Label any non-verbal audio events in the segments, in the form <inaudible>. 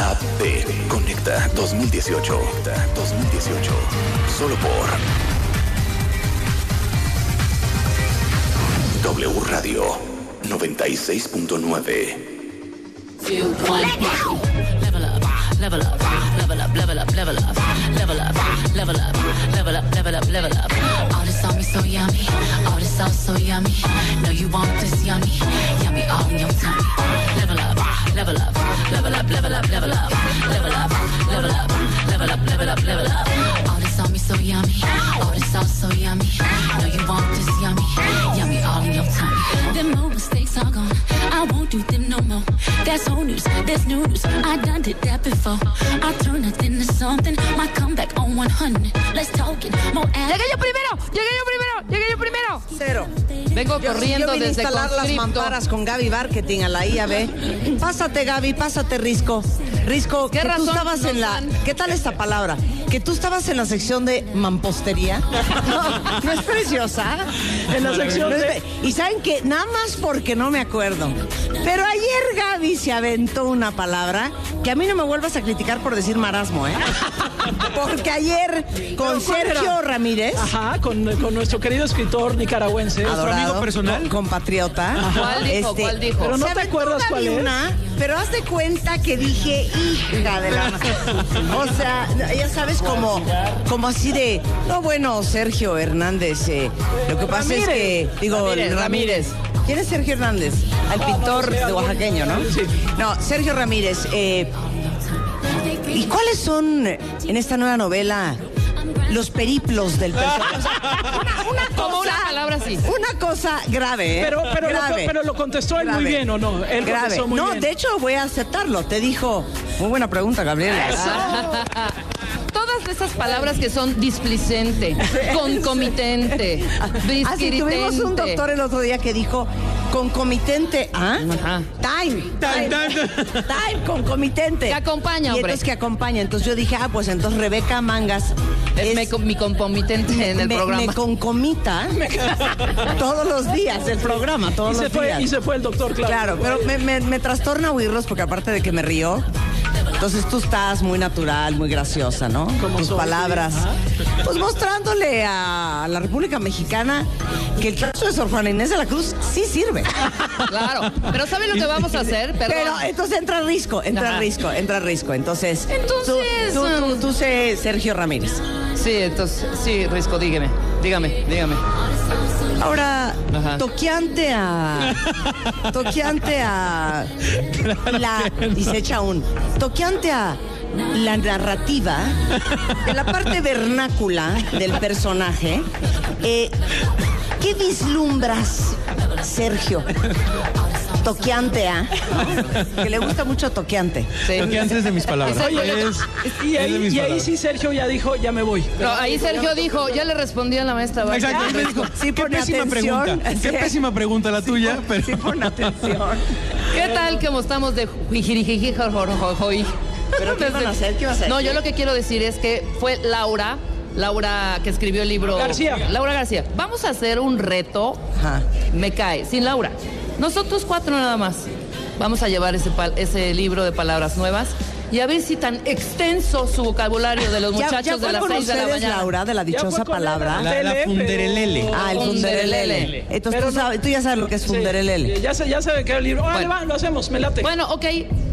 IAB. Conecta 2018. Conecta 2018. Solo por W Radio 96.9. two, one. Level up, level up, level up, level up, level up, level up, level up, level up, level up, level up. All this on me so yummy, all this sauce so yummy. Know you want this yummy, yummy all in your tummy. Level up, level up, level up, level up, level up, level up, level up, level up, level up, level up. All this on me so yummy, all this sauce so yummy. Know you want this yummy, yummy all in your tummy. Them old mistakes are gone, I won't do them no more. That's old news, that's new news. I done did that before. I turn nothing to something. My comeback on 100. Let's talk it, more Llegué yo primero, llegué yo primero, llegué yo primero. Cero. Vengo Yo, corriendo yo vine desde instalar las mamparas con Gaby Marketing a la IAB. Pásate, Gaby, pásate, Risco. Risco, ¿Qué que tú razón estabas en la... ¿Qué tal esta palabra? Que tú estabas en la sección de mampostería. <laughs> No, ¿no es preciosa? En la sección de- Y saben que, nada más porque no me acuerdo, pero ayer Gaby se aventó una palabra que a mí no me vuelvas a criticar por decir marasmo, ¿eh? <laughs> Porque ayer con ¿Pero cuál Sergio era? Ramírez... Ajá, con, con nuestro querido escritor nicaragüense. adorado, co- compatriota. Este, ¿Cuál dijo? ¿Cuál dijo? Pero no te acuerdas cuál es. una, pero haz de cuenta que dije, hija de la... <laughs> O sea, ya sabes, como, como así de, no, bueno, Sergio Hernández, eh, lo que pasa es que, digo, Ramírez, Ramírez. ¿Quién es Sergio Hernández? El pintor de oaxaqueño, ¿no? No, Sergio Ramírez. eh, ¿Y cuáles son en esta nueva novela los periplos del personaje? O <laughs> sea, una, una Como cosa, una palabra así. Una cosa grave, ¿eh? Pero, pero, grave. Lo, pero lo contestó él muy bien, ¿o no? Él grave. contestó muy no, bien. de hecho voy a aceptarlo. Te dijo, muy buena pregunta, Gabriela. Todas esas palabras que son displicente, concomitente, <laughs> Ah, sí, tuvimos un doctor el otro día que dijo concomitente, ¿ah? Ajá. Time, time, time, concomitente. Que acompaña, Y hombre. entonces que acompaña. Entonces yo dije, ah, pues entonces Rebeca Mangas Es es- me- mi concomitente en el me, programa. me concomita <laughs> todos los días el programa, todos Y se, los fue, días. y se fue el doctor, claro. Claro, pero me, me- me trastorna oírlos porque aparte de que me río, entonces tú estás muy natural, muy graciosa, ¿no? Como Tus soy, palabras. Pues mostrándole a la República Mexicana que el caso de Sor Juana Inés de la Cruz sí sirve. <laughs> Claro. Pero ¿sabe lo que vamos a hacer? Perdón. Pero entonces entra risco, entra Ajá. risco, entra risco. Entonces, Entonces, tú, tú, tú, um, tú sé Sergio Ramírez. Sí, entonces, sí, Risco, dígame, dígame, dígame. Ahora, Ajá. toqueante a. Toqueante a. La. Y se echa un. Toqueante a. La narrativa, de la parte vernácula del personaje, eh, ¿qué vislumbras, Sergio? Toqueante a. ¿no? Que le gusta mucho toqueante. Sí. Porque antes de mis palabras. Oye, Es- y es ahí, mis y ahí palabras. sí Sergio ya dijo, ya me voy. No, ahí Sergio dijo, ya le respondí a la maestra. vaya. Exacto, me dijo, Sí, qué pésima atención. pregunta. Qué Sí. pésima pregunta la tuya, pero Sí, pon atención. ¿Qué tal como estamos de qué van a hacer? ¿Qué vas a No, decir? yo lo que quiero decir es que fue Laura, Laura que escribió el libro. García. Laura García. Vamos a hacer un reto. Ajá. Me cae, sin Laura. Nosotros cuatro nada más. Vamos a llevar ese, pal- ese libro de palabras nuevas y a ver si tan extenso su vocabulario de los ¿Ya, muchachos ya de las con seis de la mañana. Laura, de la dichosa palabra? la, la funderelele. pero- Ah, el Funderelele. Entonces tú, no- sabes, tú ya sabes lo que es funderelele. Sí, ya se, ya se quedó el libro. Órale, Bueno. va, lo hacemos, me late. Bueno, ok.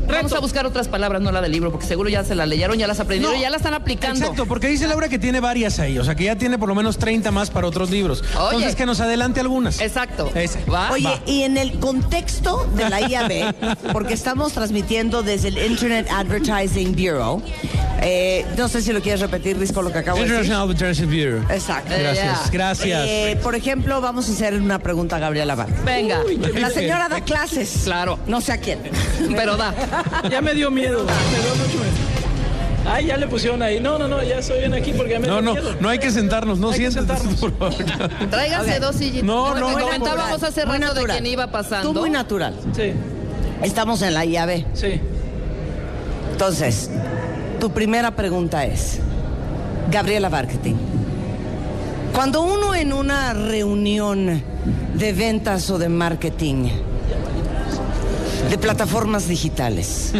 Vamos a buscar otras palabras, no la del libro, porque seguro ya se la leyeron, ya las aprendieron, No. ya la están aplicando. Exacto, porque dice Laura que tiene varias ahí, o sea que ya tiene por lo menos 30 más para otros libros. Oye. Entonces que nos adelante algunas. Exacto. Oye, Va. y en el contexto de la IAB, <laughs> porque estamos transmitiendo desde el Internet Advertising Bureau, eh, no sé si lo quieres repetir, Risco, lo que acabo de decir. International Advertising Bureau. Exacto. Eh, Gracias, gracias. Eh, por ejemplo, vamos a hacer una pregunta a Gabriela Bar. Venga. La señora da clases. Claro. No sé a quién. Pero da. <laughs> Ya me dio miedo. Me dio mucho miedo. Ay, ya le pusieron ahí. No, no, no, ya estoy bien aquí porque ya me No, dio no, miedo. no hay que sentarnos, no siéntate, por favor. <laughs> Tráiganse dos sillitas. No, no, no. Comentábamos hace rato de quién iba pasando. Tú muy natural. Sí, Estamos en la IAB. sí. Entonces, tu primera pregunta es, Gabriela Marketing, cuando uno en una reunión de ventas o de marketing de plataformas digitales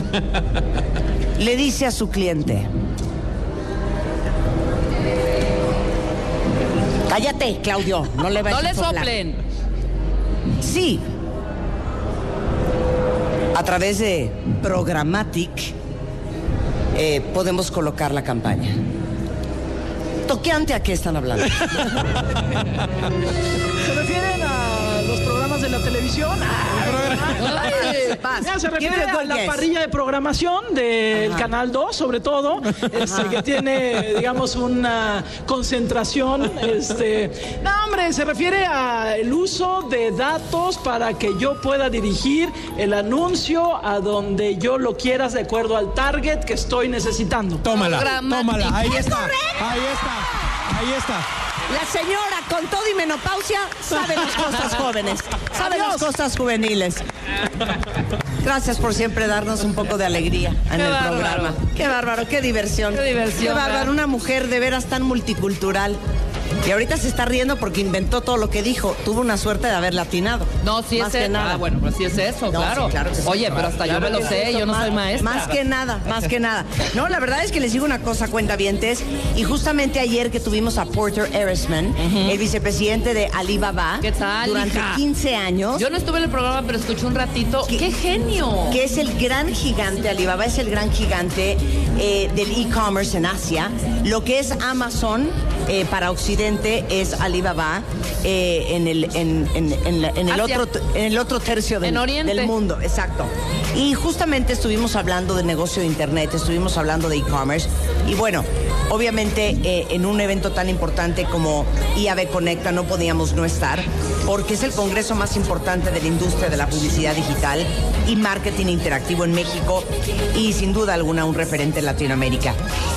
<laughs> le dice a su cliente, cállate, Claudio, no le No vayas le a soplar". soplen. Sí, a través de Programmatic eh, podemos colocar la campaña. Toqueante a qué están hablando. <laughs> ¿Se refieren a la televisión? Ay, Paz, Ya, se refiere a la parrilla de programación del Canal 2, sobre todo, este, que tiene, digamos, una concentración. Este, no, hombre, se refiere al uso de datos para que yo pueda dirigir el anuncio a donde yo lo quieras de acuerdo al target que estoy necesitando. Tómala, tómala. Ahí ¡Es está. Ahí está. Ahí está. La señora con todo y menopausia sabe las cosas jóvenes, sabe las cosas juveniles. Gracias por siempre darnos un poco de alegría en Qué el bárbaro. programa. Qué bárbaro, qué diversión. Qué diversión, Qué bárbaro, ¿verdad? una mujer de veras tan multicultural. Y ahorita se está riendo porque inventó todo lo que dijo. Tuvo una suerte de haber latinado. No, sí Más es que eso. nada. Ah, bueno, pues sí es eso, No, claro. sí, claro que sí. Oye, pero hasta yo me lo sé, yo no soy maestra. Más que nada, más que nada. No, la verdad es que les digo una cosa, cuentavientes. Y justamente ayer que tuvimos a Porter Erisman, el vicepresidente de Alibaba, ¿Qué tal, durante hija? 15 años, Yo no estuve en el programa, pero escuché un ratito. ¿Qué? ¡Qué, genio! que es el gran gigante, Alibaba es el gran gigante eh, del e-commerce en Asia. Lo que es Amazon eh, para Occidente es Alibaba eh, en, el, en, en- en la- en el Asia. otro, en el otro tercio del mundo. Exacto. Y justamente estuvimos hablando de negocio de Internet, estuvimos hablando de e-commerce. Y bueno, obviamente eh, en un evento tan importante como IAB Conecta no podíamos no estar, porque es el congreso más importante de la industria de la publicidad digital y marketing interactivo en México y sin duda alguna un referente en Latinoamérica.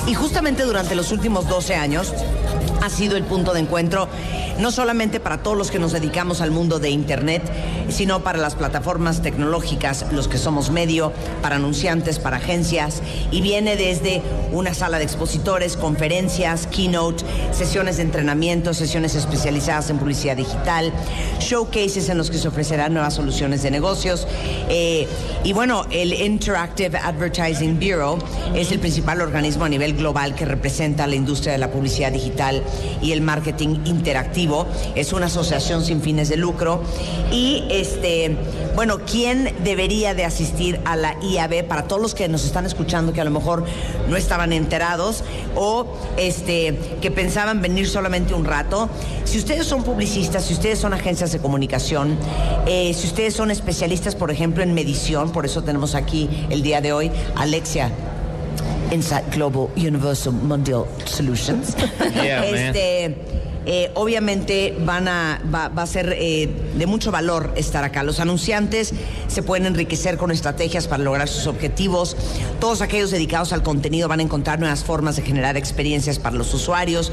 Y justamente durante los últimos 12 años ha sido el punto de encuentro no solamente para todos los que nos dedicamos al mundo de Internet, sino para las plataformas tecnológicas, los que somos medio, para anunciantes, para agencias, y viene desde una sala de expositores, conferencias, keynote, sesiones de entrenamiento, sesiones especializadas en publicidad digital, showcases en los que se ofrecerán nuevas soluciones de negocios. eh, y bueno, el Interactive Advertising Bureau es el principal organismo a nivel global que representa la industria de la publicidad digital y el marketing interactivo. Es una asociación sin fines de lucro. Y este, bueno, ¿quién debería de asistir a la IAB para todos los que nos están escuchando que a lo mejor no estaban enterados o este que pensaban venir solamente un rato? Si ustedes son publicistas, si ustedes son agencias de comunicación, eh, si ustedes son especialistas, por ejemplo, en medición, por eso tenemos aquí el día de hoy Alexia Insight Global Universal Mondial Solutions. Yeah, man. Eh, obviamente van a, va, a ser eh, de mucho valor estar acá. Los anunciantes se pueden enriquecer con estrategias para lograr sus objetivos. Todos aquellos dedicados al contenido van a encontrar nuevas formas de generar experiencias para los usuarios.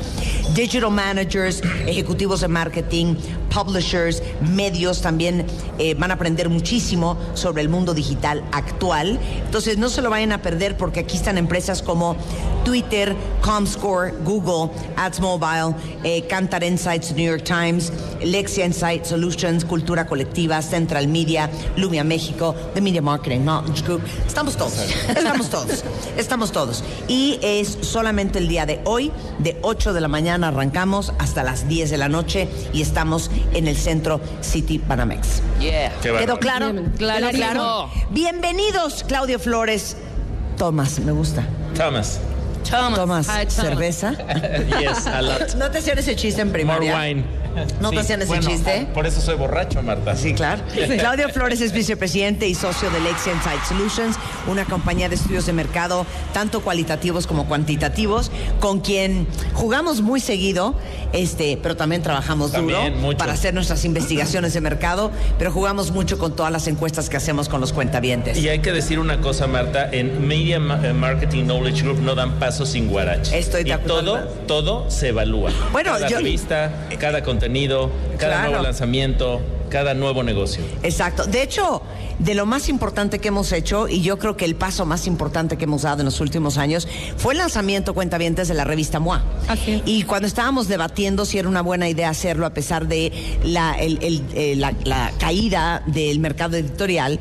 Digital managers, ejecutivos de marketing, publishers, medios también eh, van a aprender muchísimo sobre el mundo digital actual. Entonces no se lo vayan a perder porque aquí están empresas como Twitter, Comscore, Google, Ads Mobile, Cantar Insights, New York Times, Lexia Insight Solutions, Cultura Colectiva, Central Media, Lumia México, The Media Marketing Knowledge Group. Estamos todos, estamos todos, estamos todos. Y es solamente el día de hoy, de 8 de la mañana arrancamos hasta las 10 de la noche y estamos en el centro City Banamex. Yeah. ¿Quedó claro? Bien, ¿Quedó clarísimo. claro? Bienvenidos, Claudio Flores. Tomás, me gusta. Thomas. Thomas. Tomás, Hi, Thomas. cerveza. <laughs> Yes, a lot. ¿No te hacían ese chiste en More primaria? wine. ¿No te hacían ese bueno, chiste? Por eso soy borracho, Marta. Sí, claro. Claudio Flores es vicepresidente y socio de Lexia Insight Solutions, una compañía de estudios de mercado, tanto cualitativos como cuantitativos, con quien jugamos muy seguido, este, pero también trabajamos También, duro mucho. para hacer nuestras investigaciones de mercado, pero jugamos mucho con todas las encuestas que hacemos con los cuentavientes. Y hay que decir una cosa, Marta, en Media eh, Marketing Knowledge Group no dan paso sin guarache. Estoy de y acuerdo. todo, todo se evalúa. Bueno, cada yo- revista, cada contenido, cada Claro. nuevo lanzamiento. Cada nuevo negocio. Exacto. De hecho, de lo más importante que hemos hecho, y yo creo que el paso más importante que hemos dado en los últimos años, fue el lanzamiento cuentavientes de la revista MOA. Así. Y cuando estábamos debatiendo si era una buena idea hacerlo, a pesar de la, el- el- eh, la- la caída del mercado editorial,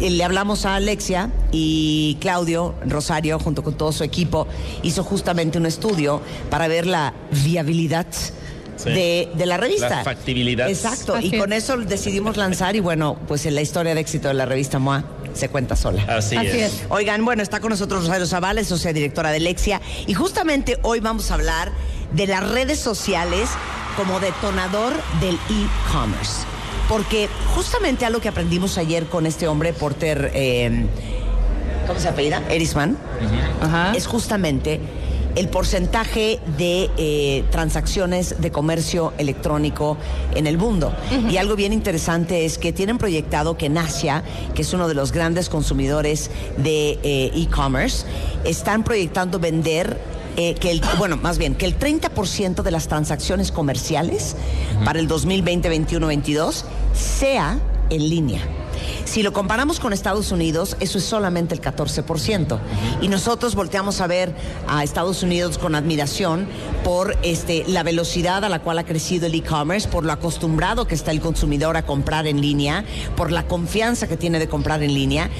eh, le hablamos a Alexia y Claudio Rosario, junto con todo su equipo, hizo justamente un estudio para ver la viabilidad. Sí. De, de la revista. La factibilidad. Exacto. Así y es. con eso decidimos lanzar y bueno, pues en la historia de éxito de la revista MOA se cuenta sola. Así, Así es. es. Oigan, bueno, está con nosotros Rosario Zavales, socia directora de Lexia, y justamente hoy vamos a hablar de las redes sociales como detonador del e-commerce. Porque justamente algo que aprendimos ayer con este hombre, Porter, eh, ¿cómo se apellida? Erisman, Ajá. es justamente el porcentaje de eh, transacciones de comercio electrónico en el mundo. Y algo bien interesante es que tienen proyectado que en Asia, que es uno de los grandes consumidores de eh, e-commerce, están proyectando vender eh, que el, bueno, más bien, que el 30% de las transacciones comerciales para el 2020, 21, 22 sea en línea. Si lo comparamos con Estados Unidos, eso es solamente el 14%. Y nosotros volteamos a ver a Estados Unidos con admiración por este, la velocidad a la cual ha crecido el e-commerce, por lo acostumbrado que está el consumidor a comprar en línea, por la confianza que tiene de comprar en línea.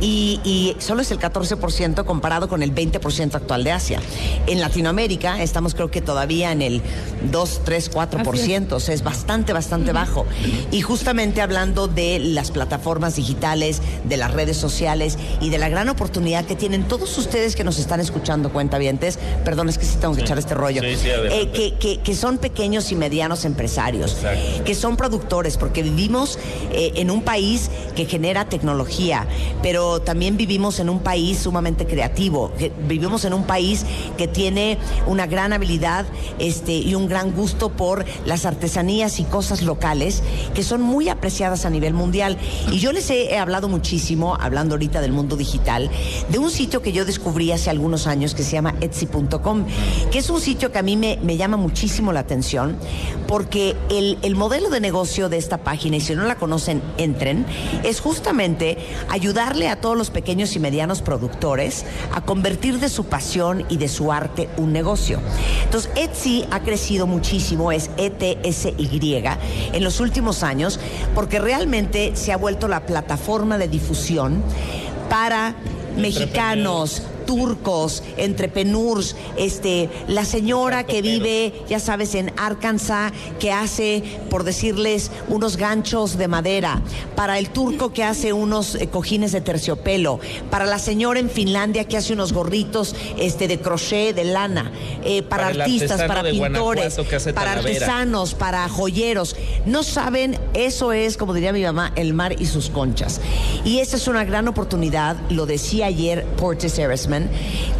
Y, y solo es el 14% comparado con el 20% actual de Asia. En Latinoamérica estamos creo que todavía en el 2, 3, 4%. O sea, es bastante, bastante bajo. Y justamente hablando de las plataformas digitales, de las redes sociales y de la gran oportunidad que tienen todos ustedes que nos están escuchando, cuentavientes, perdón, es que sí tengo que echar este rollo, Sí, sí. Eh, que, que- que son pequeños y medianos empresarios, Exacto. que son productores, porque vivimos eh, en un país que genera tecnología, pero también vivimos en un país sumamente creativo, que vivimos en un país que tiene una gran habilidad este, y un gran gusto por las artesanías y cosas locales que son muy apreciadas a nivel mundial. Y yo les he, hablado muchísimo, hablando ahorita del mundo digital, de un sitio que yo descubrí hace algunos años que se llama Etsy.com, que es un sitio que a mí me, llama muchísimo la atención porque el, el modelo de negocio de esta página, y si no la conocen, entren, es justamente ayudarle a todos los pequeños y medianos productores a convertir de su pasión y de su arte un negocio. Entonces, Etsy ha crecido muchísimo, es ETSY, en los últimos años, porque realmente se ha vuelto la plataforma de difusión para mexicanos, turcos, entrepreneurs, este, la señora que vive, ya sabes, en Arkansas, que hace, por decirles, unos ganchos de madera, para el turco que hace unos eh, cojines de terciopelo, para la señora en Finlandia que hace unos gorritos este, de crochet, de lana, eh, para, artistas, para pintores, para artesanos, para joyeros. No saben, eso es, como diría mi mamá, el mar y sus conchas. Y esta es una gran oportunidad, lo decía ayer Portis Erisman,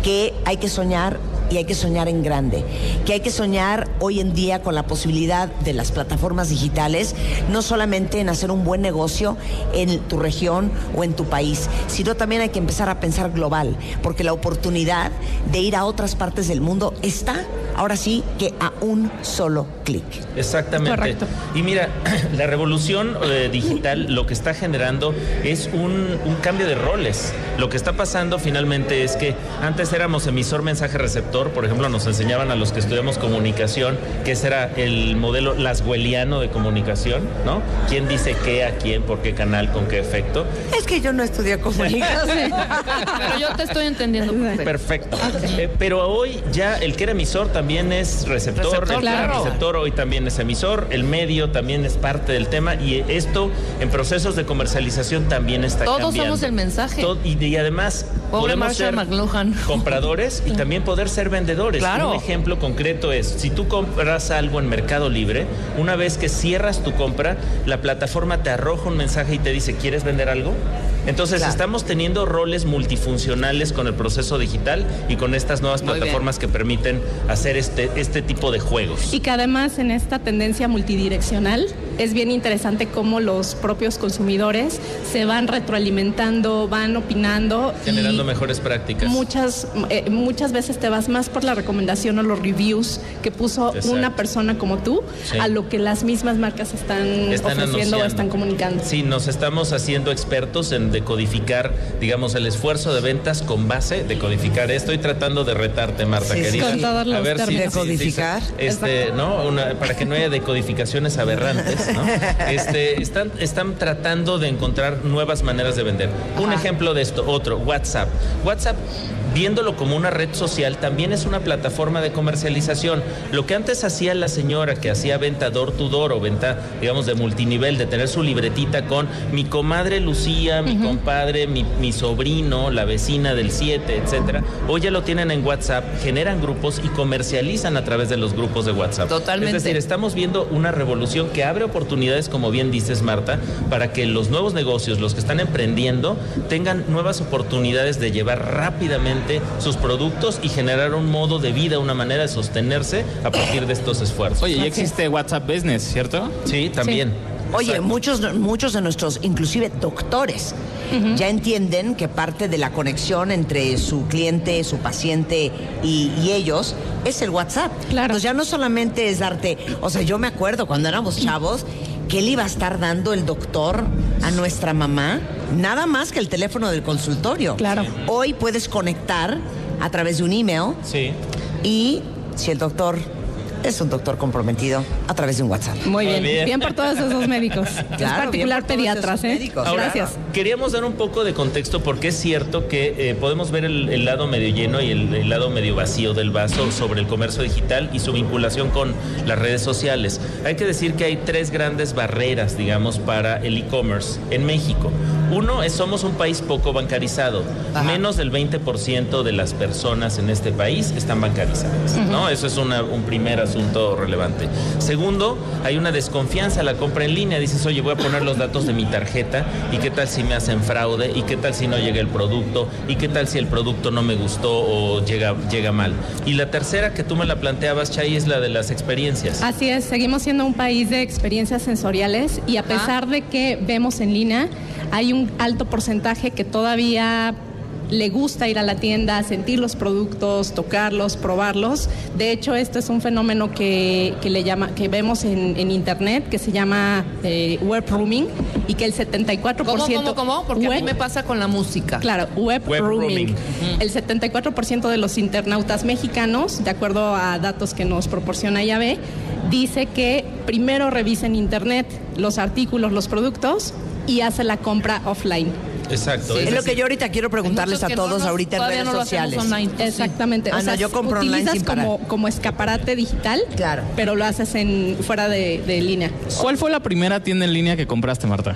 que hay que soñar y hay que soñar en grande, que hay que soñar hoy en día con la posibilidad de las plataformas digitales, no solamente en hacer un buen negocio en tu región o en tu país, sino también hay que empezar a pensar global, porque la oportunidad de ir a otras partes del mundo está, ahora sí, que a un solo clic. Exactamente. Correcto. Y mira, <clears throat> la revolución eh, digital lo que está generando es un, un cambio de roles. Lo que está pasando finalmente es que antes éramos emisor, mensaje, receptor. Por ejemplo, nos enseñaban a los que estudiamos comunicación que ese era el modelo laswelliano de comunicación, ¿no? ¿Quién dice qué a quién, por qué canal, con qué efecto? Es que yo no estudié comunicación. <laughs> Pero yo te estoy entendiendo. perfecto. Perfecto. Eh, pero hoy ya el que era emisor también es receptor, Receptor, el que era claro. receptor hoy también es emisor, el medio también es parte del tema y esto en procesos de comercialización también está Todos cambiando. somos el mensaje. Todo- y, y además Pobre podemos Marshall ser McLuhan. compradores y <laughs> también poder ser vendedores. Claro. Un ejemplo concreto es, si tú compras algo en Mercado Libre, una vez que cierras tu compra, la plataforma te arroja un mensaje y te dice, ¿quieres vender algo? Entonces Claro. estamos teniendo roles multifuncionales con el proceso digital y con estas nuevas Muy bien. plataformas que permiten hacer este, este tipo de juegos. Y que además en esta tendencia multidireccional es bien interesante cómo los propios consumidores se van retroalimentando, van opinando. Generando mejores prácticas. Muchas, eh, muchas veces te vas más por la recomendación o los reviews que puso Exacto. una persona como tú Sí. a lo que las mismas marcas están, Están ofreciendo o anunciando. están comunicando. Sí, nos estamos haciendo expertos en decodificar, digamos, el esfuerzo de ventas con base de codificar. Estoy tratando de retarte, Marta, Sí, querida. Con todos los a ver si, términos. si- si- ¿Decodificar? este, ¿no? Una- para que no haya decodificaciones aberrantes, ¿no? <laughs> Este, están, están tratando de encontrar nuevas maneras de vender. Un ejemplo de esto, otro, WhatsApp. WhatsApp viéndolo como una red social, también es una plataforma de comercialización. Lo que antes hacía la señora que hacía venta door to door o venta, digamos, de multinivel, de tener su libretita con mi comadre Lucía, mi compadre, mi, mi sobrino, la vecina del 7, etcétera, hoy ya lo tienen en WhatsApp, generan grupos y comercializan a través de los grupos de WhatsApp. Totalmente. Es decir, estamos viendo una revolución que abre oportunidades, como bien dices, Marta, para que los nuevos negocios, los que están emprendiendo, tengan nuevas oportunidades de llevar rápidamente sus productos y generar un modo de vida, una manera de sostenerse a partir de estos esfuerzos. Oye, ya existe WhatsApp Business, ¿cierto? Sí, también. Oye, muchos, muchos de nuestros, inclusive doctores, ya entienden que parte de la conexión entre su cliente, su paciente y, y ellos es el WhatsApp. Claro. Entonces ya no solamente es darte, o sea, yo me acuerdo cuando éramos chavos que le iba a estar dando el doctor a nuestra mamá, nada más que el teléfono del consultorio. Claro. Hoy puedes conectar a través de un email Sí. y si el doctor es un doctor comprometido, a través de un WhatsApp. Muy bien. bien. bien. por todos esos médicos. <laughs> Claro, bien particular pediatras, ¿eh? médicos. Ahora, Gracias. Queríamos dar un poco de contexto porque es cierto que eh, podemos ver el, el lado medio lleno y el, el lado medio vacío del vaso sobre el comercio digital y su vinculación con las redes sociales. Hay que decir que hay tres grandes barreras, digamos, para el e-commerce en México. Uno es somos un país poco bancarizado. Ajá. Menos del 20% de las personas en este país están bancarizadas. ¿no? Eso es una- un primer asunto relevante. Segundo, hay una desconfianza a la compra en línea. Dices, oye, voy a poner los datos de mi tarjeta y qué tal si me hacen fraude y qué tal si no llega el producto y qué tal si el producto no me gustó o llega, llega mal. Y la tercera que tú me la planteabas, Chay, es la de las experiencias. Así es, seguimos siendo un país de experiencias sensoriales y a pesar de que vemos en línea, hay un alto porcentaje que todavía le gusta ir a la tienda, sentir los productos, tocarlos, probarlos. De hecho, esto es un fenómeno que, que le llama, que vemos en, en internet, que se llama eh, web rooming, y que el 74%... ¿Cómo, cómo, cómo? Porque a mí me pasa con la música. Claro, web, Web rooming. rooming. El 74% de los internautas mexicanos, de acuerdo a datos que nos proporciona IAB, dice que primero revisa en internet los artículos, los productos y hace la compra offline. Exacto. Sí. es Es lo que yo ahorita quiero preguntarles a todos no nos- ahorita en redes no sociales. online. Exactamente. Ah, no, yo compro online utilizas sin parar. como, como escaparate digital, Claro. pero lo haces en fuera de, de línea. ¿Cuál fue la primera tienda en línea que compraste, Marta?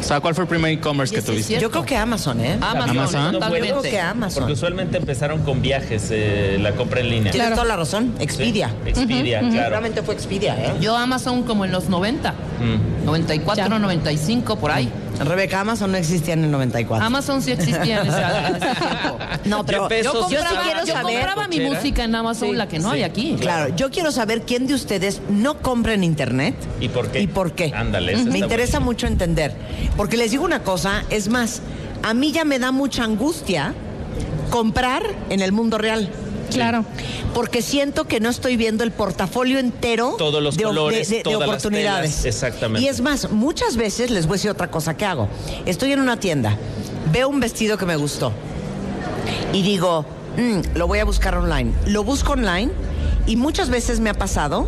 O sea, ¿cuál fue el primer e-commerce que tuviste? Yo creo que Amazon, ¿eh? Amazon, Amazon. Yo totalmente. creo que Amazon. Porque usualmente empezaron con viajes, eh, la compra en línea. Tienes Claro. toda la razón. Expedia. Sí, Expedia, claro. Seguramente fue Expedia, ¿eh? Yo Amazon como en los 90, Mm. 94, Ya. 95, por ahí. Rebeca, Amazon no existía en el 94. Amazon sí existía en ese, en ese tiempo. No, pero ¿Qué Yo compraba, sí quiero yo saber- compraba mi música en Amazon, la que no hay aquí. Claro, yo quiero saber quién de ustedes no compra en internet. ¿Y por qué? ¿Y por qué? Ándale, esa Me interesa mucho entender. Porque les digo una cosa, es más, a mí ya me da mucha angustia comprar en el mundo real. Claro. Porque siento que no estoy viendo el portafolio entero Todos los de, colores, de- de- de todas las oportunidades. telas, exactamente. Y es más, muchas veces les voy a decir otra cosa que hago. Estoy en una tienda, veo un vestido que me gustó y digo, "Mm, lo voy a buscar online. Lo busco online y muchas veces me ha pasado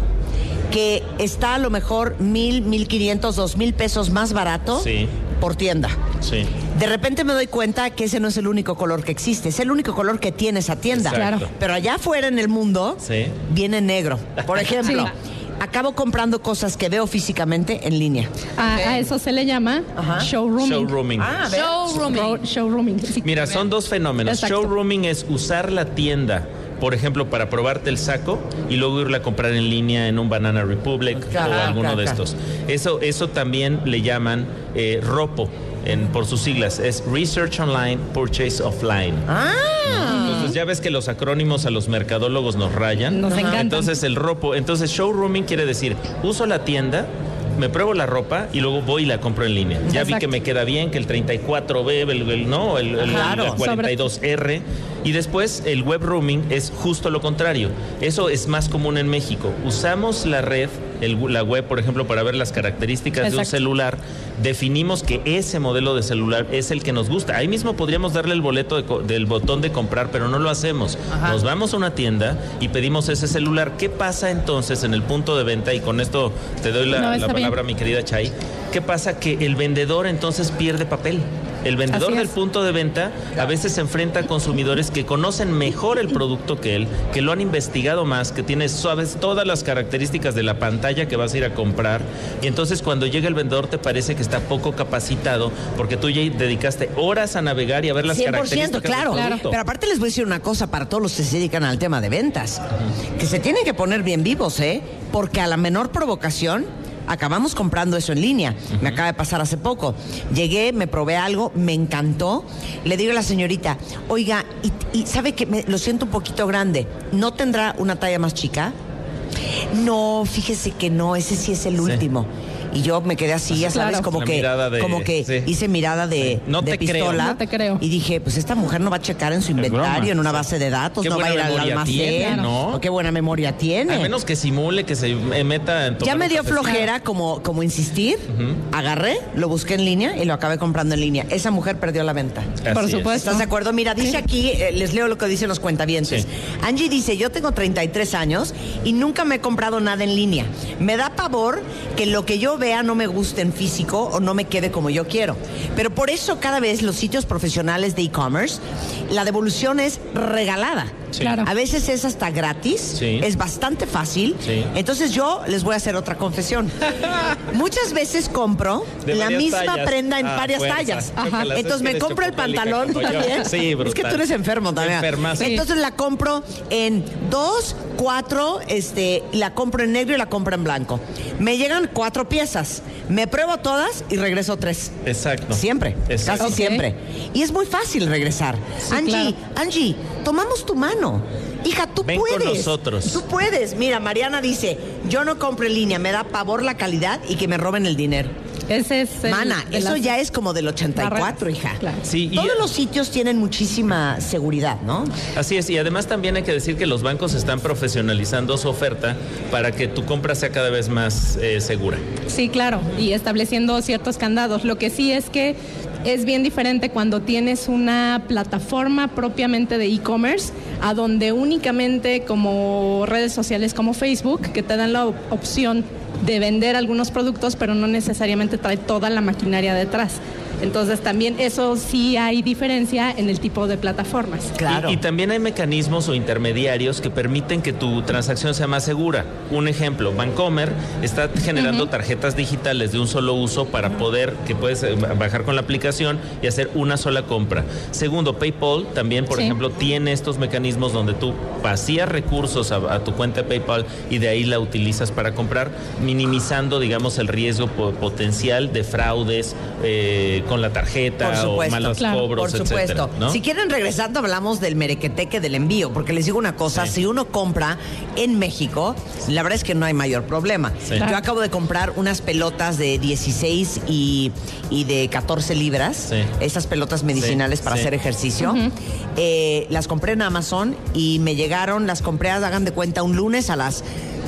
que está a lo mejor mil, mil quinientos, dos mil pesos más barato Sí. por tienda. Sí. De repente me doy cuenta que ese no es el único color que existe, es el único color que tiene esa tienda. Exacto. Claro. Pero allá afuera en el mundo Sí. viene negro. Por <laughs> ejemplo, Sí. acabo comprando cosas que veo físicamente en línea. A, a eso se le llama Ajá. showrooming. Showrooming. Ah, Showrooming. Ro- showrooming. Mira, son dos fenómenos. Exacto. Showrooming es usar la tienda, por ejemplo, para probarte el saco y luego irla a comprar en línea en un Banana Republic Claro, o alguno claro, de claro. estos. Eso, eso también le llaman eh, ROPO. En, por sus siglas, es Research Online, Purchase Offline. Ah, Entonces ya ves que los acrónimos a los mercadólogos nos rayan. Nos encantan. Entonces el ROPO, entonces showrooming quiere decir, uso la tienda me pruebo la ropa y luego voy y la compro en línea. Ya vi que me queda bien, que el 34B, el, el- no, el, el- Claro. el 42R. Y después el web rooming es justo lo contrario. Eso es más común en México. Usamos la red, el- la web, por ejemplo, para ver las características de un celular. Definimos que ese modelo de celular es el que nos gusta. Ahí mismo podríamos darle el boleto de del botón de comprar, pero no lo hacemos. Ajá. Nos vamos a una tienda y pedimos ese celular. ¿Qué pasa entonces en el punto de venta? Y con esto te doy la, No, la está palabra bien. mi querida Chay. ¿Qué pasa? Que el vendedor entonces pierde papel. El vendedor del punto de venta a veces se enfrenta a consumidores que conocen mejor el producto que él, que lo han investigado más, que tiene sabes todas las características de la pantalla que vas a ir a comprar. Y entonces cuando llega el vendedor te parece que está poco capacitado porque tú ya dedicaste horas a navegar y a ver las 100%, características claro. del producto. Pero aparte les voy a decir una cosa para todos los que se dedican al tema de ventas. Que se tienen que poner bien vivos, ¿eh? Porque a la menor provocación acabamos comprando eso en línea. Me acaba de pasar hace poco. Llegué, me probé algo, me encantó. Le digo a la señorita, oiga, y, y sabe que me- lo siento un poquito grande. ¿No tendrá una talla más chica? No, fíjese que no, ese sí es el último. Y yo me quedé así, ya sabes, Claro. como que, mirada de- como que sí. hice mirada de, Sí. No de te creo. pistola. No te creo. Y dije, pues esta mujer no va a checar en su inventario, en una base de datos, Qué no va a ir al almacén. tiene, ¿no? O qué buena memoria tiene. Al menos que simule, que se meta en ya me dio flojera como, como insistir, agarré, lo busqué en línea y lo acabé comprando en línea. Esa mujer perdió la venta. Así Por es. supuesto. ¿Estás de acuerdo? Mira, dice aquí, eh, les leo lo que dicen los cuentavientes. Sí. Angie dice, yo tengo 33 años y nunca me he comprado nada en línea. Me da pavor que lo que yo no me guste en físico o no me quede como yo quiero. Pero por eso cada vez los sitios profesionales de e-commerce, la devolución es regalada. Sí. Claro. A veces es hasta gratis, Sí. es bastante fácil. Sí. Entonces yo les voy a hacer otra confesión. <laughs> Muchas veces compro De la misma tallas. prenda en Ah, varias fuerza. tallas. Entonces me compro el pantalón, ¿tú como yo. también? Sí, Es que tú eres enfermo también. Entonces la compro en dos, cuatro, este, la compro en negro y la compro en blanco. Me llegan cuatro piezas. Me pruebo todas y regreso tres. Exacto. Siempre, Exacto. casi siempre. Y es muy fácil regresar. Angie, claro. Angie, tomamos tu mano. Hija, tú Ven con puedes. nosotros. Tú puedes. Mira, Mariana dice, yo no compro en línea, me da pavor la calidad y que me roben el dinero. Ese es el- Mana, eso ya es como del 84, barreras. hija. Claro. Sí, y- Todos los sitios tienen muchísima seguridad, ¿no? Así es, y además también hay que decir que los bancos están profesionalizando su oferta para que tu compra sea cada vez más eh, segura. Sí, claro, y estableciendo ciertos candados. Lo que sí es que es bien diferente cuando tienes una plataforma propiamente de e-commerce, a donde únicamente como redes sociales como Facebook, que te dan la op- opción de vender algunos productos, pero no necesariamente trae toda la maquinaria detrás. Entonces también eso sí hay diferencia en el tipo de plataformas. Claro. Y, y también hay mecanismos o intermediarios que permiten que tu transacción sea más segura. Un ejemplo, Bancomer está generando tarjetas digitales de un solo uso para poder, que puedes eh, bajar con la aplicación y hacer una sola compra. Segundo, PayPal también, por Sí. ejemplo, tiene estos mecanismos donde tú vacías recursos a, a tu cuenta de PayPal y de ahí la utilizas para comprar, minimizando, digamos, el riesgo po- potencial de fraudes eh, con la tarjeta Por o malos Claro. cobros, Por supuesto. etcétera, ¿no? Si quieren regresando hablamos del merequeteque del envío, porque les digo una cosa, si uno compra en México, la verdad es que no hay mayor problema. Sí. Yo acabo de comprar unas pelotas de 16 y, y de 14 libras, Sí. esas pelotas medicinales Sí, para sí. hacer ejercicio. Eh, las compré en Amazon y me llegaron, las compré, hagan de cuenta, un lunes a las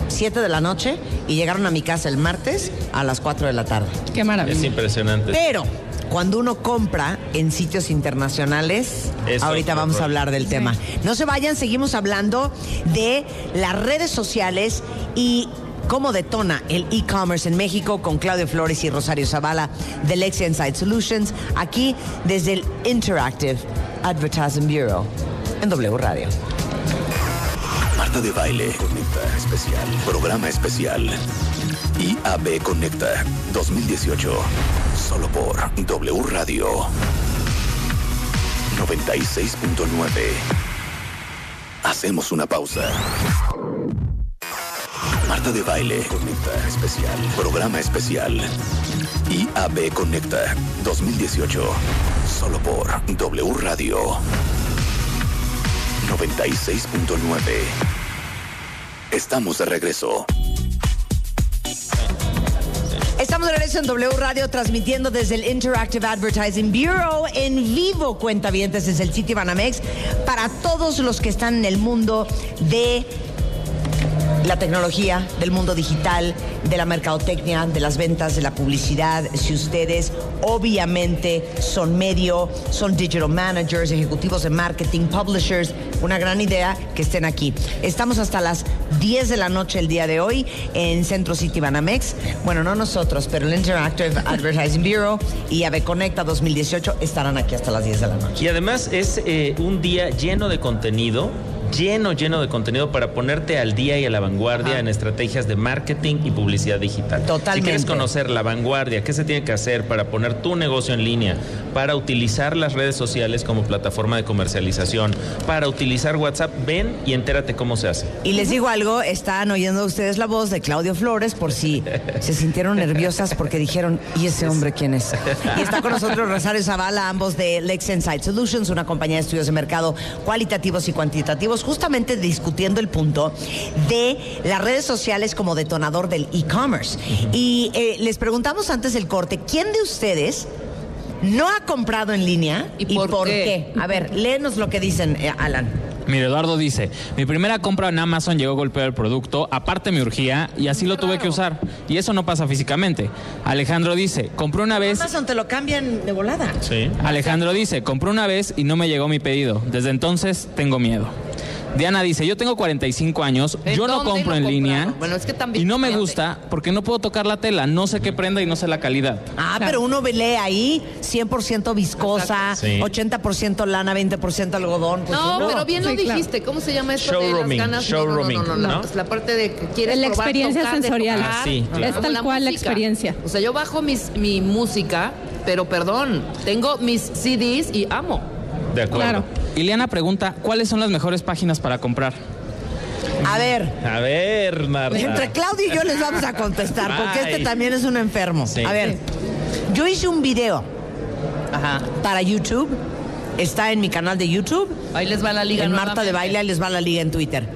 7 de la noche y llegaron a mi casa el martes a las 4 de la tarde. Qué Es maravilla. impresionante. Pero cuando uno compra en sitios internacionales, Es ahorita vamos a hablar del tema. No se vayan, seguimos hablando de las redes sociales y cómo detona el e-commerce en México con Claudio Flores y Rosario Zavala de Lexia Insight Solutions, aquí desde el Interactive Advertising Bureau en W Radio. Marta de Baile Conecta Especial. Programa especial. IAB Conecta 2018. Solo por W Radio 96.9. Hacemos una pausa. Marta de Baile Conecta Especial. Programa especial. IAB Conecta 2018. Solo por W Radio 96.9. Estamos de regreso. Estamos de regreso en W Radio transmitiendo desde el Interactive Advertising Bureau en vivo, cuentavientes, desde el sitio Banamex, para todos los que están en el mundo de la tecnología, del mundo digital, de la mercadotecnia, de las ventas, de la publicidad. Si ustedes obviamente son medio, son digital managers, ejecutivos de marketing, publishers, una gran idea que estén aquí. Estamos hasta las 10 de la noche el día de hoy en Centro City Banamex. Bueno, no nosotros, pero el Interactive <laughs> Advertising Bureau y AVE Conecta 2018 estarán aquí hasta las 10 de la noche. Y además es eh, un día lleno de contenido lleno, lleno de contenido para ponerte al día y a la vanguardia en estrategias de marketing y publicidad digital. Totalmente. Si quieres conocer la vanguardia, qué se tiene que hacer para poner tu negocio en línea, para utilizar las redes sociales como plataforma de comercialización, para utilizar WhatsApp, ven y entérate cómo se hace. Y les digo algo, están oyendo ustedes la voz de Claudio Flores por si se sintieron nerviosas porque dijeron, ¿y ese hombre quién es? Y está con nosotros Rosario Zavala, ambos de Lex Insight Solutions, una compañía de estudios de mercado cualitativos y cuantitativos, justamente discutiendo el punto de las redes sociales como detonador del e-commerce. Y eh, les preguntamos antes del corte, ¿quién de ustedes no ha comprado en línea ¿Y por qué? A ver, léenos lo que dicen, eh, Alan. Mire, Eduardo dice, mi primera compra en Amazon llegó golpeado el producto, aparte me urgía y así lo tuve que usar. Y eso no pasa físicamente. Alejandro dice, compré una vez... Amazon te lo cambian de volada. Sí. Alejandro dice, compré una vez y no me llegó mi pedido. Desde entonces tengo miedo. Diana dice, yo tengo 45 años, ¿En yo no compro en línea? Bueno, es que también y no me gusta porque no puedo tocar la tela, no sé qué prenda y no sé la calidad. Ah, pero uno lee ahí 100% viscosa, Sí. 80% lana, 20% algodón. Pues No, uno- pero bien lo Sí, claro. dijiste. ¿Cómo se llama esto Showrooming, de las ganas? showrooming, no, no, no, no, no, ¿no? Es la parte de que quieres La probar, experiencia tocar, de sensorial. tocar. Ah, sí, claro. Es Como tal cual la música. experiencia. O sea, yo bajo mis, mi música, pero perdón, tengo mis CDs y amo. De acuerdo. Claro. Ileana pregunta, ¿cuáles son las mejores páginas para comprar? A ver, A ver, Marta. entre Claudio y yo les vamos a contestar, porque Ay. este también es un enfermo. Sí. A ver, yo hice un video Ajá. para YouTube, está en mi canal de YouTube, Ahí les va la liga. en Marta de. Baile, ahí les va la liga en Twitter.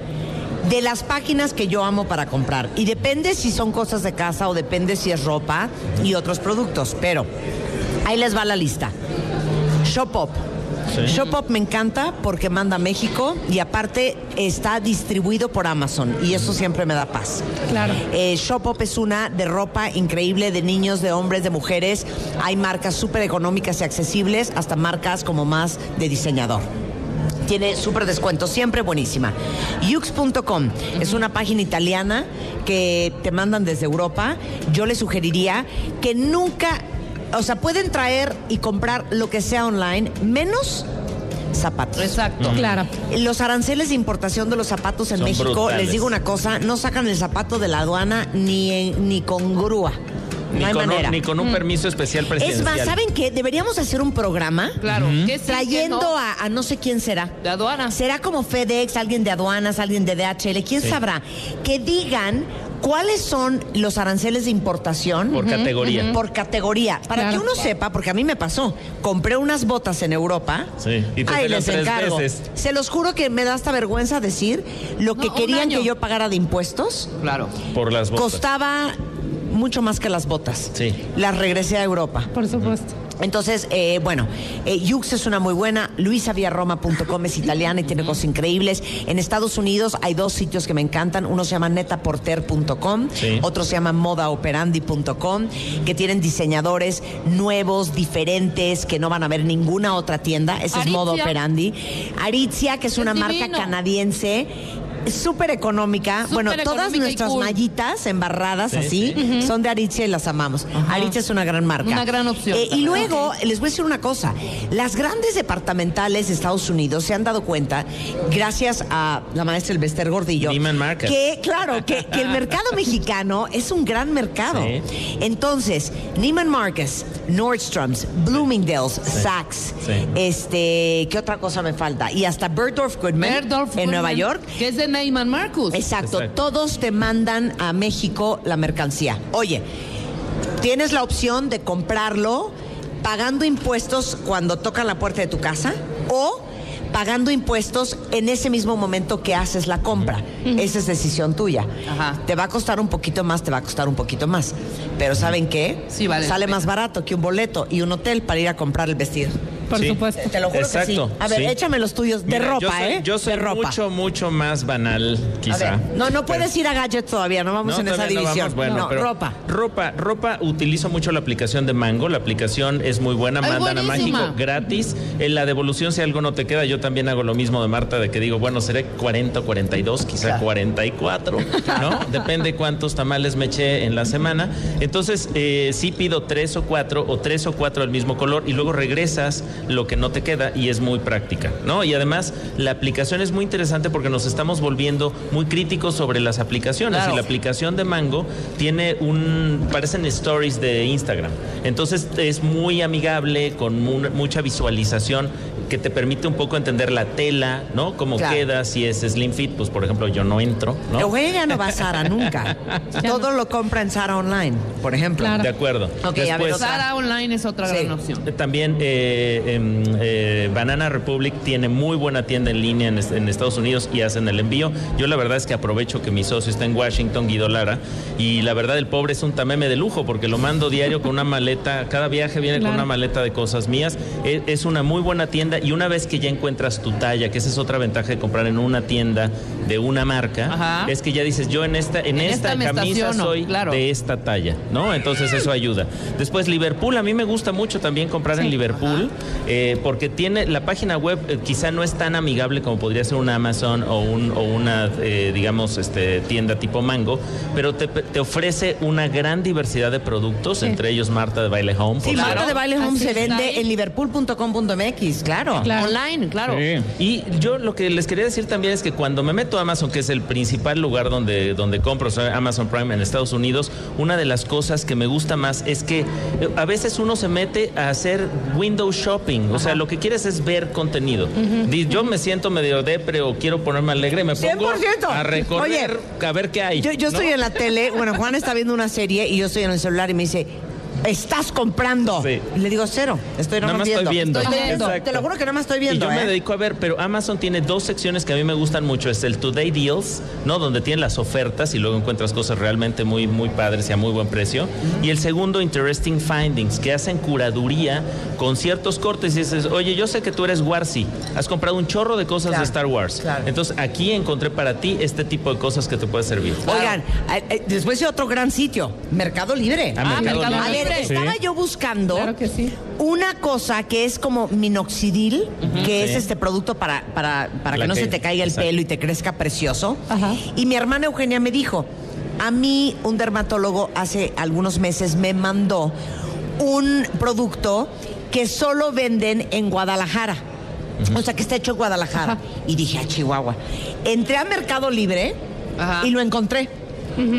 De las páginas que yo amo para comprar. Y depende si son cosas de casa o depende si es ropa y otros productos. Pero ahí les va la lista. Shopop. Sí. Shopop me encanta porque manda a México y aparte está distribuido por Amazon y eso siempre me da paz. Claro. Eh, Shopop es una de ropa increíble de niños, de hombres, de mujeres. Hay marcas súper económicas y accesibles, hasta marcas como más de diseñador. Tiene súper descuento, siempre buenísima. Yux.com es una página italiana que te mandan desde Europa. Yo les sugeriría que nunca, o sea, pueden traer y comprar lo que sea online, menos zapatos. Exacto. Claro. Los aranceles de importación de los zapatos en Son México, brutales. les digo una cosa, no sacan el zapato de la aduana ni, en- ni con grúa. Ni, no hay con manera. un, ni con un permiso especial es presidencial. más, ¿saben qué? Deberíamos hacer un programa Claro. ¿Qué sí, trayendo no? a, a no sé quién será. De aduanas. Será como FedEx, alguien de aduanas, alguien de DHL, quién Sí. sabrá. Que digan cuáles son los aranceles de importación. Por categoría. Por categoría. Para Claro. que uno sepa, porque a mí me pasó. Compré unas botas en Europa. Sí, y te Ay, les tres encargo. veces. Se los juro que me da hasta vergüenza decir lo que No, querían que yo pagara de impuestos. Claro. Por las botas. Costaba mucho más que las botas. Sí. Las regresé a Europa. Por supuesto. Entonces, eh, bueno, eh, Yux es una muy buena. luisaviarroma.com es italiana y tiene cosas increíbles. En Estados Unidos hay dos sitios que me encantan. Uno se llama netaporter.com, Sí. otro se llama modaoperandi.com, que tienen diseñadores nuevos, diferentes, que no van a ver en ninguna otra tienda. Ese es. Moda Operandi. Aritzia, que es una marca canadiense. Súper económica. Súper bueno, todas económica nuestras cool. mallitas embarradas Sí, así son de Aritzia y las amamos. Aritzia es una gran marca. Una gran opción Eh, y luego, les voy a decir una cosa. Las grandes departamentales de Estados Unidos se han dado cuenta, gracias a la maestra Elbester Gordillo, que, claro, que, que el mercado <laughs> mexicano es un gran mercado. Sí. Entonces, Neiman Marcus, Nordstrom's, Bloomingdale's, Saks, Sí. este, ¿qué otra cosa me falta? Y hasta Bergdorf Goodman Bergdorf en Nueva York. Que es de Neyman Marcus. Exacto, Exacto. todos te mandan a México la mercancía. Oye, tienes la opción de comprarlo pagando impuestos cuando tocan la puerta de tu casa o pagando impuestos en ese mismo momento que haces la compra. Esa es decisión tuya. Ajá. Te va a costar un poquito más, te va a costar un poquito más. Pero ¿saben qué? Sí, vale Sale más barato que un boleto y un hotel para ir a comprar el vestido. Por Sí. supuesto. Te lo juro Exacto, que sí. A ver, sí. échame los tuyos de Mira, ropa, yo soy, ¿eh? Yo soy de ropa. mucho, mucho más banal, A quizá. ver, no, no puedes ir a gadgets todavía, no vamos en esa no división. vamos, bueno, no, pero ropa. Ropa, ropa, utilizo mucho la aplicación de Mango. La aplicación es muy buena, Ay, mandan a. Mágico gratis. En la devolución, si algo no te queda, yo también hago lo mismo de Marta, de que digo, bueno, seré 40 o 42, quizá Claro. 44, <laughs> ¿no? Depende cuántos tamales me eché en la semana. Entonces, eh, sí pido tres o cuatro, o tres o cuatro del mismo color, y luego regresas lo que no te queda, y es muy práctica, ¿no? Y además, la aplicación es muy interesante porque nos estamos volviendo muy críticos sobre las aplicaciones. Claro. Y la aplicación de Mango tiene un. parecen stories de Instagram. Entonces es muy amigable, con mu- mucha visualización que te permite un poco entender la tela, ¿no? Cómo Claro. queda, si es Slim Fit, pues por ejemplo yo no entro, ¿no? Eugenia ya no va a Sara nunca. <laughs> Todo lo compra en Sara Online, por ejemplo. Claro. De acuerdo. Ok, a ver, Después. Sara Online es otra Sí. gran opción. eh, También eh, em, eh, Banana Republic tiene muy buena tienda en línea en, est- en Estados Unidos y hacen el envío. Yo la verdad es que aprovecho que mi socio está en Washington, Guido Lara, y la verdad el pobre es un tameme de lujo porque lo mando diario con una maleta, cada viaje viene con una maleta de cosas mías. E- Es, una muy buena tienda y una vez que ya encuentras tu talla, que esa es otra ventaja de comprar en una tienda de una marca, Ajá. es que ya dices, yo en esta, en En esta, camisa soy claro. de esta talla, ¿no? Entonces eso ayuda. Después Liverpool, a mí me gusta mucho también comprar en Liverpool eh, porque tiene la página web eh, quizá no es tan amigable como podría ser una Amazon o, un- o una, eh, digamos, este, tienda tipo Mango, pero te, te ofrece una gran diversidad de productos, entre ellos Marta de Baile Home. Sí, Marta de Baile Home Así se está vende ahí. en liverpool.com.mx, claro. Claro. Online, claro. Sí. Y yo lo que les quería decir también es que cuando me meto a Amazon, que es el principal lugar donde, donde compro, o sea, Amazon Prime en Estados Unidos, una de las cosas que me gusta más es que eh, a veces uno se mete a hacer window shopping, o sea, lo que quieres es ver contenido. Yo me siento medio depre o quiero ponerme alegre, me pongo 100%. a recorrer, a ver qué hay. Yo, yo ¿no? estoy en la tele, bueno, Juan está viendo una serie y yo estoy en el celular y me dice, estás comprando. Sí. Le digo, cero, estoy Nada nada más estoy viendo. Estoy viendo. Te lo juro que nada más estoy viendo. Y yo me ¿eh? dedico a ver, pero Amazon tiene dos secciones que a mí me gustan mucho. Es el Today Deals, ¿no? Donde tiene las ofertas y luego encuentras cosas realmente muy, muy padres y a muy buen precio. Y el segundo, Interesting Findings, que hacen curaduría con ciertos cortes. Y dices, oye, yo sé que tú eres Warsi, has comprado un chorro de cosas Claro, de Star Wars. claro. Entonces aquí encontré para ti este tipo de cosas que te puede servir. Oigan, eh, eh, después de otro gran sitio, Mercado Libre. Ah, Mercado Mercado A Libre. ver, Estaba yo buscando Claro que sí. una cosa que es como minoxidil, que es este producto para, para, para que no que- se te caiga el exacto. pelo y te crezca precioso. Ajá. Y mi hermana Eugenia me dijo, a mí un dermatólogo hace algunos meses me mandó un producto que solo venden en Guadalajara. O sea, que está hecho en Guadalajara. Y dije, a Chihuahua. Entré a Mercado Libre Ajá. y lo encontré.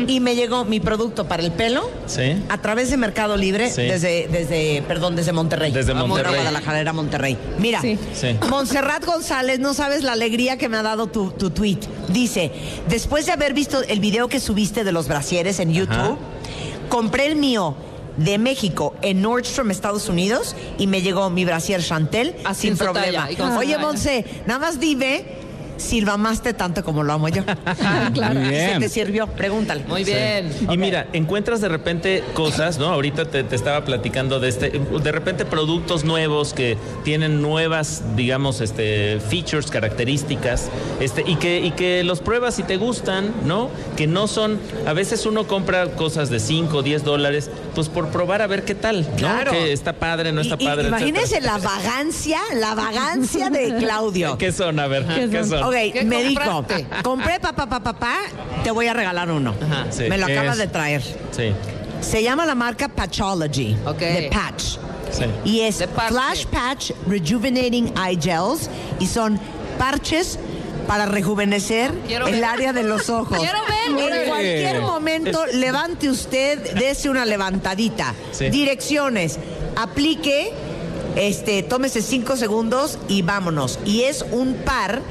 Y me llegó mi producto para el pelo Sí. a través de Mercado Libre Sí. desde, desde, perdón, desde Monterrey. Desde Monterrey. Guadalajara, era Monterrey. Mira, Sí. Sí. Montserrat González, no sabes la alegría que me ha dado tu, tu tweet. Dice, después de haber visto el video que subiste de los brasieres en YouTube, Ajá. compré el mío de México en Nordstrom, Estados Unidos, y me llegó mi brasier Chantel Así sin problema. talla Oye. Monse, nada más dime si lo amaste tanto como lo amo yo. <laughs> Claro. ¿Y Muy te sirvió? Pregúntale. Muy bien. Y mira, encuentras de repente cosas, ¿no? Ahorita te, te estaba platicando de este, de repente productos nuevos que tienen nuevas, digamos, este, features, características, este, y que, y que los pruebas y te gustan, ¿no? Que no son, a veces uno compra cosas de 5 o 10 dólares, pues por probar a ver qué tal, ¿no? Claro. Que está padre, no está Y- padre. imagínense la vagancia, la vagancia de Claudio. <laughs> ¿Qué son? A ver, ¿qué, ¿Qué son? Son? Ok, ¿Qué me dijo, compré papá, papá, papá, te voy a regalar uno. Ajá. Sí. Me lo ¿Qué acabas es? de traer. Sí, Se llama la marca Patchology, Ok. de Patch. sí. Y es. Flash Patch Rejuvenating Eye Gels y son parches para rejuvenecer Quiero el ver. área de los <laughs> ojos. Quiero ver. En cualquier momento, levante usted, dese una levantadita. Sí. Direcciones, aplique, este, tómese cinco segundos y vámonos. Y es un par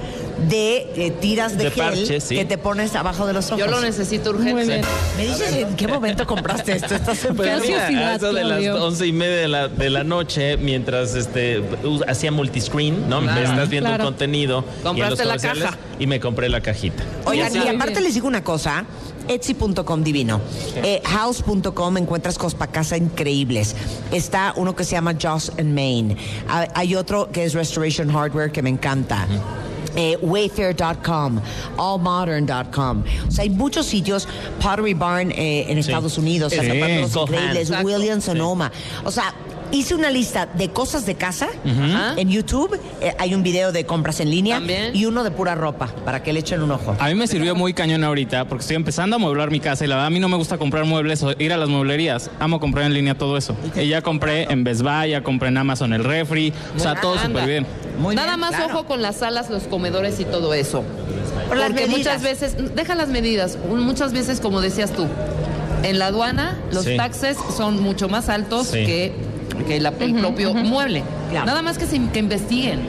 de eh, tiras de, De gel parche, sí. que te pones abajo de los ojos. Yo lo necesito Muy urgente. bien. ¿Me dices en qué momento compraste esto? Estás Pues mira, a eso de las once y media de la, de la noche, mientras este hacía multiscreen, ¿no? Me estás viendo Claro. un contenido y en los Compraste la comerciales, caja. y me compré la cajita. Oigan, y aparte les digo una cosa. Etsy.com divino. Eh, House.com encuentras cosas para casa increíbles. Está uno que se llama Joss and Main. Ah, Hay otro que es Restoration Hardware que me encanta. Eh, Wayfair.com, allmodern.com. O sea, hay muchos sitios, Pottery Barn eh, en Estados Unidos, Sí. Cohan. increíbles. Williams Sonoma. O sea, hice una lista de cosas de casa en YouTube. eh, hay un video de compras en línea También. y uno de pura ropa para que le echen un ojo. A mí me sirvió muy cañón ahorita porque estoy empezando a mueblar mi casa y la verdad a mí no me gusta comprar muebles o ir a las mueblerías. Amo comprar en línea todo eso. Y ya compré en Best Buy, ya compré en Amazon el refri, o sea, todo súper bien. Muy Nada bien, más claro. ojo con las salas, los comedores y todo eso. Por Porque muchas veces, deja las medidas, muchas veces, como decías tú, en la aduana los Sí. taxes son mucho más altos Sí. que, que la- el propio mueble. Claro. Nada más que, se, que investiguen.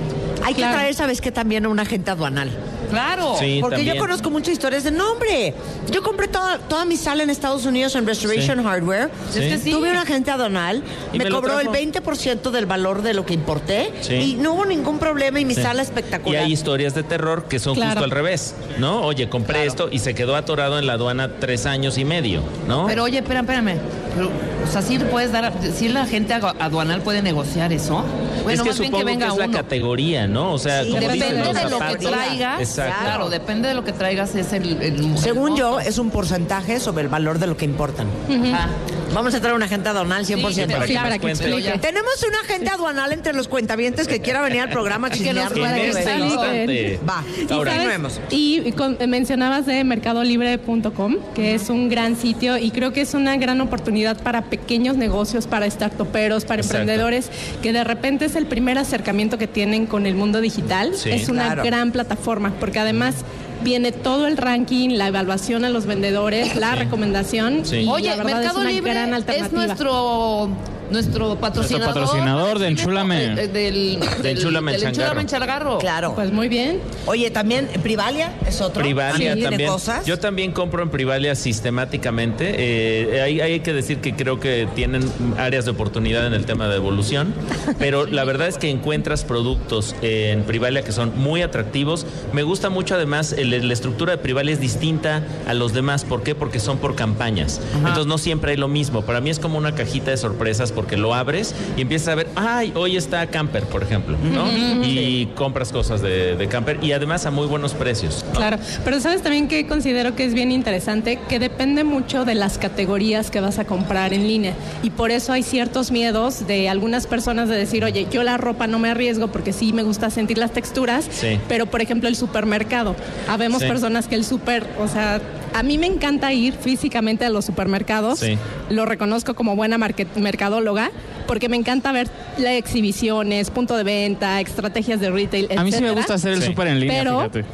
Hay que traer, ¿sabes qué? También a un agente aduanal. Claro. Sí, Porque también. yo conozco muchas historias de nombre. Yo compré toda, toda mi sala en Estados Unidos en Restoration Sí. Hardware. Sí. Es que sí. Tuve un agente aduanal, Y me, cobró el trajo. 20% del valor de lo que importé Sí. y no hubo ningún problema y mi Sí. sala Y espectacular. hay historias de terror que son Claro. justo al revés, ¿no? Oye, compré esto y se quedó atorado en la aduana tres años y medio, ¿no? Pero oye, espérame, espérame. Pero, o sea, sí puedes dar, si la gente aduanal puede negociar eso. Bueno, es que más supongo que que, venga es la categoría, ¿no? O sea, Sí, como Depende dicen los de lo que zapatos. traigas. Exacto. Claro, depende de lo que traigas es el, el- Según el yo, es un porcentaje sobre el valor de lo que importan. Ah. Vamos a traer un agente aduanal 100%. Sí, Sí, para que cuente. explique. Tenemos un agente aduanal entre los cuentavientes que quiera venir al programa a Que nos chismear. En Para este que. Va, Y, Ahora, continuemos. Y- y con- mencionabas de mercadolibre.com, que es un gran sitio y creo que es una gran oportunidad para pequeños negocios, para startuperos, para Exacto. emprendedores, que de repente es el primer acercamiento que tienen con el mundo digital. Sí. es una Claro. gran plataforma, porque además viene todo el ranking, la evaluación a los vendedores, la recomendación. Sí. y Oye, la verdad Mercado es una Libre gran es alternativa. nuestro nuestro patrocinador. patrocinador de Enchúlame. Eh, Del, del, Enchúlame el del changarro. Enchúlame changarro. Claro. Pues muy bien. Oye, también Privalia es otro. Privalia ¿Tiene también. cosas? Yo también compro en Privalia sistemáticamente. Eh, hay, hay que decir que creo que tienen áreas de oportunidad en el tema de evolución, pero <laughs> la verdad es que encuentras productos en Privalia que son muy atractivos. Me gusta mucho además el- la estructura de Privalia es distinta a los demás. ¿Por qué? Porque son por campañas. Entonces no siempre hay lo mismo. Para mí es como una cajita de sorpresas porque lo abres y empiezas a ver, ay, hoy está Camper, por ejemplo, ¿no? Y compras cosas de, de Camper y además a muy buenos precios. ¿no? Claro, pero sabes también que considero que es bien interesante, que depende mucho de las categorías que vas a comprar en línea. Y por eso hay ciertos miedos de algunas personas de decir, oye, yo la ropa no me arriesgo porque sí me gusta sentir las texturas, Sí. pero por ejemplo el supermercado. Habemos Sí. personas que el super, o sea, a mí me encanta ir físicamente a los supermercados, Sí. lo reconozco como buena market- mercadóloga, porque me encanta ver las exhibiciones, punto de venta, estrategias de retail, A mí sí me gusta hacer el Sí. súper en línea, pero, fíjate.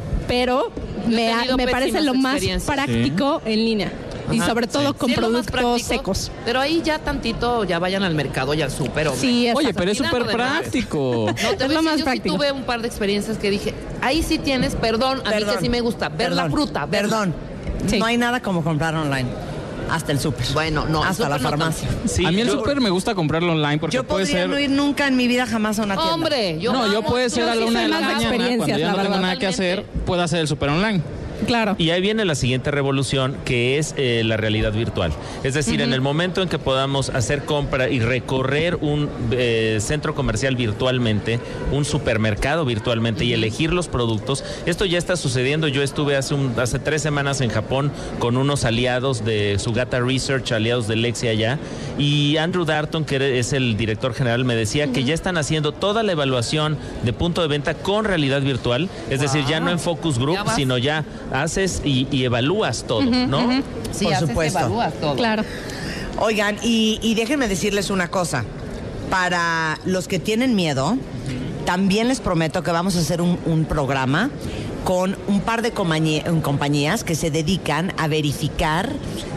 me, ha- tenido me parece lo más práctico en línea. Y sobre todo sí. con Sí, productos práctico, secos. Pero ahí ya tantito, ya vayan al mercado y al súper. Sí, Oye, pero es súper práctico. No, te es lo más yo práctico. sí tuve un par de experiencias que dije, ahí sí tienes, perdón, a mí Perdón. que sí me gusta, ver la fruta. ver- Perdón. Sí. No hay nada como comprar online. Hasta el súper. Bueno, no, Hasta la no farmacia. Sí, a mí el yo- súper me gusta comprarlo online porque Yo puede podría ser... no ir nunca en mi vida jamás a una tienda. Hombre, yo no, yo puede ser yo a la una de la mañana, cuando ya la no tengo nada que hacer, puedo hacer el súper online. Claro. Y ahí viene la siguiente revolución, que es eh, la realidad virtual. Es decir, en el momento en que podamos hacer compra y recorrer un eh, centro comercial virtualmente, un supermercado virtualmente y elegir los productos, esto ya está sucediendo. Yo estuve hace, un- hace tres semanas en Japón con unos aliados de Sugata Research, aliados de Lexia allá, y Andrew Darton, que es el director general, me decía que ya están haciendo toda la evaluación de punto de venta con realidad virtual, es decir, ya no en focus group, Ya sino ya haces y, y evalúas todo, ¿no? Sí, Por haces, supuesto. evalúas todo. Claro. Oigan, y, y déjenme decirles una cosa. Para los que tienen miedo, también les prometo que vamos a hacer un, un programa con un par de compañías que se dedican a verificar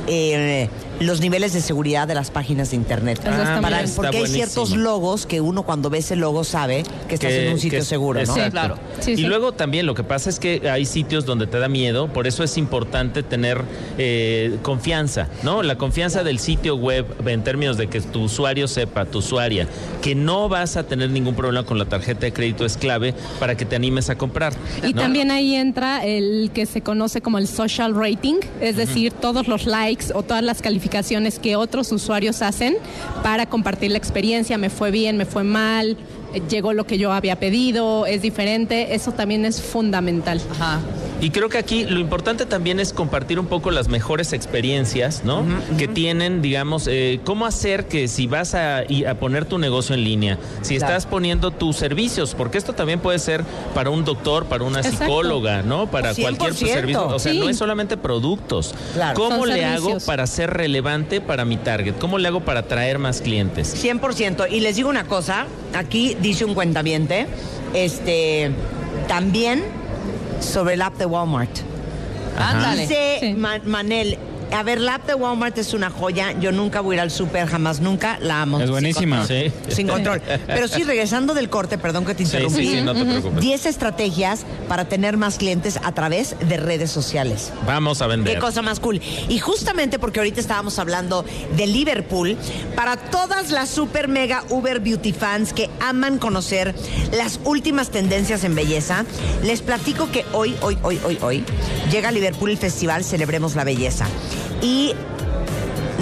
eh, los niveles de seguridad de las páginas de internet. Para- porque hay ciertos logos que uno cuando ve ese logo sabe que estás Que- en un sitio que- seguro, ¿no? exacto. claro. Sí, y sí. luego también lo que pasa es que hay sitios donde te da miedo, por eso es importante tener eh, confianza, ¿no? La confianza del sitio web en términos de que tu usuario sepa, tu usuaria, que no vas a tener ningún problema con la tarjeta de crédito es clave para que te animes a comprar. Y ¿no? también ahí entra el que se conoce como el social rating, es decir, todos los likes o todas las calificaciones que otros usuarios hacen para compartir la experiencia, me fue bien, me fue mal, llegó lo que yo había pedido, es diferente, eso también es fundamental. Ajá. Y creo que aquí lo importante también es compartir un poco las mejores experiencias, ¿no? Que tienen, digamos, eh, cómo hacer que si vas a, a poner tu negocio en línea, si Claro. estás poniendo tus servicios, porque esto también puede ser para un doctor, para una Exacto. psicóloga, ¿no? Para 100%. cualquier pues, servicio. O sea, Sí. no es solamente productos. Claro. ¿Cómo Son le hago para ser relevante para mi target? ¿Cómo le hago para atraer más clientes? 100%. Y les digo una cosa, aquí dice un cuentamiente, este, también sobre el app de Walmart. Ándale. Dice Sí. Manel, a ver, la app de Walmart es una joya. Yo nunca voy a ir al súper, jamás, nunca. La amo. Es Sin buenísima. control. Sí. Sin control. Pero sí, regresando del corte, perdón que te Sí, interrumpí. sí, sí, no te preocupes. 10 estrategias para tener más clientes a través de redes sociales. Vamos a vender. Qué cosa más cool. Y justamente porque ahorita estábamos hablando de Liverpool, para todas las super mega Uber Beauty fans que aman conocer las últimas tendencias en belleza, les platico que hoy, hoy, hoy, hoy, hoy, llega a Liverpool el festival Celebremos la Belleza. Y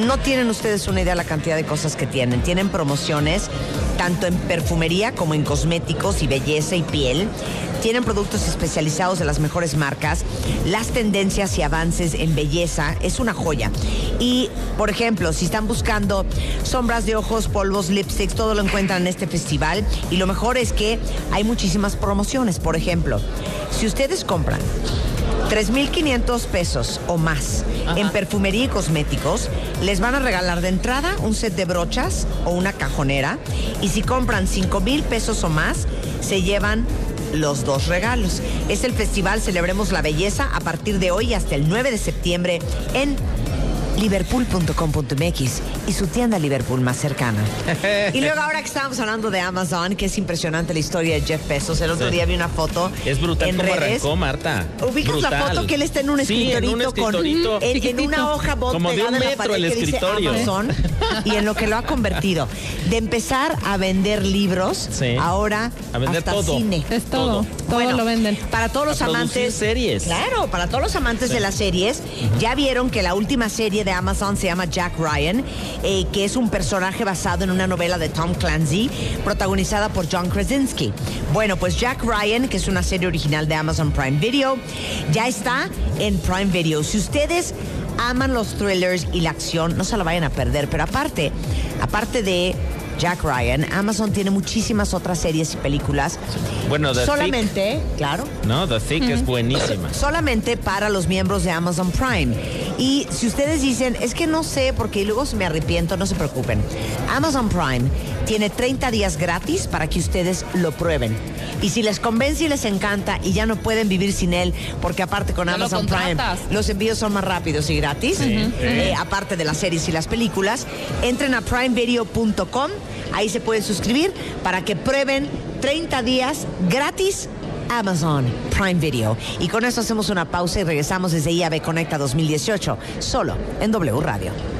no tienen ustedes una idea de la cantidad de cosas que tienen. Tienen promociones tanto en perfumería como en cosméticos y belleza y piel. Tienen productos especializados de las mejores marcas. Las tendencias y avances en belleza es una joya. Y, por ejemplo, si están buscando sombras de ojos, polvos, lipsticks, todo lo encuentran en este festival. Y lo mejor es que hay muchísimas promociones. Por ejemplo, si ustedes compran 3.500 pesos o más en perfumería y cosméticos, les van a regalar de entrada un set de brochas o una cajonera. Y si compran 5.000 pesos o más, se llevan los dos regalos. Es el festival Celebremos la Belleza a partir de hoy hasta el 9 de septiembre en liverpool.com.mx y su tienda Liverpool más cercana. <laughs> y luego ahora que estábamos hablando de Amazon, que es impresionante la historia de Jeff Bezos, el otro Sí. día vi una foto Es brutal en cómo redes. arrancó, Marta. Ubicas la foto que él está en un Sí, en escritorito, un escritorito. con en- en, una hoja bot Como de un en la pared el que dice escritorio. Amazon y en lo que lo ha convertido de empezar a vender libros Sí. ahora A vender hasta todo. cine. Es todo, todo, Bueno, lo venden. Para todos los A amantes. series. Claro, para todos los amantes de las series, ya vieron que la última serie de Amazon se llama Jack Ryan, eh, que es un personaje basado en una novela de Tom Clancy, protagonizada por John Krasinski. Bueno, pues Jack Ryan, que es una serie original de Amazon Prime Video, ya está en Prime Video. Si ustedes aman los thrillers y la acción, no se la vayan a perder. Pero aparte, aparte de Jack Ryan, Amazon tiene muchísimas otras series y películas. Bueno, The Solamente, claro, No, The Thick es buenísima. <clears throat> solamente para los miembros de Amazon Prime. Y si ustedes dicen, es que no sé, porque luego me arrepiento, no se preocupen. Amazon Prime tiene 30 días gratis para que ustedes lo prueben. Y si les convence y les encanta y ya no pueden vivir sin él, porque aparte con lo Amazon Prime los envíos son más rápidos y gratis, eh, aparte de las series y las películas, entren a primevideo.com, ahí se pueden suscribir para que prueben 30 días gratis Amazon Prime Video. Y con eso hacemos una pausa y regresamos desde IAB Conecta 2018, solo en W Radio.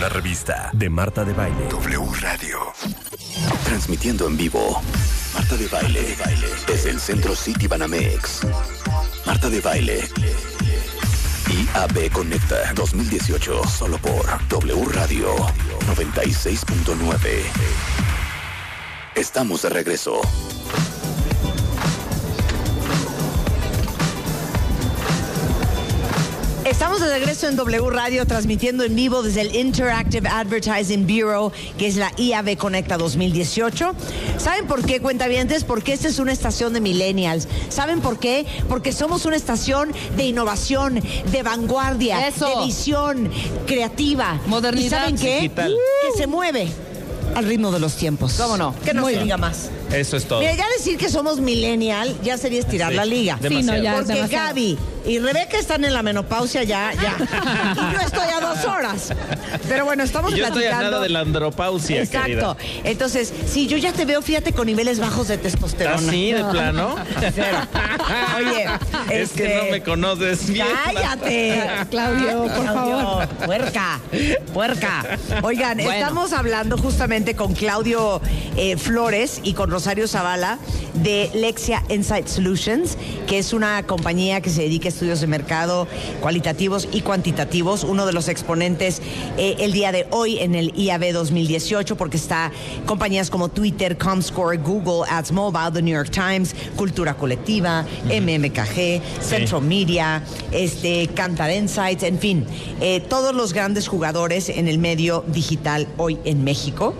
Una revista de Marta de Baile. W Radio. Transmitiendo en vivo. Marta de Baile. Desde el Centro City Banamex. Marta de Baile. IAB Conecta 2018. Solo por W Radio 96.9. Estamos de regreso. Estamos de regreso en W Radio transmitiendo en vivo desde el Interactive Advertising Bureau, que es la IAB Conecta 2018. ¿Saben por qué, cuentavientes? Porque esta es una estación de millennials. ¿Saben por qué? Porque somos una estación de innovación, de vanguardia, Eso. de visión creativa. Modernidad. ¿Y saben qué? Digital. Que se mueve al ritmo de los tiempos. ¿Cómo no? Que no Muy se bien. diga más. Eso es todo. Mira, ya decir que somos millennial ya sería estirar Sí, la liga. Sí, no, ya. Porque demasiado. Gaby y Rebeca están en la menopausia ya, ya. <laughs> y yo estoy a dos horas. Pero bueno, estamos Yo estoy platicando. a nada de la andropausia, Exacto. querida. Entonces, si yo ya te veo, fíjate, con niveles bajos de testosterona. ¿Así, de plano? Cero. Oye, Es que este, no me conoces bien. Cállate. Claudio, por favor. Puerca, puerca. Oigan, Bueno. estamos hablando justamente con Claudio eh, Flores y con Rosario Zavala de Lexia Insight Solutions, que es una compañía que se dedica a estudios de mercado cualitativos y cuantitativos. Uno de los exponentes eh, el día de hoy en el IAB 2018, porque está compañías como Twitter, Comscore, Google, Ads Mobile, The New York Times, Cultura Colectiva, MMKG, Central Media, este, Cantar Insights, en fin, eh, todos los grandes jugadores en el medio digital hoy en México.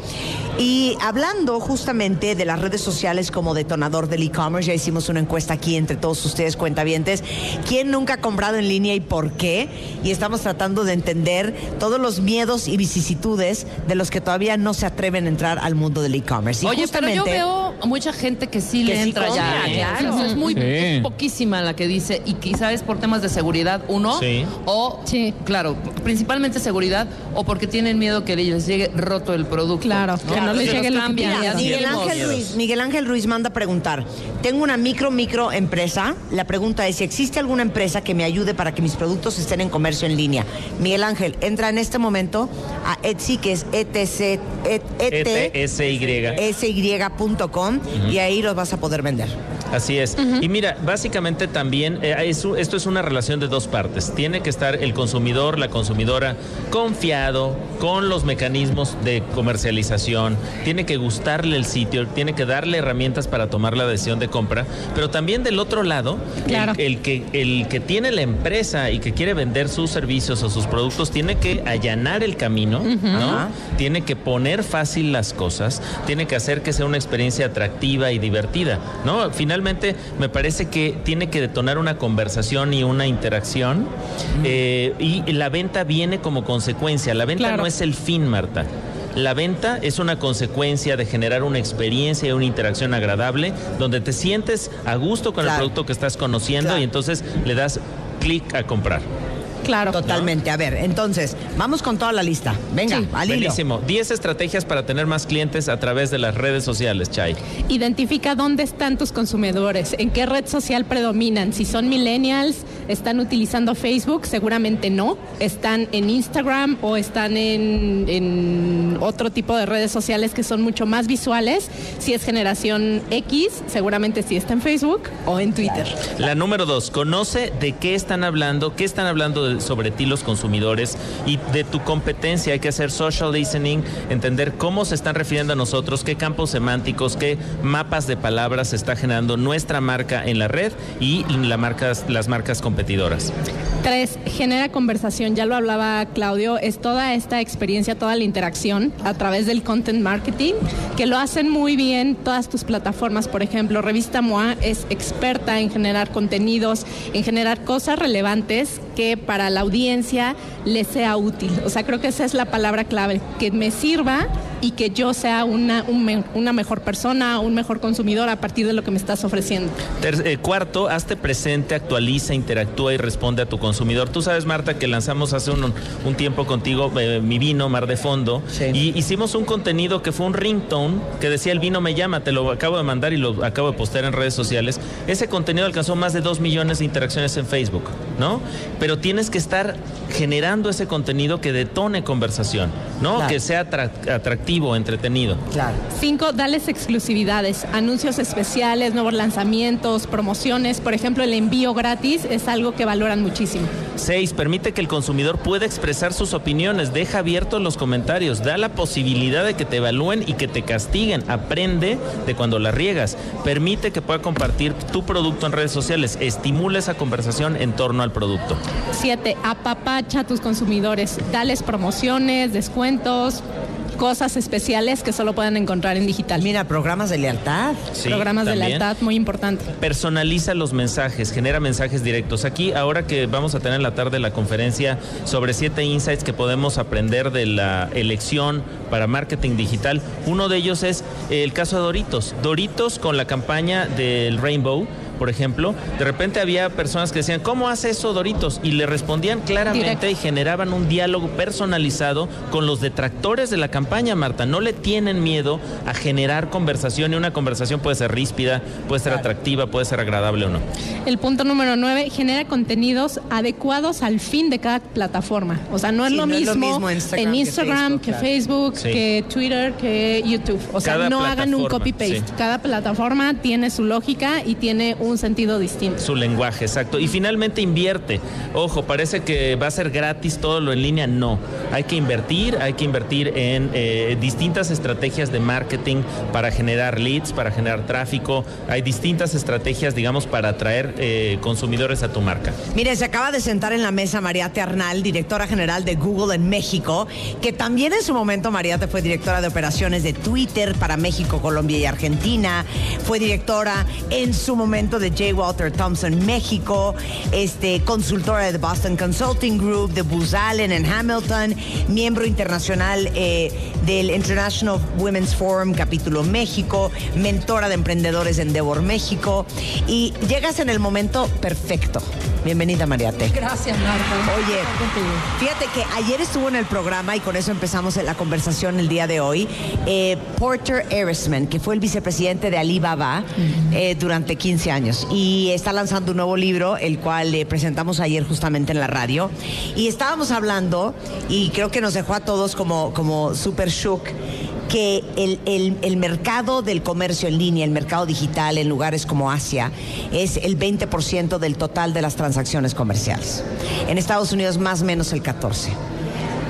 Y hablando justamente de las redes sociales como detonador del e-commerce, ya hicimos una encuesta aquí entre todos ustedes cuentavientes, ¿quién nunca ha comprado en línea y por qué? Y estamos tratando de entender todos los miedos y vicisitudes de los que todavía no se atreven a entrar al mundo del e-commerce. Oye, pero yo justamente- veo mucha gente que sí Que le sí entra compra, ya. ¿eh? claro. O sea, es muy Sí. es poquísima la que dice y quizás es por temas de seguridad uno Sí. o Sí. claro, principalmente seguridad o porque tienen miedo que les llegue roto el producto. Claro, que no les llegue ya Miguel. Ángel, Ruiz, Miguel Ángel Ruiz manda preguntar. Tengo una micro, micro empresa. La pregunta es si existe alguna empresa que me ayude para que mis productos estén en comercio en línea. Miguel Ángel, entra en este momento a Etsy, que es etc, et, et, ETSY. sy.com y ahí los vas a poder vender. Así es. Y mira, básicamente también eh, eso- esto es una relación de dos partes. Tiene que estar el consumidor, la consumidora, confiado con los mecanismos de comercialización. Tiene que gustarle el sitio, tiene que darle herramientas para tomar la decisión de compra. Pero también del otro lado, el- Claro. el, que, el que tiene la empresa y que quiere vender sus servicios o sus productos tiene que allanar el camino, ¿no? Tiene que poner fácil las cosas, tiene que hacer que sea una experiencia atractiva y divertida, ¿no? Finalmente, me parece que tiene que detonar una conversación y una interacción eh, y la venta viene como consecuencia. La venta Claro. no es el fin, Marta. La venta es una consecuencia de generar una experiencia y una interacción agradable donde te sientes a gusto con Claro. el producto que estás conociendo Claro. y entonces le das clic a comprar. Claro. Totalmente. A ver, entonces, vamos con toda la lista. Venga, Sí. al hilo. Buenísimo. 10 estrategias para tener más clientes a través de las redes sociales, Chay. Identifica dónde están tus consumidores, en qué red social predominan. Si son millennials, están utilizando Facebook, seguramente no. Están en Instagram o están en, en otro tipo de redes sociales que son mucho más visuales. Si es generación X, seguramente sí está en Facebook o en Twitter. La número dos, conoce de qué están hablando, qué están hablando de- sobre ti los consumidores y de tu competencia. Hay que hacer social listening, entender cómo se están refiriendo a nosotros, qué campos semánticos, qué mapas de palabras está generando nuestra marca en la red y la las marcas competidoras. Tres, genera conversación, ya lo hablaba Claudio, es toda esta experiencia, toda la interacción a través del content marketing, que lo hacen muy bien todas tus plataformas, por ejemplo, Revista MOA es experta en generar contenidos, en generar cosas relevantes que para la audiencia le sea útil. O sea, creo que esa es la palabra clave, que me sirva y que yo sea una, un me- una mejor persona, un mejor consumidor a partir de lo que me estás ofreciendo. Ter- eh, cuarto, hazte presente, actualiza, interactúa y responde a tu consumidor. Tú sabes, Marta, que lanzamos hace un, un tiempo contigo eh, mi vino, Mar de Fondo, Sí. y hicimos un contenido que fue un ringtone que decía el vino me llama, te lo acabo de mandar y lo acabo de postear en redes sociales. Ese contenido alcanzó más de dos millones de interacciones en Facebook, ¿no? Pero tienes que estar generando ese contenido que detone conversación, ¿no? Claro. Que sea atra- atractivo, entretenido. Claro. Cinco, dales exclusividades, anuncios especiales, nuevos lanzamientos, promociones. Por ejemplo, el envío gratis es algo que valoran muchísimo. Seis, permite que el consumidor pueda expresar sus opiniones, deja abiertos los comentarios, da la posibilidad de que te evalúen y que te castiguen, aprende de cuando la riegas, permite que pueda compartir tu producto en redes sociales, estimula esa conversación en torno al al producto. Siete, apapacha a tus consumidores. Dales promociones, descuentos, cosas especiales que solo pueden encontrar en digital. Mira, programas de lealtad. Sí, Programas de lealtad, muy importante. Personaliza los mensajes, genera mensajes directos. Aquí, ahora que vamos a tener en la tarde la conferencia sobre siete insights que podemos aprender de la elección para marketing digital, uno de ellos es el caso de Doritos. Doritos con la campaña del Rainbow. Por ejemplo, de repente había personas que decían, ¿cómo hace eso Doritos? Y le respondían claramente Directo. y generaban un diálogo personalizado con los detractores de la campaña, Marta. No le tienen miedo a generar conversación y una conversación puede ser ríspida, puede ser atractiva, puede ser agradable o no. El punto número nueve, genera contenidos adecuados al fin de cada plataforma. O sea, no es, Sí, lo, no es lo mismo Instagram en que Instagram, Facebook, que claro. Facebook, Sí. que Twitter, que YouTube. O sea, Cada no hagan un copy-paste. sí. Cada plataforma tiene su lógica y tiene un sentido distinto. Su lenguaje, exacto. Y finalmente invierte. Ojo, parece que va a ser gratis todo lo en línea. No. Hay que invertir, hay que invertir en eh, distintas estrategias de marketing para generar leads, para generar tráfico. Hay distintas estrategias, digamos, para atraer eh, consumidores a tu marca. Mire, se acaba de sentar en la mesa Mariate Arnal, directora general de Google en México, que también en su momento Mariate fue directora de operaciones de Twitter para México, Colombia y Argentina. Fue directora en su momento de J. Walter Thompson México, este, consultora de Boston Consulting Group, de Booz Allen en Hamilton, miembro internacional eh, del International Women's Forum Capítulo México, mentora de emprendedores de Endeavor México. Y llegas en el momento perfecto. Bienvenida, Mariate. Gracias, Marta. Oye, fíjate que ayer estuvo en el programa y con eso empezamos la conversación el día de hoy. eh, Porter Erisman, que fue el vicepresidente de Alibaba eh, durante 15 años y está lanzando un nuevo libro, el cual le presentamos ayer justamente en la radio. Y estábamos hablando, y creo que nos dejó a todos como, como super shook, que el, el- el mercado del comercio en línea, el mercado digital en lugares como Asia, es el 20% del total de las transacciones comerciales. En Estados Unidos más o menos el 14%.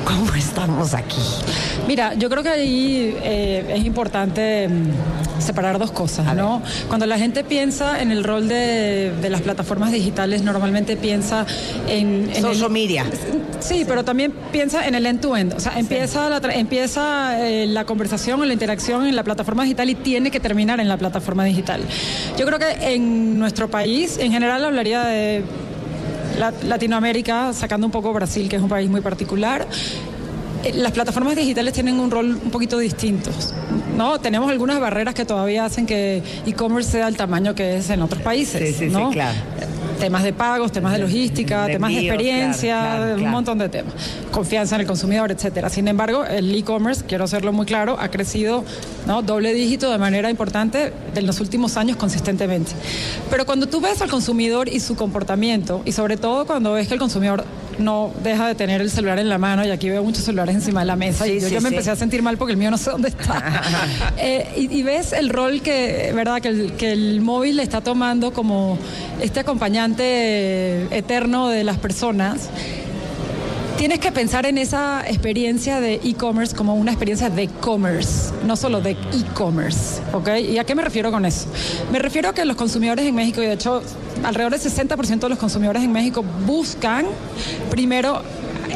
¿Cómo estamos aquí? Mira, yo creo que ahí eh, es importante mm, separar dos cosas, ¿no? Cuando la gente piensa en el rol de, de las plataformas digitales, normalmente piensa en... en Social el- media. Sí, pero también piensa en el end-to-end. O sea, empieza, la, empieza eh, la conversación o la interacción en la plataforma digital y tiene que terminar en la plataforma digital. Yo creo que en nuestro país, en general, hablaría de Latinoamérica, sacando un poco Brasil, que es un país muy particular, eh, las plataformas digitales tienen un rol un poquito distinto. ¿no? Tenemos algunas barreras que todavía hacen que e-commerce sea el tamaño que es en otros países. Sí, sí, sí, ¿no? claro. Temas de pagos, temas de logística, De temas de experiencia, claro, claro, un claro. montón de temas. Confianza en el consumidor, etcétera. Sin embargo, el e-commerce, quiero hacerlo muy claro, ha crecido ¿no? doble dígito de manera importante en los últimos años consistentemente. Pero cuando tú ves al consumidor y su comportamiento, y sobre todo cuando ves que el consumidor no deja de tener el celular en la mano, y aquí veo muchos celulares encima de la mesa, Sí, y yo sí, ya me sí. empecé a sentir mal porque el mío no sé dónde está. <laughs> Eh, y, y ves el rol que, ¿verdad? Que el, que el móvil está tomando como este acompañante eterno de las personas. Tienes que pensar en esa experiencia de e-commerce como una experiencia de commerce, no solo de e-commerce, ¿ok? ¿Y a qué me refiero con eso? Me refiero a que los consumidores en México, y de hecho alrededor del 60% de los consumidores en México buscan primero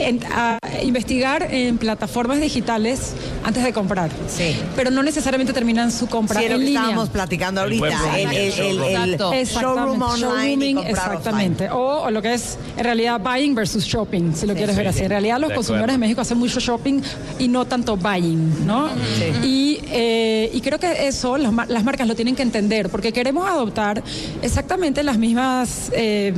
en- a investigar en plataformas digitales antes de comprar. Sí. Pero no necesariamente terminan su compra Sí, lo en que línea. estábamos platicando ahorita. El, el- showroom Exactamente, online y exactamente. O, o lo que es en realidad buying versus shopping, si lo quieres ver así. En realidad los De consumidores acuerdo. en México hacen mucho shopping y no tanto buying, ¿no? Y, eh, y creo que eso las, las marcas lo tienen que entender, porque queremos adoptar exactamente las mismas... eh,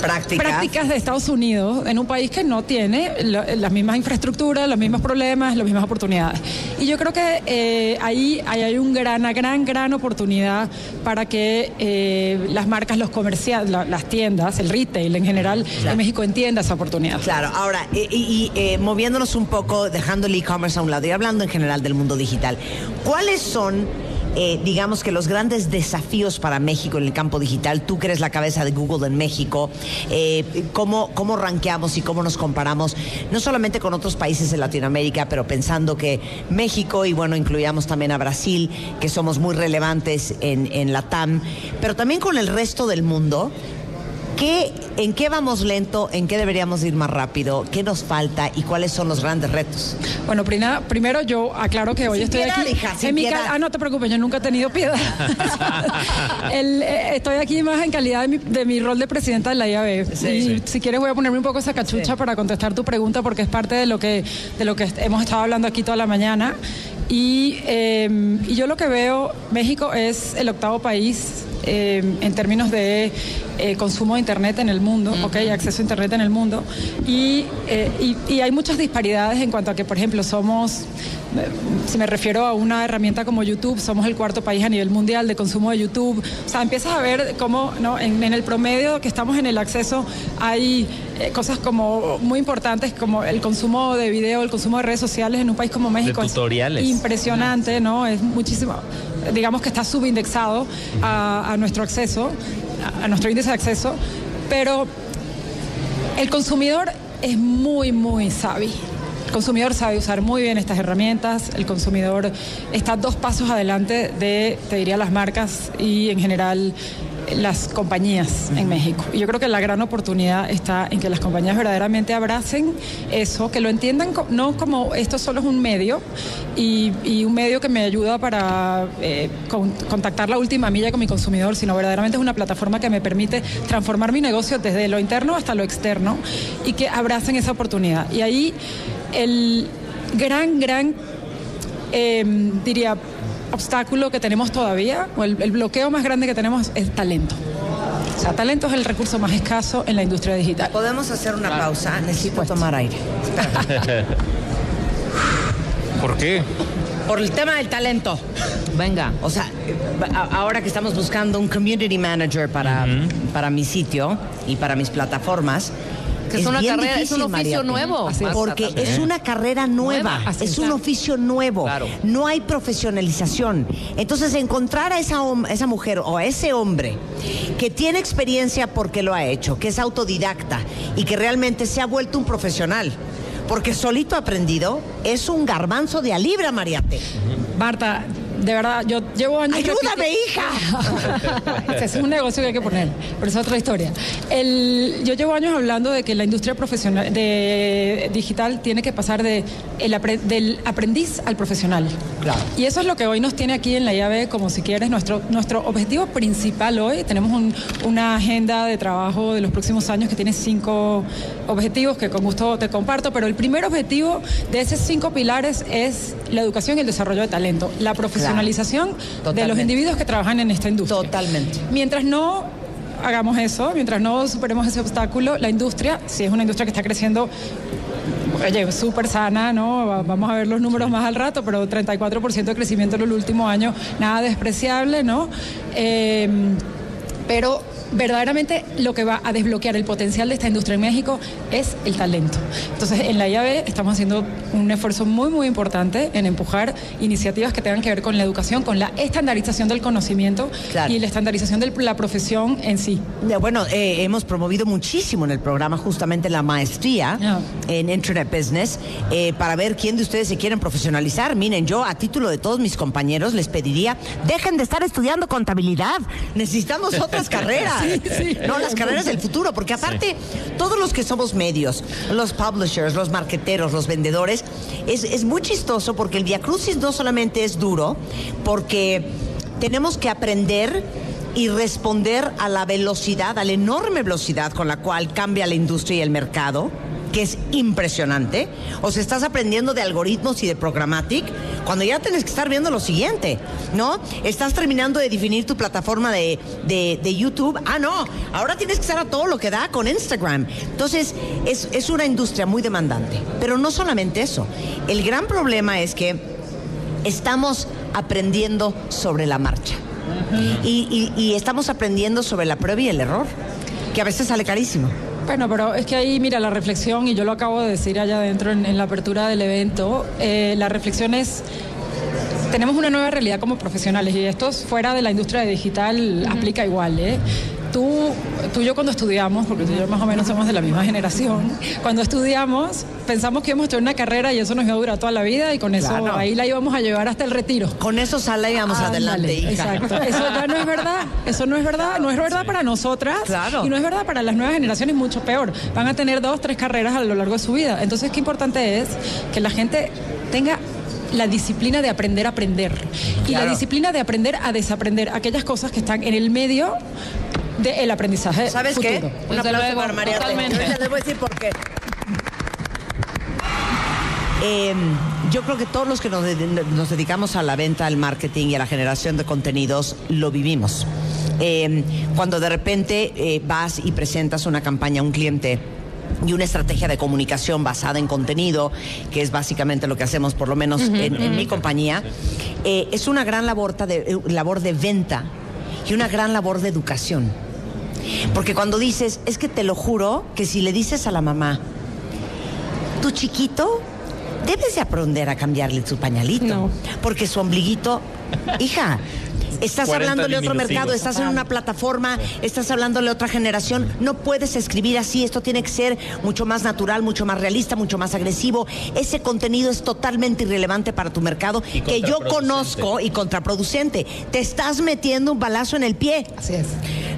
Prácticas. prácticas de Estados Unidos en un país que no tiene las mismas infraestructuras, los mismos problemas, las mismas oportunidades. Y yo creo que eh, ahí, ahí hay una gran, gran, gran oportunidad para que eh, las marcas, los comerciales, las tiendas, el retail en general en México entienda esa oportunidad. Claro, ahora, y, y- y, eh, moviéndonos un poco, dejando el e-commerce a un lado y hablando en general del mundo digital, ¿cuáles son, eh, digamos que los grandes desafíos para México en el campo digital? Tú que eres la cabeza de Google en México, eh, ¿cómo, ¿cómo rankeamos y cómo nos comparamos, no solamente con otros países de Latinoamérica, pero pensando que México, y bueno, incluyamos también a Brasil, que somos muy relevantes en, en la TAM, pero también con el resto del mundo? ¿Qué, ¿En qué vamos lento? ¿En qué deberíamos ir más rápido? ¿Qué nos falta? ¿Y cuáles son los grandes retos? Bueno, Prina, primero yo aclaro que hoy Sin estoy piedad, aquí. hija, sin en mi ah, no te preocupes, yo nunca he tenido piedad. <laughs> El, eh, estoy aquí más en calidad de mi, de mi rol de presidenta de la IAB. y si quieres voy a ponerme un poco esa cachucha para contestar tu pregunta porque es parte de lo que, de lo que hemos estado hablando aquí toda la mañana. Y, eh, y yo lo que veo, México es el octavo país eh, en términos de eh, consumo de Internet en el mundo, ¿ok? Acceso a Internet en el mundo. Y, eh, y, y hay muchas disparidades en cuanto a que, por ejemplo, somos, si me refiero a una herramienta como YouTube, somos el cuarto país a nivel mundial de consumo de YouTube. O sea, empiezas a ver cómo ¿no? en, en el promedio que estamos en el acceso hay eh, cosas como muy importantes como el consumo de video, el consumo de redes sociales en un país como México. es tutoriales. impresionante, ¿no? Es muchísimo, digamos que está subindexado a, a nuestro acceso, a, a nuestro índice de acceso, pero el consumidor es muy, muy sabio. El consumidor sabe usar muy bien estas herramientas, el consumidor está dos pasos adelante de, te diría, las marcas y en general las compañías en México. Y yo creo que la gran oportunidad está en que las compañías verdaderamente abracen eso, que lo entiendan no como esto solo es un medio y, y un medio que me ayuda para eh, con- contactar la última milla con mi consumidor, sino verdaderamente es una plataforma que me permite transformar mi negocio desde lo interno hasta lo externo y que abracen esa oportunidad. Y ahí el gran, gran eh, diría, obstáculo que tenemos todavía, o el, el bloqueo más grande que tenemos es talento. O sea, talento es el recurso más escaso en la industria digital. ¿Podemos hacer una pausa? Necesito tomar aire. <laughs> ¿Por qué? Por el tema del talento. Venga. O sea, a- ahora que estamos buscando un community manager para, para mi sitio y para mis plataformas. Que es una bien carrera, es un oficio nuevo. Porque También. es una carrera nueva, es un oficio nuevo. Claro. No hay profesionalización. Entonces, encontrar a esa, mujer o a ese hombre que tiene experiencia porque lo ha hecho, que es autodidacta y que realmente se ha vuelto un profesional. Porque solito aprendido es un garbanzo de a libra, Mariate. Marta, de verdad, yo llevo años. ¡Ayúdame, hija! <laughs> Es un negocio que hay que poner, pero es otra historia. El- yo llevo años hablando de que la industria profesional de digital tiene que pasar de el del aprendiz al profesional. Claro. Y eso es lo que hoy nos tiene aquí en la IAB, como si quieres, nuestro, nuestro objetivo principal hoy. Tenemos un- una agenda de trabajo de los próximos años que tiene cinco objetivos que con gusto te comparto, pero el primer objetivo de esos cinco pilares es la educación y el desarrollo de talento, la profesionalización de los individuos que trabajan en esta industria. Totalmente. Mientras no hagamos eso, mientras no superemos ese obstáculo, la industria, si es una industria que está creciendo Oye, súper sana, ¿no? Va- Vamos a ver los números más al rato, pero 34% de crecimiento en el último año, nada despreciable, ¿no? Eh, pero verdaderamente lo que va a desbloquear el potencial de esta industria en México es el talento. Entonces, en la IAB estamos haciendo un esfuerzo muy, muy importante en empujar iniciativas que tengan que ver con la educación, con la estandarización del conocimiento Claro. y la estandarización de la profesión en sí. Bueno, eh, hemos promovido muchísimo en el programa justamente la maestría en Internet Business eh, para ver quién de ustedes se quieren profesionalizar. Miren, yo a título de todos mis compañeros les pediría, dejen de estar estudiando contabilidad. Necesitamos otras <laughs> carreras. No, las carreras del futuro, porque aparte, todos los que somos medios, los publishers, los marqueteros, los vendedores, es, es muy chistoso porque el Viacrucis no solamente es duro, porque tenemos que aprender y responder a la velocidad, a la enorme velocidad con la cual cambia la industria y el mercado, que es impresionante. O sea, estás aprendiendo de algoritmos y de programmatic cuando ya tienes que estar viendo lo siguiente, ¿no? Estás terminando de definir tu plataforma de, de- de YouTube. Ah, no, ahora tienes que estar a todo lo que da con Instagram. Entonces, es, es una industria muy demandante. Pero no solamente eso. El gran problema es que estamos aprendiendo sobre la marcha. y, y- y estamos aprendiendo sobre la prueba y el error, que a veces sale carísimo. Bueno, pero es que ahí, mira, la reflexión, y yo lo acabo de decir allá adentro en, en la apertura del evento, eh, la reflexión es, tenemos una nueva realidad como profesionales, y esto es fuera de la industria digital aplica igual, ¿eh? Tú, tú y yo cuando estudiamos, porque tú y yo más o menos somos de la misma generación, cuando estudiamos pensamos que íbamos a tener una carrera y eso nos iba a durar toda la vida y con eso Claro. ahí la íbamos a llevar hasta el retiro. Con eso sale y vamos Ándale, adelante, hija. Exacto. Eso ya no es verdad. Eso no es verdad. No es verdad para nosotras. Claro. Y no es verdad para las nuevas generaciones, mucho peor. Van a tener dos, tres carreras a lo largo de su vida. Entonces, qué importante es que la gente tenga la disciplina de aprender a aprender. Y la disciplina de aprender a desaprender aquellas cosas que están en el medio del aprendizaje ¿Sabes futuro. qué? Un Desde aplauso luego, para María. totalmente. Les voy a decir por qué. Eh, yo creo que todos los que nos, de- nos dedicamos a la venta, al marketing y a la generación de contenidos lo vivimos. Eh, cuando de repente eh, vas y presentas una campaña a un cliente y una estrategia de comunicación basada en contenido, que es básicamente lo que hacemos por lo menos en, en mi compañía, eh, es una gran labor de, eh, labor de venta y una gran labor de educación. Porque cuando dices, es que te lo juro, que si le dices a la mamá, tu chiquito, debes de aprender a cambiarle su pañalito. No. Porque su ombliguito, hija. Estás 40 hablándole a otro mercado, estás en una plataforma, estás hablándole a otra generación. No puedes escribir así, esto tiene que ser mucho más natural, mucho más realista, mucho más agresivo. Ese contenido es totalmente irrelevante para tu mercado, que yo conozco y contraproducente. Te estás metiendo un balazo en el pie. Así es.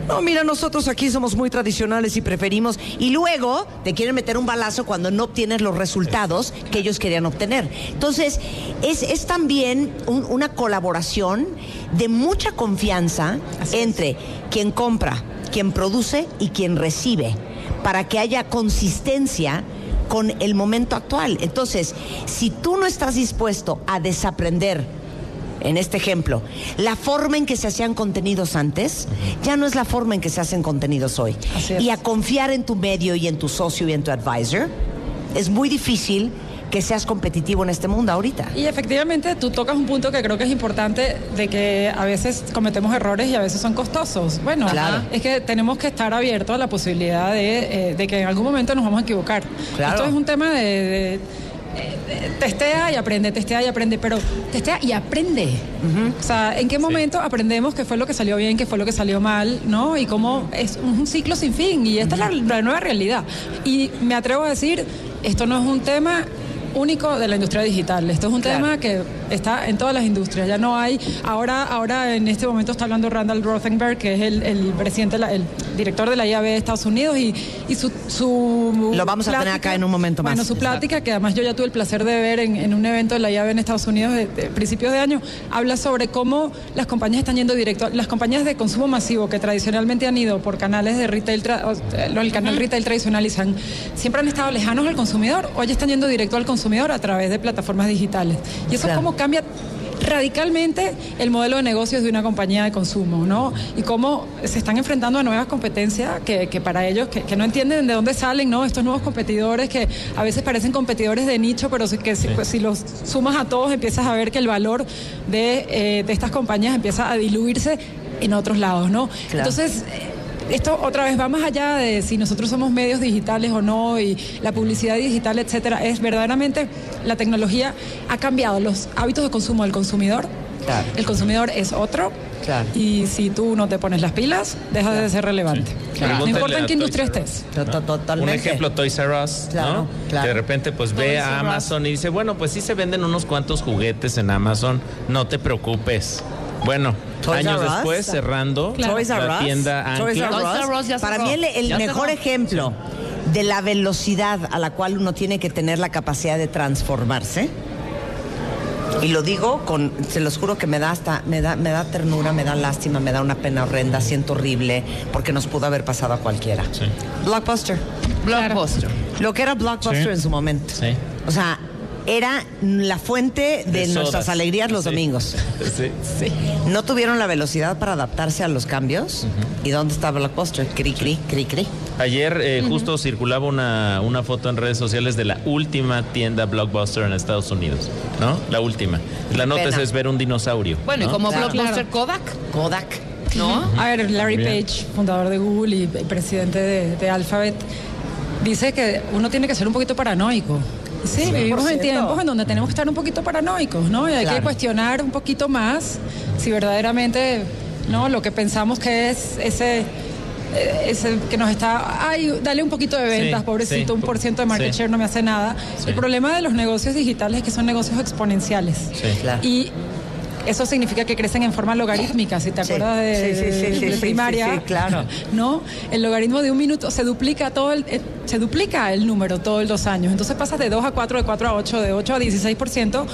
No, mira, nosotros aquí somos muy tradicionales y preferimos. Y luego te quieren meter un balazo cuando no obtienes los resultados que ellos querían obtener. Entonces, es, es también un- una colaboración de mucha confianza Así es. entre quien compra, quien produce y quien recibe, para que haya consistencia con el momento actual. Entonces, si tú no estás dispuesto a desaprender en este ejemplo, la forma en que se hacían contenidos antes ya no es la forma en que se hacen contenidos hoy. Y a confiar en tu medio y en tu socio y en tu advisor, es muy difícil que seas competitivo en este mundo ahorita. Y efectivamente tú tocas un punto que creo que es importante de que a veces cometemos errores y a veces son costosos. Bueno, Claro. es que tenemos que estar abiertos a la posibilidad de, eh, de que en algún momento nos vamos a equivocar. Claro. Esto es un tema de, de- de- testea y aprende, testea y aprende, pero testea y aprende. O sea, ¿en qué momento aprendemos qué fue lo que salió bien, qué fue lo que salió mal, ¿no? Y cómo es un ciclo sin fin y esta es la, la nueva realidad. Y me atrevo a decir, esto no es un tema único de la industria digital. Esto es un Claro. tema que está en todas las industrias. Ya no hay. Ahora, ahora en este momento está hablando Randall Rothenberg, que es el, el presidente, el director de la IAB de Estados Unidos, y, y su, su. Lo vamos a tener plática- acá en un momento más. Bueno, su plática, que además yo ya tuve el placer de ver en, en un evento de la IAB en Estados Unidos de, de principios de año, habla sobre cómo las compañías están yendo directo. Las compañías de consumo masivo que tradicionalmente han ido por canales de retail, eh, el canal retail tradicional y se han- siempre han estado lejanos al consumidor, hoy están yendo directo al consumidor a través de plataformas digitales. Y eso Claro. cómo cambia radicalmente el modelo de negocios de una compañía de consumo, ¿no? Y cómo se están enfrentando a nuevas competencias que, que para ellos, que, que no entienden de dónde salen, ¿no? Estos nuevos competidores que a veces parecen competidores de nicho, pero si- que si, pues, si los sumas a todos empiezas a ver que el valor de, eh, de estas compañías empieza a diluirse en otros lados, ¿no? Claro. Entonces, eh, esto otra vez va más allá de si nosotros somos medios digitales o no y la publicidad digital, etcétera. Es verdaderamente la tecnología ha cambiado los hábitos de consumo del consumidor. Claro. El consumidor es otro. Claro. Y si tú no te pones las pilas, dejas de ser relevante. No importa en qué industria estés. Un ejemplo, Toys R Us, Claro, ¿no? claro. Que de repente pues ve a. Amazon y dice, bueno, pues sí se venden unos cuantos juguetes en Amazon, no te preocupes. Bueno, Toys años después cerrando Toys R la tienda Toys. Toys Para mí el, mejor cerró. ejemplo de la velocidad a la cual uno tiene que tener la capacidad de transformarse. Y lo digo con, se los juro que me da hasta, me da, me da ternura, me da lástima, me da una pena horrenda, siento horrible, porque nos pudo haber pasado a cualquiera. Blockbuster. Blockbuster. Lo que era Blockbuster Sí. en su momento. Sí. O sea, era la fuente de, De nuestras alegrías los Sí. domingos. Sí. No tuvieron la velocidad para adaptarse a los cambios. ¿Y dónde está Blockbuster? Cri, cri, cri, cri. Ayer eh, justo circulaba una, una foto en redes sociales de la última tienda Blockbuster en Estados Unidos, ¿no? La última. La nota es ver un dinosaurio. Bueno, y como Claro. Blockbuster Kodak, Kodak. ¿no? A ver, Larry Bien. Page, fundador de Google y, y presidente de, de Alphabet, dice que uno tiene que ser un poquito paranoico. Sí, vivimos en 100%. tiempos en donde tenemos que estar un poquito paranoicos, ¿no? Y hay Claro. que cuestionar un poquito más si verdaderamente, ¿no? Lo que pensamos que es ese eh, ese que nos está, ay, dale un poquito de ventas, Sí, pobrecito, sí. un por ciento de market Sí. share no me hace nada. El problema de los negocios digitales es que son negocios exponenciales. Sí. Claro. Y eso significa que crecen en forma logarítmica, si te Sí. acuerdas de, Sí, sí, sí, de primaria. claro. ¿No? El logaritmo de un minuto se duplica todo el, eh, se duplica el número todos los años. Entonces pasas de 2 a 4, de 4 a 8, de 8 a 16%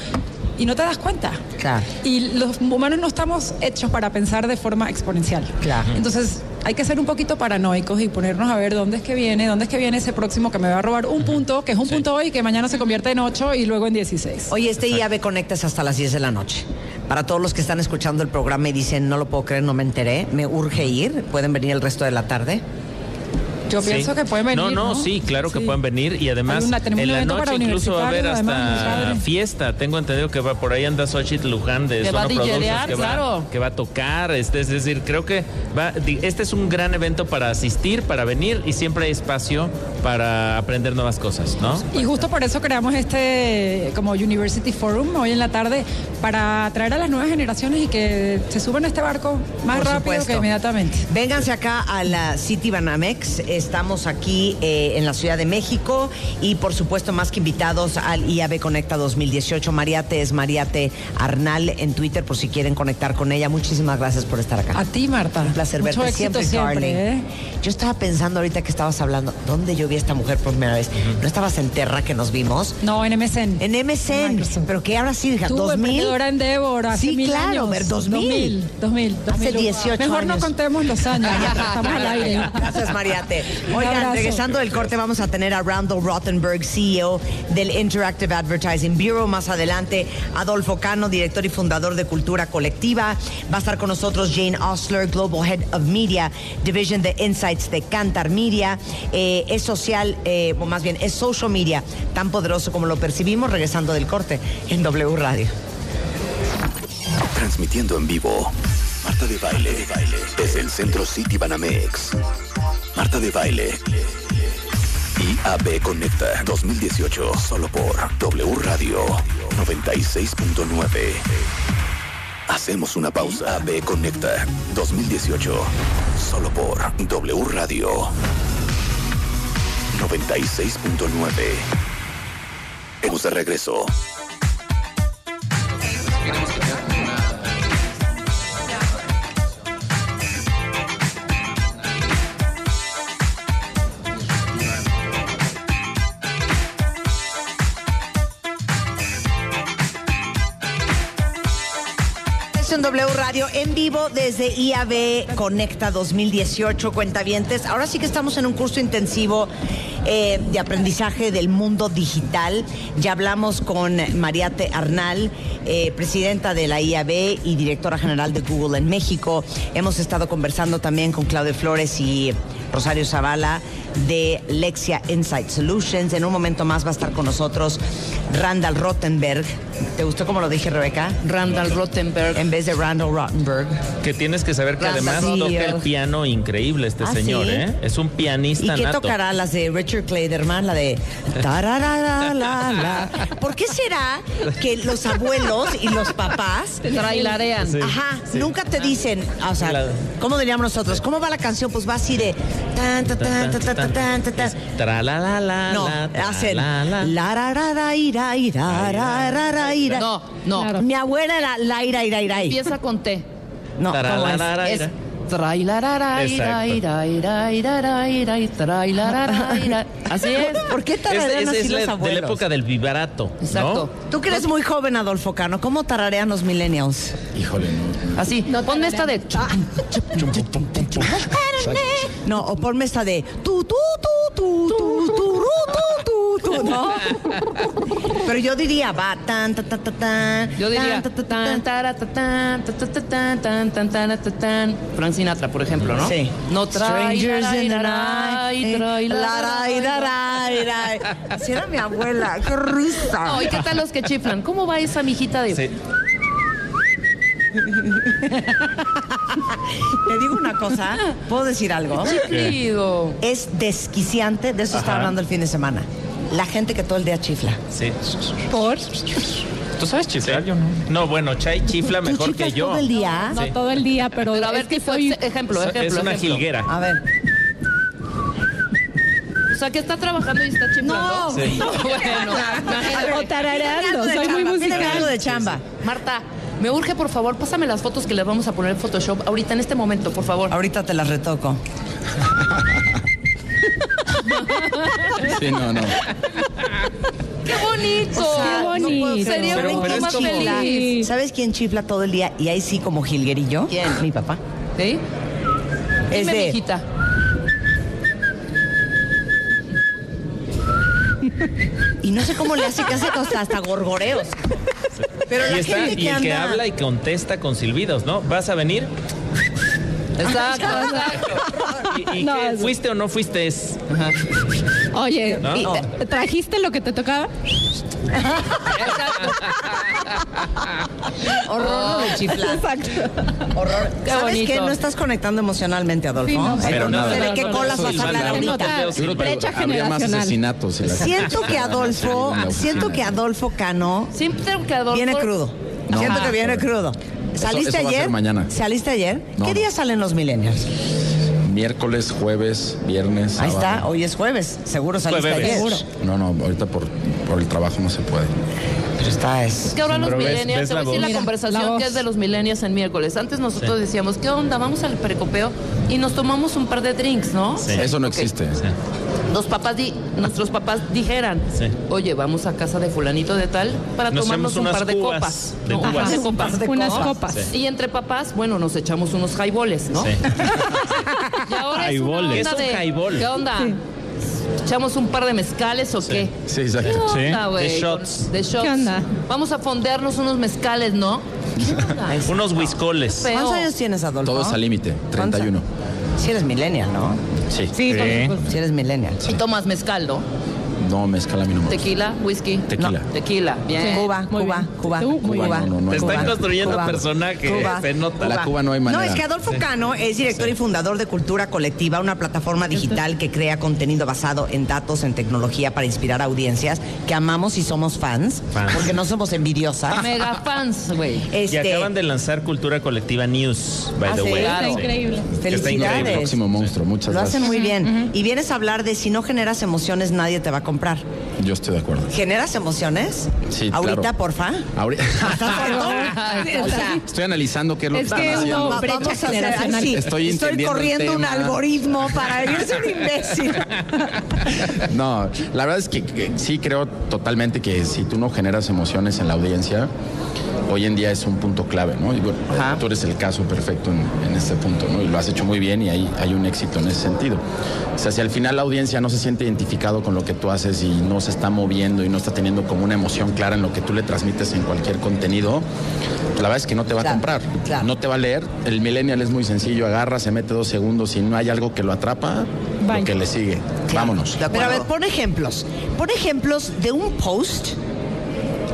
y no te das cuenta. Claro. Y los humanos no estamos hechos para pensar de forma exponencial. Claro. Entonces hay que ser un poquito paranoicos y ponernos a ver dónde es que viene, dónde es que viene ese próximo que me va a robar un punto, que es un punto hoy, que mañana se convierte en 8 y luego en 16. Oye, este IAB Conecta es hasta las 10 de la noche. Para todos los que están escuchando el programa y dicen, no lo puedo creer, no me enteré, me urge ir, pueden venir el resto de la tarde. Yo Sí. pienso que pueden venir. No, no, sí, claro que pueden venir y además una- en la noche incluso va a haber hasta fiesta. Tengo entendido que va por ahí anda Xochitl Luján de Que va a Sono Productions, DJear, que, claro. va, que va a tocar. Este, es decir, creo que va, di- este es un gran evento para asistir, para venir y siempre hay espacio para aprender nuevas cosas, ¿no? Y justo por eso creamos este como University Forum hoy en la tarde para atraer a las nuevas generaciones y que se suban a este barco más Por rápido supuesto. que inmediatamente. Vénganse acá a la City Banamex. Estamos aquí eh, en la Ciudad de México y por supuesto más que invitados al IAB Conecta 2018. Mariate es Mariate Arnal en Twitter por si quieren conectar con ella. Muchísimas gracias por estar acá. A ti, Marta. Un placer Mucho verte éxito siempre, siempre, darling. ¿eh? Yo estaba pensando ahorita que estabas hablando, ¿dónde yo vi a esta mujer por primera vez? ¿No estabas en Terra que nos vimos? No, en MSN. En MSN. Microsoft. ¿Pero qué ahora sí? hija? Tú, ¿2000? emprendedora en Devor, hace Sí, mil claro, años. ver, 2000. 2000, 2000. Hace 18 Mejor años. no contemos los años, estamos al <laughs> aire. Gracias, Mariate. Oigan, regresando del corte, vamos a tener a Randall Rothenberg, CEO del Interactive Advertising Bureau. Más adelante, Adolfo Cano, director y fundador de Cultura Colectiva. Va a estar con nosotros Jane Osler, Global Head of Media, Division de Insights de Cantar Media. Eh, es social, eh, o más bien, es social media, tan poderoso como lo percibimos, regresando del corte en W Radio. Transmitiendo en vivo. Marta de Baile. Desde el Centro City Banamex. Marta de Baile. IAB Conecta 2018. Solo por W Radio 96.9. Hacemos una pausa. IAB Conecta 2018. Solo por W Radio 96.9. Hemos de regreso. W Radio en vivo desde IAB Conecta 2018, cuentavientes. Ahora sí que estamos en un curso intensivo eh, de aprendizaje del mundo digital. Ya hablamos con Mariate Arnal, eh, presidenta de la IAB y directora general de Google en México. Hemos estado conversando también con Claudio Flores y Rosario Zavala de Lexia Insight Solutions. En un momento más va a estar con nosotros Randall Rottenberg. ¿Te gustó como lo dije, Rebeca? Randall Rottenberg. En vez de Randall Rottenberg. Que tienes que saber que además toca el piano increíble este ¿Ah, señor, sí? ¿eh? Es un ¿Y pianista qué nato. tocará? Las de Richard Clayderman, la de... ¿Por qué será que los abuelos y los papás... Trailarean. Sí. Ajá, sí. nunca te dicen, o sea, ¿cómo diríamos nosotros? ¿Cómo va la canción? Pues va así de... la la la No, la, hacen la, la. la ra ira ira ra ra ra ira. No, no. Mi abuela era la ira ira ira. Empieza con T. No. Así es. <laughs> ¿Por qué tararean es- así es los la- de la abuelos? época del vibrato. ¿no? Exacto. Tú que eres muy joven, Adolfo Cano, ¿cómo tararean los millennials? Híjole, no. Así. Ponme esta de. No, o ponme esta de tu tu tu tu tu tu tu tu tu ¿no? Pero yo diría va tan ta ta ta tan. Yo diría. tan, ta, ta, ta, Tan, tan. tan, ta, ta, ta, tan, tan, tan, tan, ta, tan. Frank Sinatra, por ejemplo, ¿no? Sí. No Strangers in the night. y eh. Así era mi abuela, qué risa. Ay, ¿qué tal los que chiflan? ¿Cómo va esa mijita de.? Sí. Te digo una cosa, ¿puedo decir algo? Querido. Es desquiciante, de eso estaba Ajá. hablando el fin de semana. La gente que todo el día chifla. Sí. Por ¿Tú sabes chiflar? Yo no. No, bueno, Chay chifla ¿Tú mejor que yo. todo el día? no Sí. todo el día, pero, Pero a ver, es que ¿qué fue? soy Ejemplo, Es ejemplo. una ejemplo. jilguera. A ver. sea, que está trabajando y está chiflando. No. Sí. <laughs> No, bueno. O tarareando, soy muy musical. algo de chamba. Marta, me urge, por favor, pásame las fotos que les vamos a poner en Photoshop ahorita, en este momento, por favor. Ahorita te las retoco. <laughs> Sí, no, no. ¡Qué bonito! Qué bonito. Sería Pero- mucho pero más feliz. ¿Sabes quién chifla todo el día? Y ahí sí como jilguerillo. ¿Quién? Mi papá. ¿Sí? Es Dime, de- mijita. Y no sé cómo le hace que hace hasta, hasta gorgoreos. Pero Y, la está, gente que y el que anda- habla y contesta con silbidos, ¿no? ¿Vas a venir? Exacto, <laughs> exacto. ¿Y, y No, qué? es- ¿Fuiste o no fuiste? Es- Oye, ¿No? ¿y te- ¿trajiste lo que te tocaba? Horror de chiflar. Exacto. Horror. Qué ¿Sabes bonito. qué? No estás conectando emocionalmente, Adolfo. Sí, no, pero no nada. sé de qué colas vas a hablar ahorita. que Brecha más generacional. asesinatos. Siento que Adolfo, siento que Adolfo Cano Siempre que Adolfo... viene crudo. No. Siento que viene crudo. Eso- ¿Saliste eso va a ayer? ser mañana. ¿Saliste ayer? No, ¿Qué no. día salen los millennials? Miércoles, jueves, viernes. Ahí sábado. está, hoy es jueves. Seguro saliste Jueves. ayer. Seguro. No, no, ahorita por, por el trabajo no se puede. Pero está es. Es que ahora los millennials, ves te voy a la decir la. Mira, conversación la que es de los millennials en miércoles. Antes nosotros decíamos, ¿qué onda? Vamos al precopeo y nos tomamos un par de drinks, ¿no? Sí. Eso no existe. Los papás di- nuestros papás dijeran, Sí. oye, vamos a casa de fulanito de tal para Nos tomarnos un par de cubas, copas. de No, cubas. de copas. de Unas copas. copas. Sí. Y entre papás, bueno, nos echamos unos highballs, ¿no? Sí. <laughs> Y ahora es una Highballs. onda ¿Qué es un de, highball? ¿Qué onda? ¿Echamos un par de mezcales o qué? Sí, exacto. De shots. De shots. ¿Qué onda? Vamos a fondearnos unos mezcales, ¿no? <laughs> Unos whiskoles. ¿Cuántos años tienes, Adolfo? Todo es al límite. 31. Si eres millennial, ¿no? Sí. Sí. Si eres millennial. Y tomas mezcal, ¿no? No, mezcal a mí no me gusta. Tequila, whisky. Tequila. No, tequila, bien. Cuba, Muy Cuba, bien. Cuba, Tú, muy Cuba. bien. No, no, no. Te Cuba, están construyendo Cuba, personaje. Cuba, Se nota. La Cuba no hay No, manera. es que Adolfo Cano es director y fundador de Cultura Colectiva, una plataforma digital que crea contenido basado en datos, en tecnología para inspirar audiencias que amamos y somos fans, Fans. porque no somos envidiosas. Mega <laughs> fans, güey. Y Este, acaban de lanzar Cultura Colectiva News, by Ah, the sí. way. Está increíble. Está Felicidades. increíble. Próximo monstruo. Muchas Lo hacen gracias. muy bien. Y vienes a hablar de si no generas emociones, nadie te va a comprar. Yo estoy de acuerdo. ¿Generas emociones? Sí, Ahorita, claro. porfa. Ahorita- <laughs> O <laughs> sea, Estoy analizando qué es lo Es que que están haciendo. brecha vamos a hacer- sí, Estoy estoy corriendo un algoritmo para irse un imbécil. <laughs> No, la verdad es que, que sí creo totalmente que si tú no generas emociones en la audiencia, hoy en día es un punto clave, ¿no? Y bueno, Ajá. tú eres el caso perfecto en, en este punto, ¿no? Y lo has hecho muy bien y hay, hay un éxito en ese sentido. O sea, si al final la audiencia no se siente identificado con lo que tú haces y no se está moviendo y no está teniendo como una emoción clara en lo que tú le transmites en cualquier contenido, la verdad es que no te va Claro, a comprar, claro. no te va a leer. El millennial es muy sencillo, agarra, se mete dos segundos y no hay algo que lo atrapa, Bye. lo que le sigue. Vámonos. Pero a ver, pon ejemplos. Pon ejemplos de un post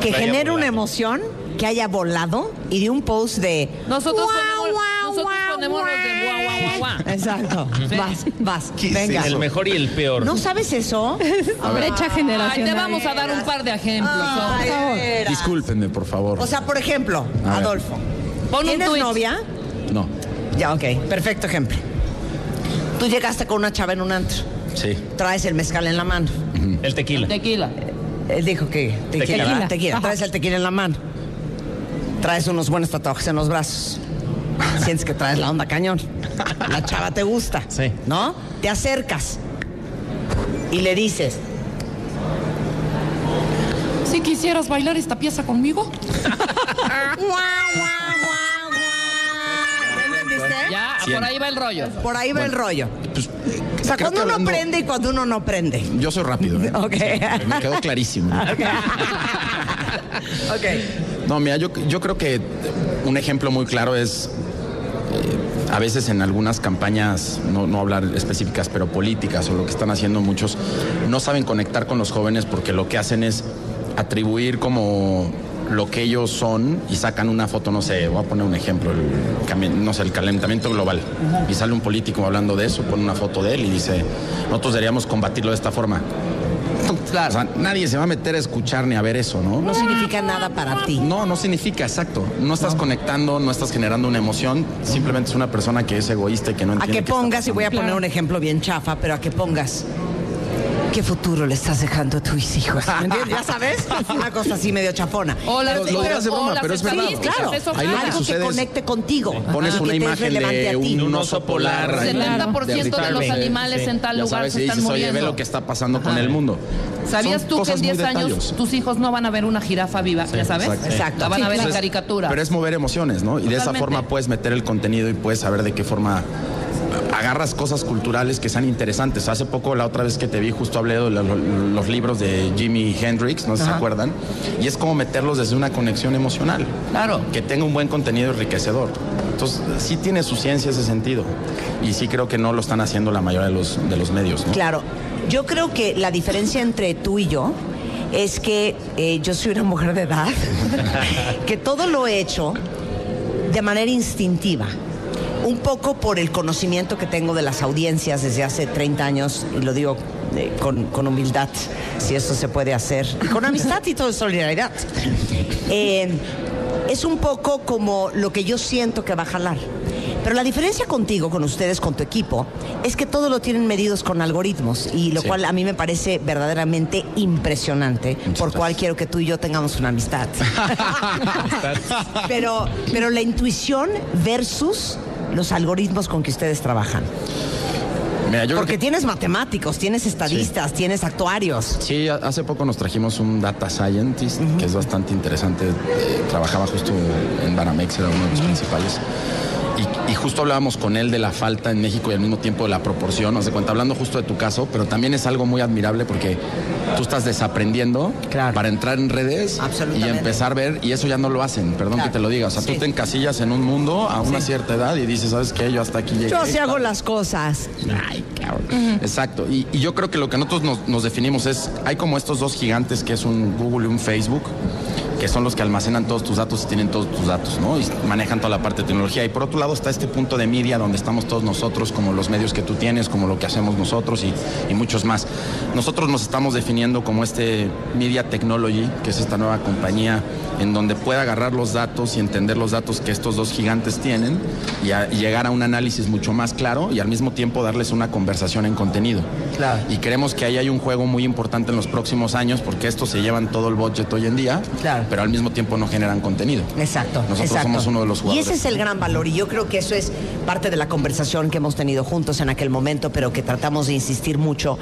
que haya genere una emoción, que haya volado, y de un post de. Nosotros Guau, ponemos, guau, nosotros guau, ponemos los de guau, guau, guau, guau. Exacto. <laughs> Vas, vas. Venga. El mejor y el peor. ¿No sabes eso? <laughs> Brecha Ay, generacional. te vamos a dar un par de ejemplos. Ay, de veras. Discúlpenme, por favor. O sea, por ejemplo, A. Adolfo. ¿Tienes novia? no, Ya, ok. Perfecto ejemplo. Tú llegaste con una chava en un antro. sí. Traes el mezcal en la mano. El tequila. Tequila. Él dijo que tequila, Tequila. Traes el tequila en la mano. Traes unos buenos tatuajes en los brazos. Sientes que traes la onda cañón. La chava te gusta. Sí. ¿No? Te acercas y le dices, Si quisieras bailar esta pieza conmigo. Ya, por ahí va el rollo. por ahí va el rollo. Pues, O sea, cuando uno hablando- prende y cuando uno no prende. Yo soy rápido, ¿eh? Ok. Me quedó clarísimo. <laughs> Ok. No, mira, yo, yo creo que un ejemplo muy claro es eh, a veces en algunas campañas, no, no hablar específicas, pero políticas o lo que están haciendo muchos, no saben conectar con los jóvenes porque lo que hacen es atribuir como lo que ellos son y sacan una foto, no sé, voy a poner un ejemplo, el, no sé, el calentamiento global. Y sale un político hablando de eso, pone una foto de él y dice, nosotros deberíamos combatirlo de esta forma. Claro. O sea, nadie se va a meter a escuchar ni a ver eso, ¿no? No significa nada para ti. No, no significa, exacto. No estás conectando, no estás generando una emoción. Simplemente es una persona que es egoísta y que no A entiende. que qué está pongas, y voy a poner un ejemplo bien chafa, pero a que pongas. ¿Qué futuro le estás dejando a tus hijos? ¿Me entiendes? ¿Ya sabes? Una cosa así medio chafona. O las- Pero lo dirás de o broma, las pero es verdad. estadísticas, Claro, Ahí lo que algo que sucede es- conecte contigo. Pones y que una imagen de un oso polar. ahí, 70% de los animales en tal Ya lugar sabes, se están dices, oye, ve muriendo. lo que está pasando con el mundo. ¿Sabías Son tú que en muy 10 años tus hijos no van a ver una jirafa viva? ya sabes. exacto. Exacto. La van a ver en caricatura. Pero es mover emociones, ¿no? Y de esa forma puedes meter el contenido y puedes saber de qué forma agarras cosas culturales que sean interesantes. Hace poco, la otra vez que te vi, justo hablé de lo- lo- los libros de Jimi Hendrix, no sé si se acuerdan, y es como meterlos desde una conexión emocional. Claro. Que tenga un buen contenido enriquecedor. Entonces, sí tiene su ciencia ese sentido. Y sí creo que no lo están haciendo la mayoría de los, de los medios, ¿no? Claro, yo creo que la diferencia entre tú y yo es que eh, yo soy una mujer de edad, <laughs> que todo lo he hecho de manera instintiva. Un poco por el conocimiento que tengo de las audiencias desde hace 30 años, y lo digo eh, con, con humildad, si esto se puede hacer, y con amistad y todo solidaridad. Eh, es un poco como lo que yo siento que va a jalar. Pero la diferencia contigo, con ustedes, con tu equipo, es que todo lo tienen medidos con algoritmos y lo Sí. cual a mí me parece verdaderamente impresionante, por cual quiero que tú y yo tengamos una amistad. <laughs> <laughs> pero, pero la intuición versus los algoritmos con que ustedes trabajan. Mira, yo Porque que- tienes matemáticos, tienes estadistas, tienes actuarios. Sí, hace poco nos trajimos un data scientist que es bastante interesante. eh, trabajaba justo en Banamex, era uno de los principales. Y, y justo hablábamos con él de la falta en México y al mismo tiempo de la proporción, no sé cuenta, hablando justo de tu caso, pero también es algo muy admirable porque tú estás desaprendiendo para entrar en redes y empezar a ver, y eso ya no lo hacen, perdón Claro. que te lo diga. O sea, Sí. tú te encasillas en un mundo a una Sí. cierta edad y dices, ¿sabes qué? Yo hasta aquí llegué. Yo así hago las cosas. Ay, cabrón. Exacto. Y, y yo creo que lo que nosotros nos, nos definimos es, hay como estos dos gigantes que es un Google y un Facebook, que son los que almacenan todos tus datos y tienen todos tus datos, ¿no? Y manejan toda la parte de tecnología. Y por otro lado está este punto de media donde estamos todos nosotros, como los medios que tú tienes, como lo que hacemos nosotros y, y muchos más. Nosotros nos estamos definiendo como este Media Technology, que es esta nueva compañía en donde puede agarrar los datos y entender los datos que estos dos gigantes tienen y, a- y llegar a un análisis mucho más claro y al mismo tiempo darles una conversación en contenido. Claro. Y creemos que ahí hay un juego muy importante en los próximos años porque estos se llevan todo el budget hoy en día, Claro. pero al mismo tiempo no generan contenido. Exacto. Nosotros exacto. somos uno de los Y jugadores. ese es el gran valor. Y yo creo que eso es parte de la conversación que hemos tenido juntos en aquel momento, pero que tratamos de insistir mucho.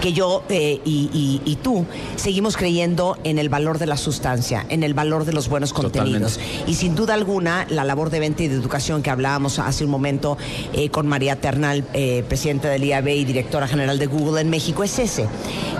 Que yo eh, y, y- y tú seguimos creyendo en el valor de la sustancia, en el valor de los buenos contenidos. Y sin duda alguna, la labor de venta y de educación que hablábamos hace un momento eh, con María Ternal, eh, presidenta del IAB y directora general de Google en México, es ese.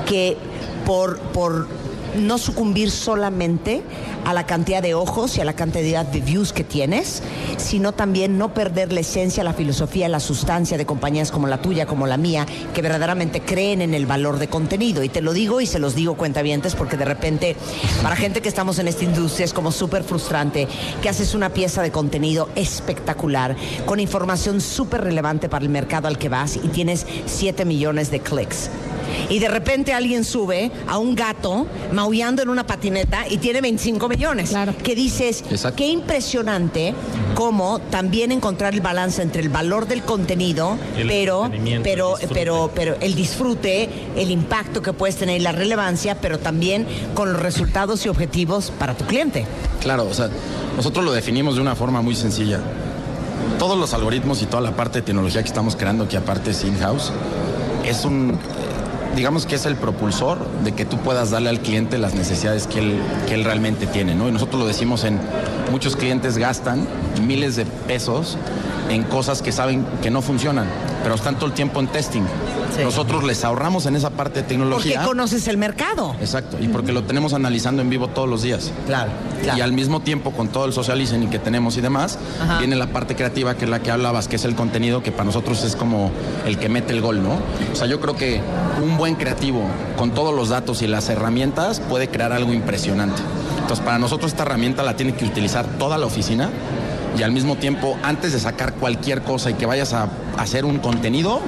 Que por. por no sucumbir solamente a la cantidad de ojos y a la cantidad de views que tienes, sino también no perder la esencia, la filosofía, la sustancia de compañías como la tuya, como la mía, que verdaderamente creen en el valor de contenido. Y te lo digo y se los digo cuentavientes porque de repente para gente que estamos en esta industria es como súper frustrante que haces una pieza de contenido espectacular, con información súper relevante para el mercado al que vas y tienes 7 millones de clics. Y de repente alguien sube a un gato maullando en una patineta y tiene 25 millones. Que dices, qué impresionante cómo también encontrar el balance entre el valor del contenido, El pero, pero, el disfrute. pero, pero el disfrute, el impacto que puedes tener y la relevancia, pero también con los resultados y objetivos para tu cliente. Claro, o sea, nosotros lo definimos de una forma muy sencilla. Todos los algoritmos y toda la parte de tecnología que estamos creando, que aparte es in-house, es un, digamos que es el propulsor de que tú puedas darle al cliente las necesidades que él, que él realmente tiene, ¿no? Y nosotros lo decimos en, muchos clientes gastan miles de pesos en cosas que saben que no funcionan, pero están todo el tiempo en testing. Nosotros les ahorramos en esa parte de Porque tecnología. conoces el mercado. Exacto, y porque lo tenemos analizando en vivo todos los días. Claro, Y al mismo tiempo, con todo el social listening que tenemos y demás, Ajá. viene la parte creativa, que es la que hablabas, que es el contenido, que para nosotros es como el que mete el gol, ¿no? O sea, yo creo que un buen creativo, con todos los datos y las herramientas, puede crear algo impresionante. Entonces, para nosotros esta herramienta la tiene que utilizar toda la oficina. y al mismo tiempo, antes de sacar cualquier cosa y que vayas a hacer un contenido,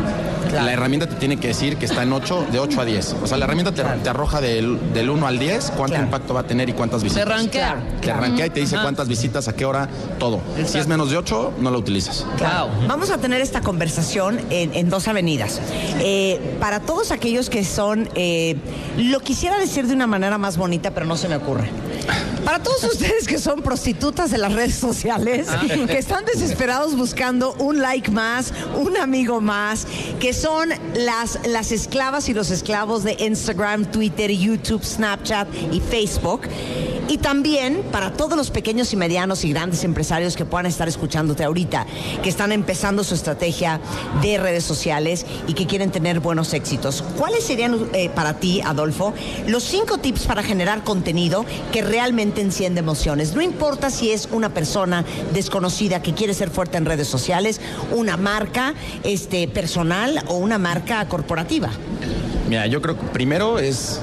la herramienta te tiene que decir que está en 8, de 8 a 10. O sea, la herramienta te, te arroja del, del 1 al 10 cuánto impacto va a tener y cuántas visitas. Te rankea. Te rankea y te dice Ajá. cuántas visitas, a qué hora, todo. Si es menos de 8, no lo utilizas. Claro. Vamos a tener esta conversación en, en dos avenidas. Eh, para todos aquellos que son, eh, lo quisiera decir de una manera más bonita, pero no se me ocurre. Para todos ustedes que son prostitutas de las redes sociales, que están desesperados buscando un like más, un amigo más, que son las, las esclavas y los esclavos de Instagram, Twitter, YouTube, Snapchat y Facebook. Y también para todos los pequeños y medianos y grandes empresarios que puedan estar escuchándote ahorita, que están empezando su estrategia de redes sociales y que quieren tener buenos éxitos. ¿Cuáles serían eh, para ti, Adolfo, los cinco tips para generar contenido que realmente enciende emociones? No importa si es una persona desconocida que quiere ser fuerte en redes sociales, una marca este, personal o una marca corporativa. Mira, yo creo que primero es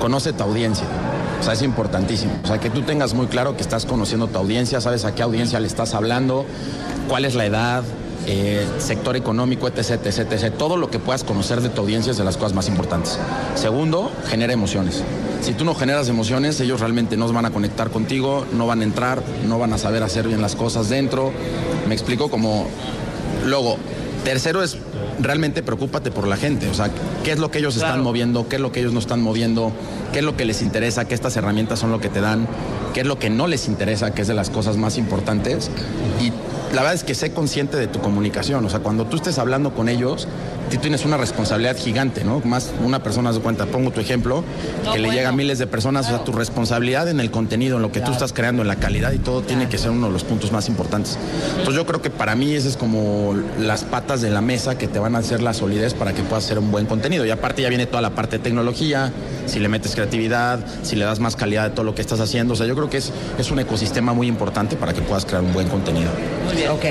conoce tu audiencia. O sea, es importantísimo. O sea, que tú tengas muy claro que estás conociendo tu audiencia, sabes a qué audiencia le estás hablando, cuál es la edad, eh, sector económico, etc, etc, etc. Todo lo que puedas conocer de tu audiencia es de las cosas más importantes. Segundo, genera emociones. Si tú no generas emociones, ellos realmente no van a conectar contigo, no van a entrar, no van a saber hacer bien las cosas dentro. Me explico como... Luego, tercero es realmente preocúpate por la gente, o sea, qué es lo que ellos están moviendo, qué es lo que ellos no están moviendo, qué es lo que les interesa, qué estas herramientas son lo que te dan, qué es lo que no les interesa, que es de las cosas más importantes. Y la verdad es que sé consciente de tu comunicación, o sea, cuando tú estés hablando con ellos, tú tienes una responsabilidad gigante, ¿no? Más una persona de cuenta, pongo tu ejemplo, que le llega a miles de personas, o sea, tu responsabilidad en el contenido, en lo que tú estás creando, en la calidad y todo, tiene que ser uno de los puntos más importantes. Entonces yo creo que para mí ese es como las patas de la mesa que te van a hacer la solidez para que puedas hacer un buen contenido. Y aparte ya viene toda la parte de tecnología, si le metes creatividad, si le das más calidad de todo lo que estás haciendo. O sea, yo creo que es, es un ecosistema muy importante para que puedas crear un buen contenido. Muy bien. Ok.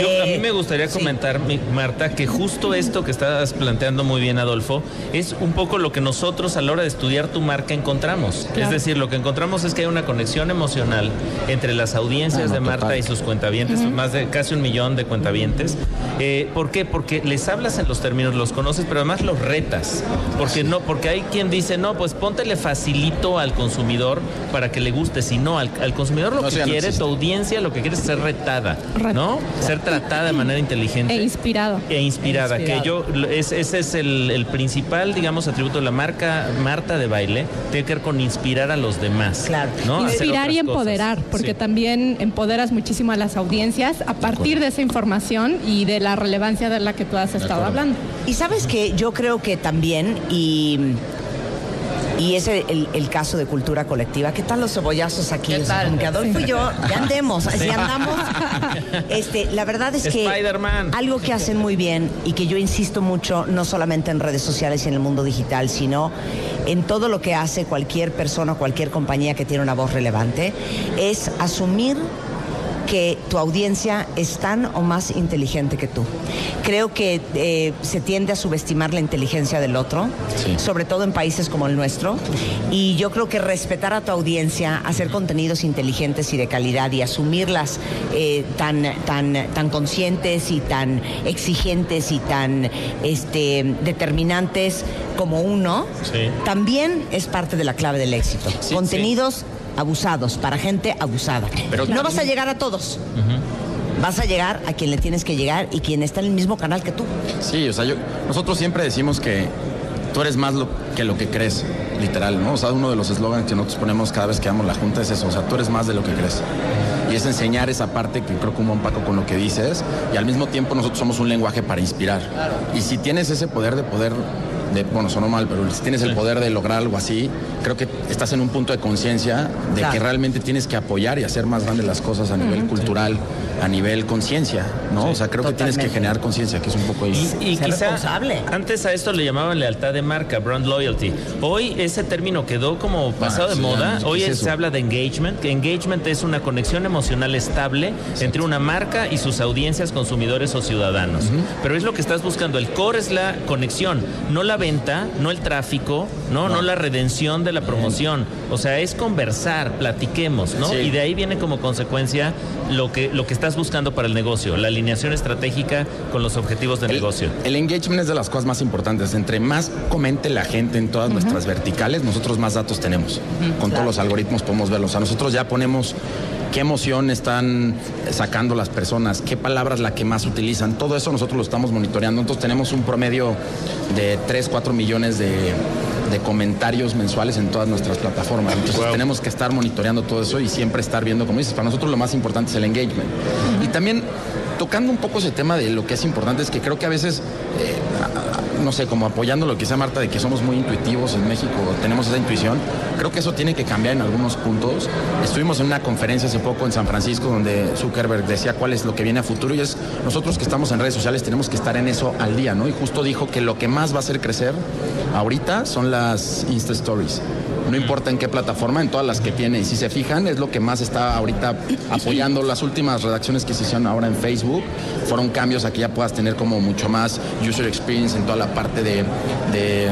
Yo, a mí me gustaría comentar, Marta, que justo esto que estás planteando muy bien, Adolfo, es un poco lo que nosotros a la hora de estudiar tu marca encontramos. Claro. Es decir, lo que encontramos es que hay una conexión emocional entre las audiencias Ah, no, de Marta total. y sus cuentavientes, más de casi un millón de cuentavientes. Eh, ¿Por qué? Porque les hablas en los términos, los conoces, pero además los retas. Porque no, porque hay quien dice, no, pues póntele facilito al consumidor para que le guste. Si no, al, al consumidor lo No, que no quiere, existe. tu audiencia lo que quiere es ser retada, ¿no? Ser tratada de manera inteligente. E inspirado. E inspirada, E que yo, es, ese es el, el principal, digamos, atributo de la marca Marta de baile, tiene que ver con inspirar a los demás. Claro. Inspirar y cosas. empoderar, porque Sí. también empoderas muchísimo a las audiencias a partir de esa información y de la relevancia de la que tú has estado hablando. Y sabes que yo creo que también, y, y es el, el- caso de cultura colectiva, ¿qué tal los cebollazos aquí? ¿Qué O sea, tal? que Adolfo y yo ya andemos, así andamos. <laughs> Este, la verdad es que algo que hacen muy bien y que yo insisto mucho, no solamente en redes sociales y en el mundo digital, sino en todo lo que hace cualquier persona, cualquier compañía que tiene una voz relevante, es asumir que tu audiencia es tan o más inteligente que tú. Creo que eh, se tiende a subestimar la inteligencia del otro, Sí. sobre todo en países como el nuestro. Y yo creo que respetar a tu audiencia, hacer contenidos inteligentes y de calidad y asumirlas eh, tan, tan, tan conscientes y tan exigentes y tan este, determinantes como uno, Sí. también es parte de la clave del éxito. Sí, Contenidos abusados, para gente abusada. Pero no vas a llegar a todos. Vas a llegar a quien le tienes que llegar y quien está en el mismo canal que tú. Sí, o sea, yo, nosotros siempre decimos que tú eres más lo, que lo que crees, literal, ¿no? O sea, uno de los eslogans que nosotros ponemos cada vez que damos la junta es eso, o sea, tú eres más de lo que crees. Y es enseñar esa parte que creo que un buen Paco con lo que dices, y al mismo tiempo nosotros somos un lenguaje para inspirar. Y si tienes ese poder de poder, de, bueno, sonó mal, pero si tienes el poder de lograr algo así, creo que estás en un punto de conciencia de Claro. que realmente tienes que apoyar y hacer más grandes las cosas a nivel cultural, a nivel conciencia, ¿no? o sea, creo que tienes que generar conciencia, que es un poco ahí. Y, y Ser quizá responsable. antes a esto le llamaban lealtad de marca, brand loyalty. Hoy ese término quedó como pasado de sí, moda. ya, ¿qué Hoy es se habla de engagement. que engagement es una conexión emocional estable entre una marca y sus audiencias, consumidores o ciudadanos. Pero es lo que estás buscando. El core es la conexión, no la venta, no el tráfico, no, no, la redención de la promoción. O sea, es conversar, platiquemos, ¿no? Sí. Y de ahí viene como consecuencia lo que, lo que estás buscando para el negocio, la alineación estratégica con los objetivos de negocio. El engagement es de las cosas más importantes. Entre más comente la gente en todas nuestras verticales, nosotros más datos tenemos. Con todos los algoritmos podemos verlos. O sea, nosotros ya ponemos qué emoción están sacando las personas, qué palabras la que más utilizan. Todo eso nosotros lo estamos monitoreando. Entonces tenemos un promedio de 3, 4 millones de, de comentarios mensuales en todas nuestras plataformas. Entonces tenemos que estar monitoreando todo eso y siempre estar viendo, como dices, para nosotros lo más importante es el engagement. Y también tocando un poco ese tema de lo que es importante es que creo que a veces, eh, no sé, como apoyando lo que dice Marta de que somos muy intuitivos en México, tenemos esa intuición, creo que eso tiene que cambiar en algunos puntos. Estuvimos en una conferencia hace poco en San Francisco donde Zuckerberg decía cuál es lo que viene a futuro y es nosotros que estamos en redes sociales tenemos que estar en eso al día, ¿no? Y justo dijo que lo que más va a hacer crecer ahorita son las Insta Stories. No importa en qué plataforma, en todas las que tiene. Y si se fijan, es lo que más está ahorita apoyando. Las últimas redacciones que se hicieron ahora en Facebook fueron cambios a que ya puedas tener como mucho más user experience en toda la parte de, de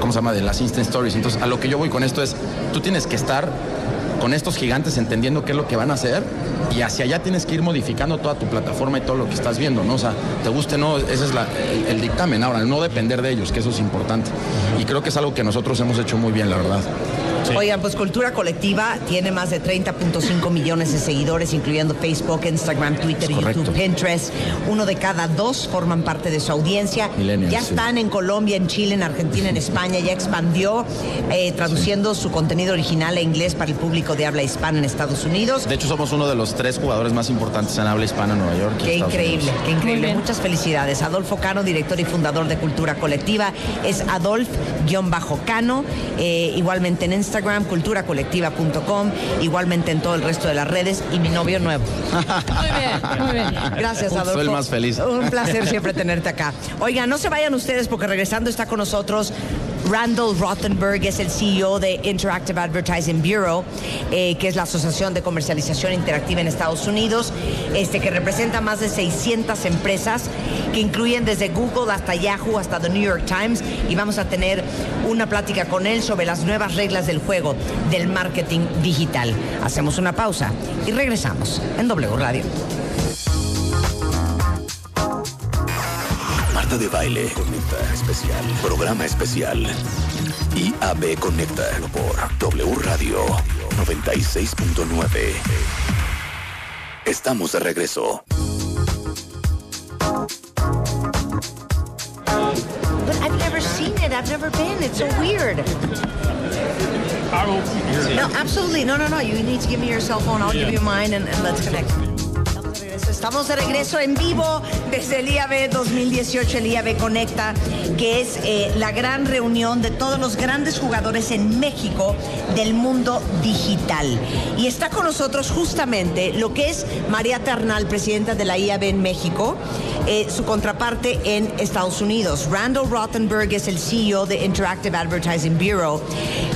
¿cómo se llama?, de las Instant Stories. Entonces, a lo que yo voy con esto es, tú tienes que estar con estos gigantes entendiendo qué es lo que van a hacer y hacia allá tienes que ir modificando toda tu plataforma y todo lo que estás viendo, ¿no? O sea, te guste o no, ese es el, el dictamen ahora, no depender de ellos, que eso es importante. Y creo que es algo que nosotros hemos hecho muy bien, la verdad. Oigan, pues Cultura Colectiva tiene más de 30.5 millones de seguidores, incluyendo Facebook, Instagram, Twitter. YouTube, Pinterest. Uno de cada dos forman parte de su audiencia. Millennials, ya sí. están en Colombia, en Chile, en Argentina, en <laughs> España. Ya expandió eh, traduciendo su contenido original a inglés para el público de habla hispana en Estados Unidos. De hecho, somos uno de los tres jugadores más importantes en habla hispana en Nueva York. Qué Estados increíble, Unidos. qué increíble. Muchas felicidades. Adolfo Cano, director y fundador de Cultura Colectiva, es Adolf-Cano, eh, igualmente en Instagram, culturacolectiva.com, igualmente en todo el resto de las redes y mi novio nuevo. Muy bien, muy bien. Gracias, Soy Adolfo. el más feliz. Un placer siempre tenerte acá. Oigan, no se vayan ustedes porque regresando está con nosotros Randall Rothenberg, es el CEO de Interactive Advertising Bureau, eh, que es la Asociación de Comercialización Interactiva en Estados Unidos, este, que representa más de 600 empresas, que incluyen desde Google hasta Yahoo, hasta The New York Times, y vamos a tener una plática con él sobre las nuevas reglas del juego del marketing digital. Hacemos una pausa y regresamos en W Radio. Marta de Baile Conecta Especial. Programa especial. IAB Conecta por W Radio 96.9. Estamos de regreso. But I've never seen it. I've never been. It's so weird. No, absolutely. No, no, no. You need to give me your cell phone. I'll give you mine and, and let's connect. Estamos de regreso en vivo desde el IAB 2018, el IAB Conecta, que es eh, la gran reunión de todos los grandes jugadores en México del mundo digital. Y está con nosotros justamente lo que es María Ternal, presidenta de la IAB en México, eh, su contraparte en Estados Unidos. Randall Rothenberg es el CEO de Interactive Advertising Bureau,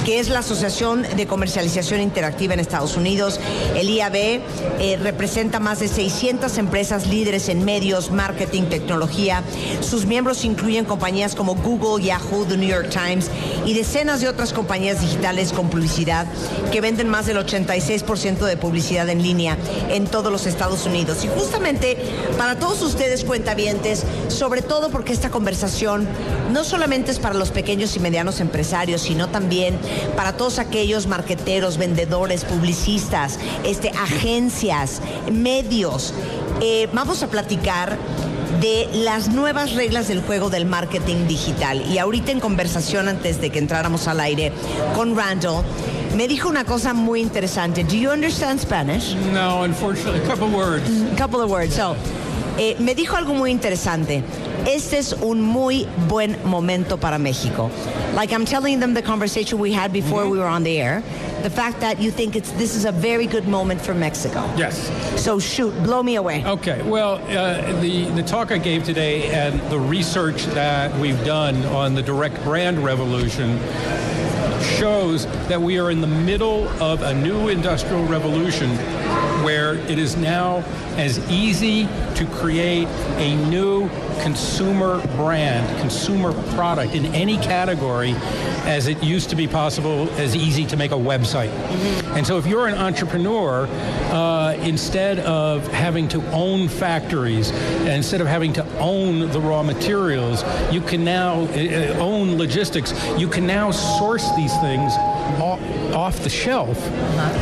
que es la Asociación de Comercialización Interactiva en Estados Unidos. El IAB eh, representa más de 600 empresas líderes en medios, marketing, tecnología. Sus miembros incluyen compañías como Google, Yahoo, The New York Times y decenas de otras compañías digitales con publicidad que venden más del 86% de publicidad en línea en todos los Estados Unidos. Y justamente para todos ustedes cuentavientes, sobre todo porque esta conversación no solamente es para los pequeños y medianos empresarios, sino también para todos aquellos marqueteros, vendedores, publicistas, este, agencias, medios. Eh, vamos a platicar de las nuevas reglas del juego del marketing digital. Y ahorita en conversación antes de que entráramos al aire con Randall, me dijo una cosa muy interesante. Do you understand Spanish? No, unfortunately, a couple words. A couple of words. So, eh, me dijo algo muy interesante. Este es un muy buen momento para México. Like I'm telling them the conversation we had before we were on the air, the fact that you think it's this is a very good moment for Mexico. Yes. So shoot, blow me away. Okay. Well, uh, the the talk I gave today and the research that we've done on the direct brand revolution shows that we are in the middle of a new industrial revolution where it is now as easy to create a new consumer brand, consumer product in any category as it used to be possible, as easy to make a website. And so if you're an entrepreneur, uh, instead of having to own factories, instead of having to own the raw materials, you can now uh, own logistics. You can now source these things off, off the shelf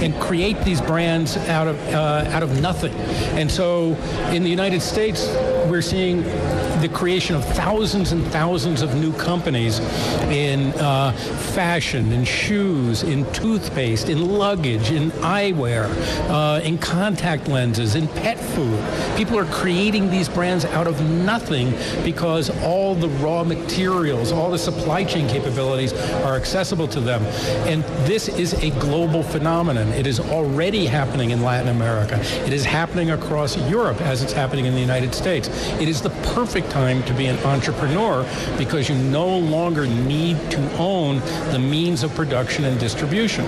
and create these brands out of uh, out of nothing. And so in the United States, we're seeing the creation of thousands and thousands of new companies in uh, fashion, in shoes, in toothpaste, in luggage, in eyewear, uh, in contact lenses, in pet food. People are creating these brands out of nothing because all the raw materials, all the supply chain capabilities are accessible to them. And this is a global phenomenon. It is already happening in Latin America. It is happening across Europe as it's happening in the United States. It is the perfect time to be an entrepreneur because you no longer need to own the means of production and distribution.